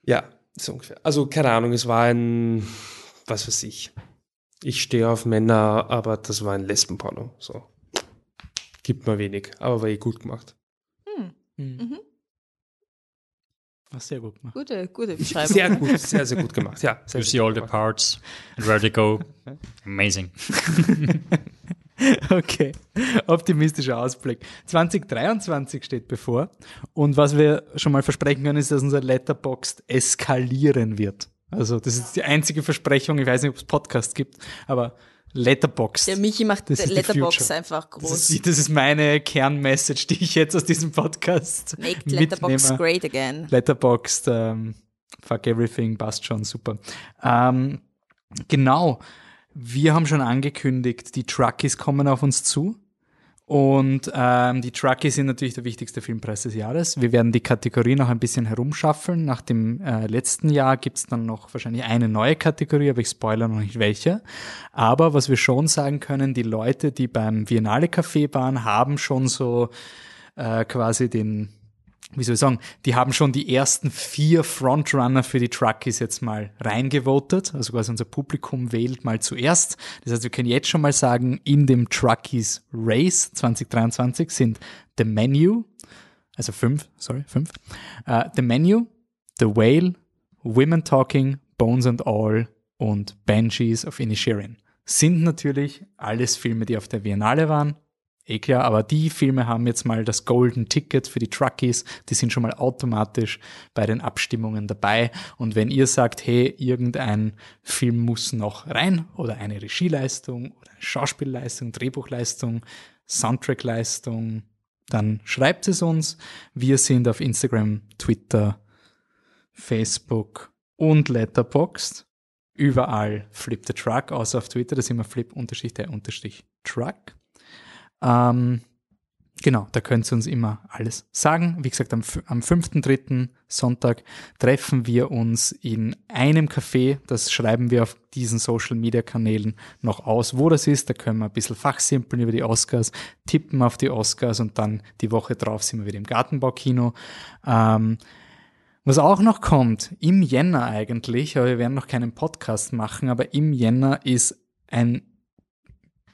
Ja, so ungefähr. Also keine Ahnung, es war ein, was weiß ich. Ich stehe auf Männer, aber das war ein Lesbenporno. So. Gibt mir wenig, aber war eh gut gemacht. Mhm. War sehr gut gemacht. Gute, gute Beschreibung. Sehr gut, sehr, sehr gut gemacht. Ja, sehr You gut see all the gemacht. parts and where they go. Amazing. Okay, optimistischer Ausblick. 2023 steht bevor und was wir schon mal versprechen können, ist, dass unser Letterboxd eskalieren wird. Also das ist die einzige Versprechung, ich weiß nicht, ob es Podcast gibt, aber Letterboxd. Der Michi macht Das Letterbox einfach Das groß. ist, das ist meine Kernmessage, die ich jetzt aus diesem Podcast Make Letterbox mitnehme. great again. Letterboxd, ähm, fuck everything, passt schon, super. Ähm, genau, wir haben schon angekündigt, die Truckies kommen auf uns zu. Und ähm, die Truckies sind natürlich der wichtigste Filmpreis des Jahres. Wir werden die Kategorie noch ein bisschen herumschaffeln. Nach dem äh, letzten Jahr gibt's dann noch wahrscheinlich eine neue Kategorie, aber ich spoilere noch nicht welche. Aber was wir schon sagen können, die Leute, die beim Viennale Café waren, haben schon so äh, quasi den, wie soll ich sagen, die haben schon die ersten vier Frontrunner für die Truckies jetzt mal reingevotet. Also quasi unser Publikum wählt mal zuerst. Das heißt, wir können jetzt schon mal sagen, in dem Truckies Race 2023 sind The Menu, also fünf, sorry, fünf, äh, The Menu, The Whale, Women Talking, Bones and All und Banshees of Inisherin. Sind natürlich alles Filme, die auf der Biennale waren. Eh klar, aber die Filme haben jetzt mal das Golden Ticket für die Truckies. Die sind schon mal automatisch bei den Abstimmungen dabei. Und wenn ihr sagt, hey, irgendein Film muss noch rein oder eine Regieleistung oder eine Schauspielleistung, Drehbuchleistung, Soundtrackleistung, dann schreibt es uns. Wir sind auf Instagram, Twitter, Facebook und Letterboxd. Überall Flip the Truck, außer auf Twitter, da sind wir Flip unterstrich der unterstrich Truck. Ähm, genau, da könnt ihr uns immer alles sagen. Wie gesagt, am, am 5.3. Sonntag treffen wir uns in einem Café. Das schreiben wir auf diesen Social Media Kanälen noch aus, wo das ist. Da können wir ein bisschen fachsimpeln über die Oscars, tippen auf die Oscars und dann die Woche drauf sind wir wieder im Gartenbaukino. Ähm, was auch noch kommt, im Jänner eigentlich, aber wir werden noch keinen Podcast machen, aber im Jänner ist ein,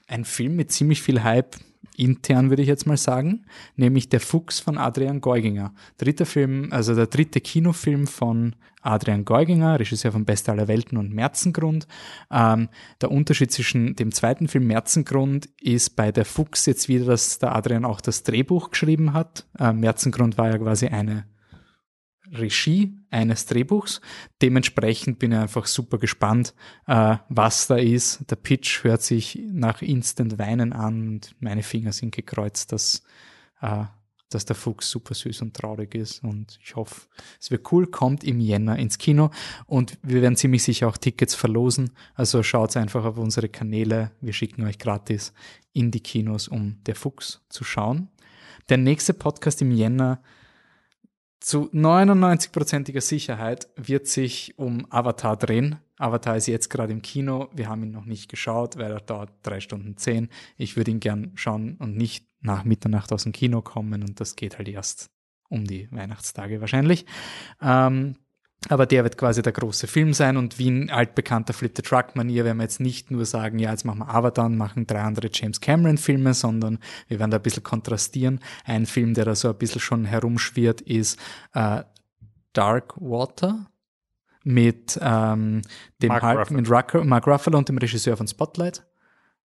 ein Film mit ziemlich viel Hype intern, würde ich jetzt mal sagen, nämlich Der Fuchs von Adrian Geuginger. Dritter Film, also der dritte Kinofilm von Adrian Geuginger, Regisseur von Beste aller Welten und Märzengrund. Ähm, der Unterschied zwischen dem zweiten Film Märzengrund ist bei Der Fuchs jetzt wieder, dass der Adrian auch das Drehbuch geschrieben hat. Ähm, Märzengrund war ja quasi eine Regie eines Drehbuchs. Dementsprechend bin ich einfach super gespannt, äh, was da ist. Der Pitch hört sich nach Instant Weinen an und meine Finger sind gekreuzt, dass, äh, dass der Fuchs super süß und traurig ist. Und ich hoffe, es wird cool, kommt im Jänner ins Kino und wir werden ziemlich sicher auch Tickets verlosen. Also schaut einfach auf unsere Kanäle. Wir schicken euch gratis in die Kinos, um der Fuchs zu schauen. Der nächste Podcast im Jänner zu 99%iger Sicherheit wird sich um Avatar drehen. Avatar ist jetzt gerade im Kino. Wir haben ihn noch nicht geschaut, weil er dauert drei Stunden zehn. Ich würde ihn gern schauen und nicht nach Mitternacht aus dem Kino kommen und das geht halt erst um die Weihnachtstage wahrscheinlich. Ähm, aber der wird quasi der große Film sein und wie ein altbekannter Flip the Truck Manier werden wir jetzt nicht nur sagen, ja, jetzt machen wir Avatar und machen drei andere James Cameron Filme, sondern wir werden da ein bisschen kontrastieren. Ein Film, der da so ein bisschen schon herumschwirrt, ist äh, Dark Water mit ähm, dem Mark Hulk, Ruffalo. mit Rucker, Mark Ruffalo und dem Regisseur von Spotlight.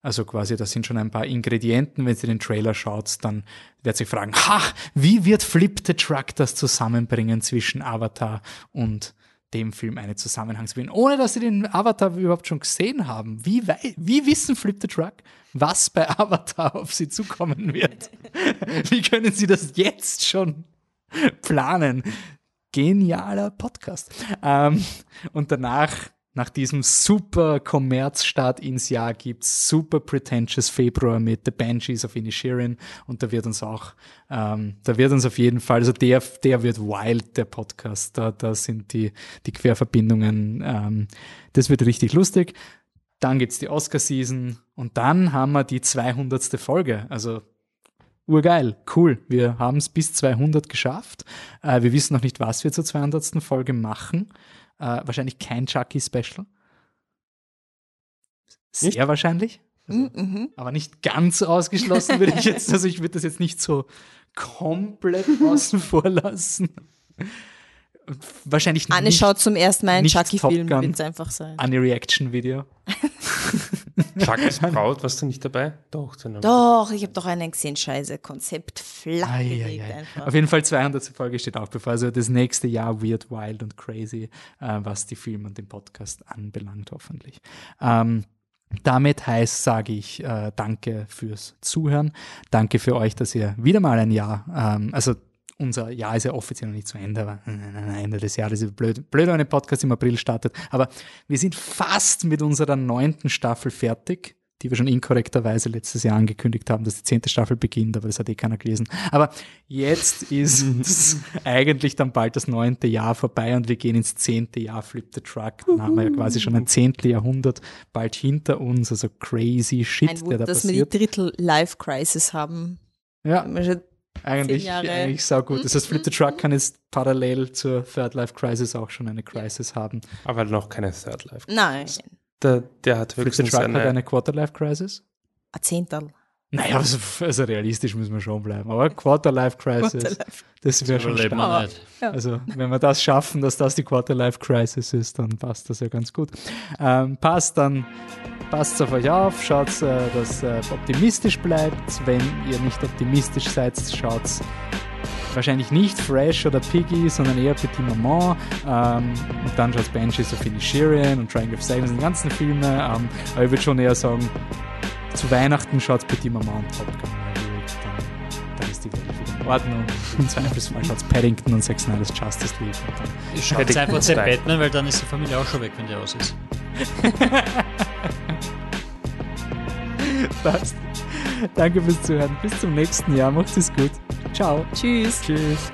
Also quasi, das sind schon ein paar Ingredienten. Wenn ihr den Trailer schaut, dann ihr euch fragen, ha, wie wird Flip the Truck das zusammenbringen zwischen Avatar und dem Film einen Zusammenhang zu finden, ohne dass sie den Avatar überhaupt schon gesehen haben. Wie, wie wissen Flip the Truck, was bei Avatar auf sie zukommen wird? wie können sie das jetzt schon planen? Genialer Podcast. Ähm, und danach, nach diesem super Kommerzstart ins Jahr, gibt's super pretentious Februar mit The Banshees of Inisherin und da wird uns auch, ähm, da wird uns auf jeden Fall, also der, der wird wild, der Podcast, da, da sind die, die Querverbindungen, ähm, das wird richtig lustig. Dann gibt's die Oscar-Season und dann haben wir die 200. Folge, also urgeil, cool. Wir haben es bis 200 geschafft. Äh, wir wissen noch nicht, was wir zur 200. Folge machen. Äh, wahrscheinlich kein Chucky-Special. Sehr Nicht? wahrscheinlich. Mhm, mhm. Aber nicht ganz ausgeschlossen würde ich jetzt, also ich würde das jetzt nicht so komplett außen vor lassen. Wahrscheinlich Anne nicht schaut zum ersten Mal einen Chucky-Film, wird es einfach sein. eine Reaction-Video. Chuckys Braut, warst du nicht dabei? Doch, Doch, ich habe doch einen gesehen, scheiße, Konzept flach einfach. Auf jeden Fall 200. Folge steht auch bevor. Also das nächste Jahr weird, wild und crazy, äh, was die Filme und den Podcast anbelangt, hoffentlich. Ähm, damit heißt, sage ich äh, danke fürs Zuhören. Danke für euch, dass ihr wieder mal ein Jahr, ähm, also unser Jahr ist ja offiziell noch nicht zu Ende, aber äh, Ende des Jahres ist blöd, blöd, wenn ein Podcast im April startet. Aber wir sind fast mit unserer neunten Staffel fertig, die wir schon inkorrekterweise letztes Jahr angekündigt haben, dass die zehnte Staffel beginnt, aber das hat eh keiner gelesen. Aber jetzt ist eigentlich dann bald das neunte Jahr vorbei und wir gehen ins zehnte Jahr Flip the Truck. Dann haben wir ja quasi schon ein Zehnteljahrhundert bald hinter uns, also crazy shit, Ein der da dass wir die passiert. Drittel Life Crisis haben. Ja, eigentlich, eigentlich sau gut. Das heißt, Flip the Truck kann jetzt parallel zur Third Life Crisis auch schon eine Crisis haben. Aber noch keine Third Life. Nein, Der, der hat Flip the Truck hat eine, eine Quarter Life Crisis. ein Zehntel. Naja, also, also realistisch müssen wir schon bleiben. Aber Quarter Life Crisis, das wäre schon stark. nicht. Also, wenn wir das schaffen, dass das die Quarter Life Crisis ist, dann passt das ja ganz gut. Ähm, passt dann, passt auf euch auf, schaut, äh, dass äh, optimistisch bleibt. Wenn ihr nicht optimistisch seid, schaut wahrscheinlich nicht Fresh oder Piggy, sondern eher Petit Maman. Ähm, und dann schaut Banshees of Inisherin und Triangle of Sadness, die ganzen Filme. Ähm, aber ich würde schon eher sagen, zu Weihnachten schaut Petit Maman und Top Gun. Dann, dann ist die Welt wieder in Ordnung. Im Zweifelsfall schaut Paddington und Zack Snyder's Justice League. Den dabei. Batman, weil dann ist die Familie auch schon weg, wenn der aus ist. passt. Danke fürs Zuhören. Bis zum nächsten Jahr. Macht es gut. Ciao. Tschüss. Tschüss.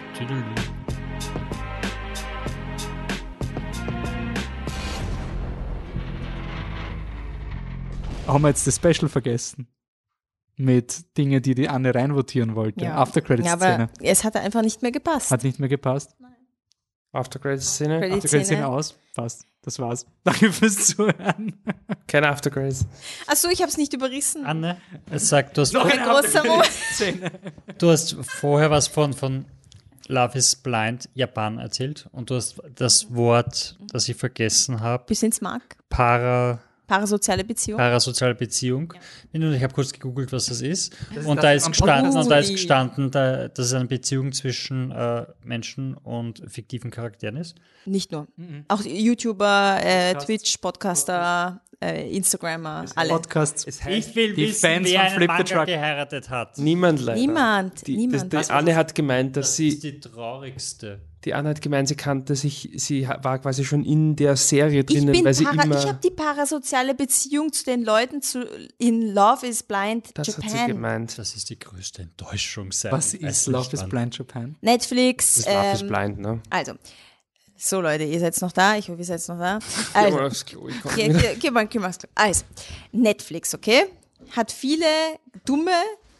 Haben wir jetzt das Special vergessen? Mit Dingen, die die Anne reinvotieren wollte. Ja. After Credits Ja, Szene. aber es hat einfach nicht mehr gepasst. Hat nicht mehr gepasst. After Credits Szene. After Credits Szene aus. Passt. Das war's. Danke fürs Zuhören. Keine After Credits. Achso, ich habe es nicht überrissen. Anne, es sagt, du hast, Ein großer Moment. Szene. du hast vorher was von, von Love is Blind Japan erzählt und du hast das Wort, das ich vergessen habe, Bis ins Mark. Para, Parasoziale Beziehung. parasoziale Beziehung. Und ich habe kurz gegoogelt, was das ist. und das da ist gestanden, Podcast und da ist gestanden, da, dass es eine Beziehung zwischen äh, Menschen und fiktiven Charakteren ist. Nicht nur. Auch YouTuber, äh, Podcasts. Twitch, Podcaster, äh, Instagrammer, alle. Podcasts. Es heißt, Ich will Die wissen, Fans wer von Flip the Truck. geheiratet hat. niemand leider. Niemand, Die, niemand. Das, die Anne hat gemeint, dass Das sie, ist die traurigste. Die Anne hat gemeint, sie kannte sich, sie war quasi schon in der Serie Ich drinnen, bin weil sie para, immer, ich habe die parasoziale Beziehung zu den Leuten zu, in Love is Blind das hat sie Japan. gemeint. Das ist die größte Enttäuschung seit Was ist Love is. Blind Japan? Netflix. Das Love is ähm, Blind, ne? Also, so Leute, ihr seid noch da. Ich hoffe, ihr seid noch da. Geh mal Also, aufs Klo, ich komm geh, geh, geh mal, geh mal. Also, Netflix, okay? Hat viele dumme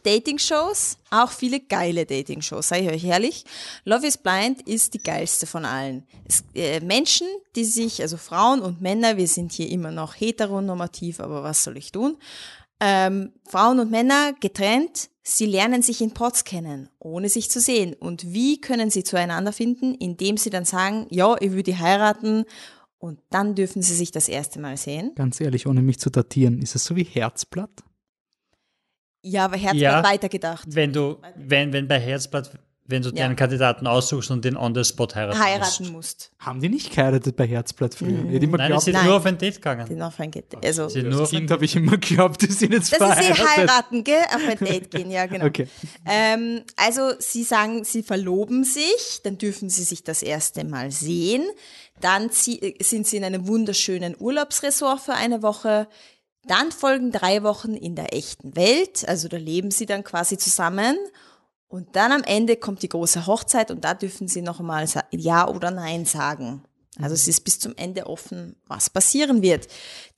Dating-Shows, auch viele geile Dating-Shows, sage ich euch ehrlich. Love is Blind ist die geilste von allen. Es, äh, Menschen, die sich, also Frauen und Männer, wir sind hier immer noch heteronormativ, aber was soll ich tun? Ähm, Frauen und Männer getrennt, sie lernen sich in Pots kennen, ohne sich zu sehen. Und wie können sie zueinander finden? Indem sie dann sagen, ja, ich würde heiraten und dann dürfen sie sich das erste Mal sehen. Ganz ehrlich, ohne mich zu datieren, ist es so wie Herzblatt? Ja, aber Herz Ja. hat weitergedacht. Wenn du, wenn, wenn bei Herzblatt, wenn du Ja. deinen Kandidaten aussuchst und den on the spot heiraten, Heiraten musst. musst. Haben die nicht geheiratet bei Herzblatt früher? Immer Nein, die geglaubt, sind Nein. nur auf ein Date gegangen. Den auf ein Get also, Sie sind nur auf ein Kind habe ich immer geglaubt, die sind jetzt ist eh verheiratet. heiraten, gell? Auf ein Date gehen, ja, genau. Okay. Ähm, also sie sagen, sie verloben sich, dann dürfen sie sich das erste Mal sehen. Dann sind sie in einem wunderschönen Urlaubsresort für eine Woche. Dann folgen drei Wochen in der echten Welt, also da leben sie dann quasi zusammen. Und dann am Ende kommt die große Hochzeit und da dürfen sie noch einmal sa- Ja oder Nein sagen. Also es ist bis zum Ende offen, was passieren wird.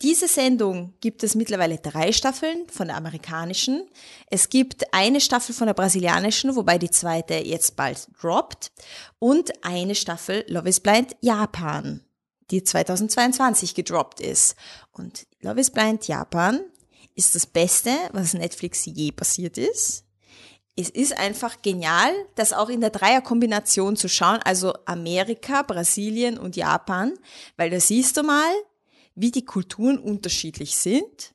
Diese Sendung gibt es mittlerweile drei Staffeln von der amerikanischen. Es gibt eine Staffel von der brasilianischen, wobei die zweite jetzt bald droppt. Und eine Staffel Love is Blind Japan, die 2022 gedroppt ist. Und Love is Blind Japan ist das Beste, was Netflix je passiert ist. Es ist einfach genial, das auch in der Dreierkombination zu schauen, also Amerika, Brasilien und Japan, weil da siehst du mal, wie die Kulturen unterschiedlich sind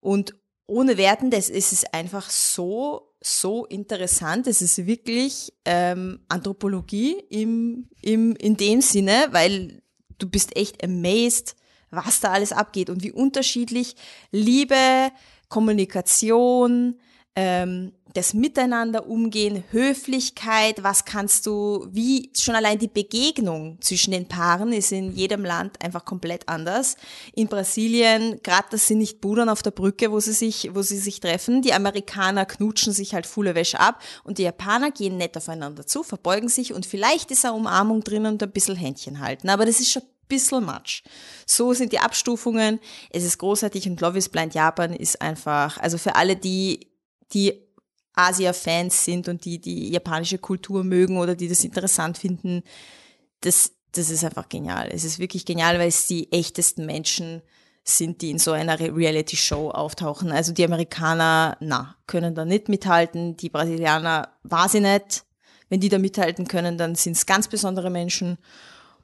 Und ohne Werten, das ist es einfach so, so interessant. Es ist wirklich ähm, Anthropologie im, im, in dem Sinne, weil du bist echt amazed, was da alles abgeht und wie unterschiedlich Liebe, Kommunikation, ähm, das Miteinander umgehen, Höflichkeit, was kannst du, wie schon allein die Begegnung zwischen den Paaren ist in jedem Land einfach komplett anders. In Brasilien, gerade das sind nicht Budern auf der Brücke, wo sie sich, wo sie sich treffen. Die Amerikaner knutschen sich halt volle Wäsche ab und die Japaner gehen nett aufeinander zu, verbeugen sich und vielleicht ist eine Umarmung drin und ein bisschen Händchen halten. Aber das ist schon bisschen much. So sind die Abstufungen. Es ist großartig und Love is Blind Japan ist einfach, also für alle, die, die Asia-Fans sind und die die japanische Kultur mögen oder die das interessant finden, das, das ist einfach genial. Es ist wirklich genial, weil es die echtesten Menschen sind, die in so einer Reality-Show auftauchen. Also die Amerikaner, na, können da nicht mithalten. Die Brasilianer, war sie nicht. Wenn die da mithalten können, dann sind es ganz besondere Menschen.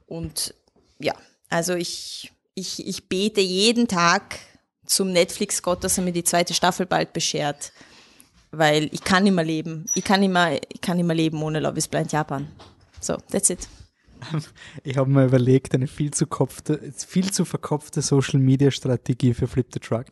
Und ja, also ich, ich, ich bete jeden Tag zum Netflix-Gott, dass er mir die zweite Staffel bald beschert weil ich kann nicht mehr leben. Ich kann mehr, ich kann mehr leben ohne Love is Blind Japan. So, that's it. Ich habe mir überlegt, eine viel zu, kopfte, viel zu verkopfte Social-Media-Strategie für Flip the Truck,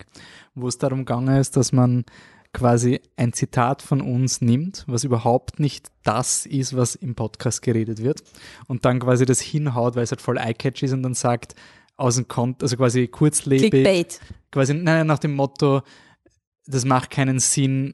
wo es darum gegangen ist, dass man quasi ein Zitat von uns nimmt, was überhaupt nicht das ist, was im Podcast geredet wird, und dann quasi das hinhaut, weil es halt voll eye-catch ist und dann sagt, aus dem Kont also quasi kurzlebig, Clickbait. quasi nein, nach dem Motto, das macht keinen Sinn,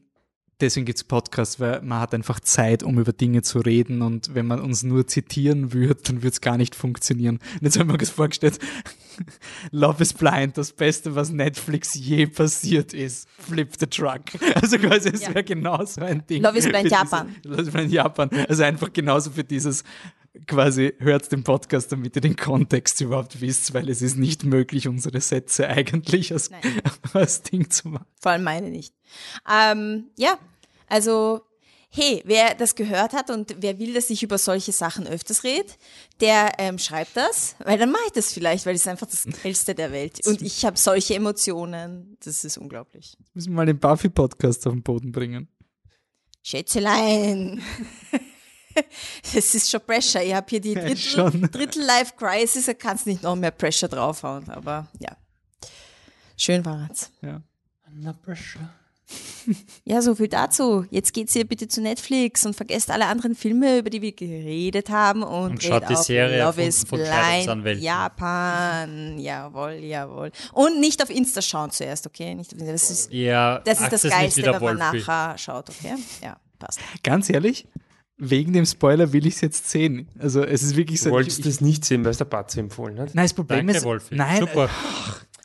deswegen gibt es Podcasts, weil man hat einfach Zeit, um über Dinge zu reden und wenn man uns nur zitieren würde, dann würde es gar nicht funktionieren. Und jetzt haben wir uns vorgestellt, Love is Blind, das Beste, was Netflix je passiert ist. Flip the Truck. Also quasi, es Ja. wäre genauso ein Ding. Love is Blind für diese- Japan. Love is Blind Japan. Also einfach genauso für dieses quasi hört den Podcast, damit ihr den Kontext überhaupt wisst, weil es ist nicht möglich, unsere Sätze eigentlich als, als Ding zu machen. Vor allem meine nicht. Ähm, ja, also, hey, wer das gehört hat und wer will, dass ich über solche Sachen öfters rede, der ähm, schreibt das, weil dann mache ich das vielleicht, weil es ist einfach das Hellste der Welt. Und ich habe solche Emotionen, das ist unglaublich. Müssen wir mal den Buffy-Podcast auf den Boden bringen. Schätzelein. Das ist schon Pressure. Ich habe hier die Drittel. Drittel Life Crisis, da kannst nicht noch mehr Pressure draufhauen. Aber ja, schön war's. Ja. Under pressure. Ja, so viel dazu. Jetzt geht's hier bitte zu Netflix und vergesst alle anderen Filme, über die wir geredet haben und, Und schaut die Serie Love von- is von Blind. Japan. Jawohl, jawohl. Und nicht auf Insta schauen zuerst, okay? Nicht auf Insta. Das ist Ja, das, ist das Geilste, wenn man nachher schaut, okay? Ja, passt. Ganz ehrlich, wegen dem Spoiler will ich es jetzt sehen. Also es ist wirklich so. Du wolltest ich, ich, das nicht sehen, weil es der Batze empfohlen hat. nein, das Problem Danke, ist. Wolfi. Nein, Super.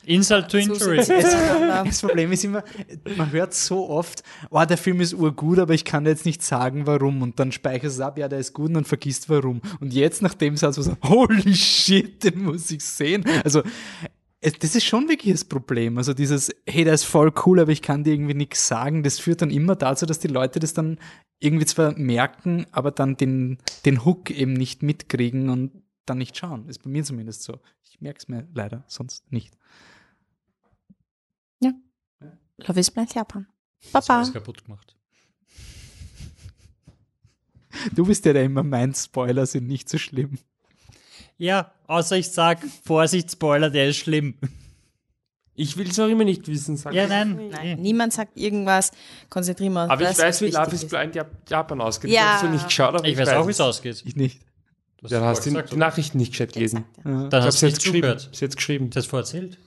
Insult to Injury. Das Problem ist immer, man hört so oft, oh, der Film ist urgut, aber ich kann dir jetzt nicht sagen, warum. Und dann speicherst du es ab, ja, der ist gut und dann vergisst warum. Und jetzt, nachdem es also so, holy shit, den muss ich sehen. Also, es, das ist schon wirklich das Problem. Also dieses, hey, der ist voll cool, aber ich kann dir irgendwie nichts sagen, das führt dann immer dazu, dass die Leute das dann irgendwie zwar merken, aber dann den, den Hook eben nicht mitkriegen und dann nicht schauen. Ist bei mir zumindest so. Ich merke es mir leider sonst nicht. Love is Blind Japan. Das Baba. alles kaputt gemacht. Du bist der, der immer meint, Spoiler sind nicht so schlimm. Ja, außer ich sag, Vorsicht, Spoiler, der ist schlimm. Ich will es noch immer nicht wissen, sag Ja, ich. nein. Nein, niemand sagt irgendwas. Konzentrieren wir uns. Aber ich das, weiß, wie Love is ist. Blind Jap- Japan ausgeht. Ja. Ich habe nicht geschaut, aber Ich weiß auch, wie es es. ausgeht. Ich nicht. Du Ja, dann hast du die, Nachrichten nicht gescheit gelesen. Ja. Dann Ich hast du jetzt nicht geschrieben. Hab's jetzt geschrieben. Das vorerzählt.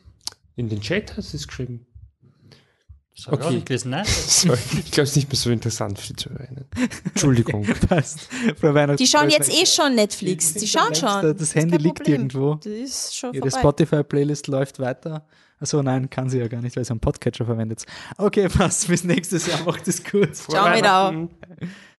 In den Chat hast du es geschrieben. Das habe ich auch Okay. nicht gelesen. Nein. Sorry, ich glaube, es ist nicht mehr so interessant für die Zuhörerinnen. Entschuldigung. Passt. Die schauen jetzt eh schon Netflix. Die schauen schon. Das ist Handy liegt Problem. irgendwo. Das ist schon Ihre vorbei. Spotify-Playlist läuft weiter. Achso, nein, kann sie ja gar nicht, weil sie einen Podcatcher verwendet. Okay, passt. Bis nächstes Jahr. Macht es gut. Ciao, wieder.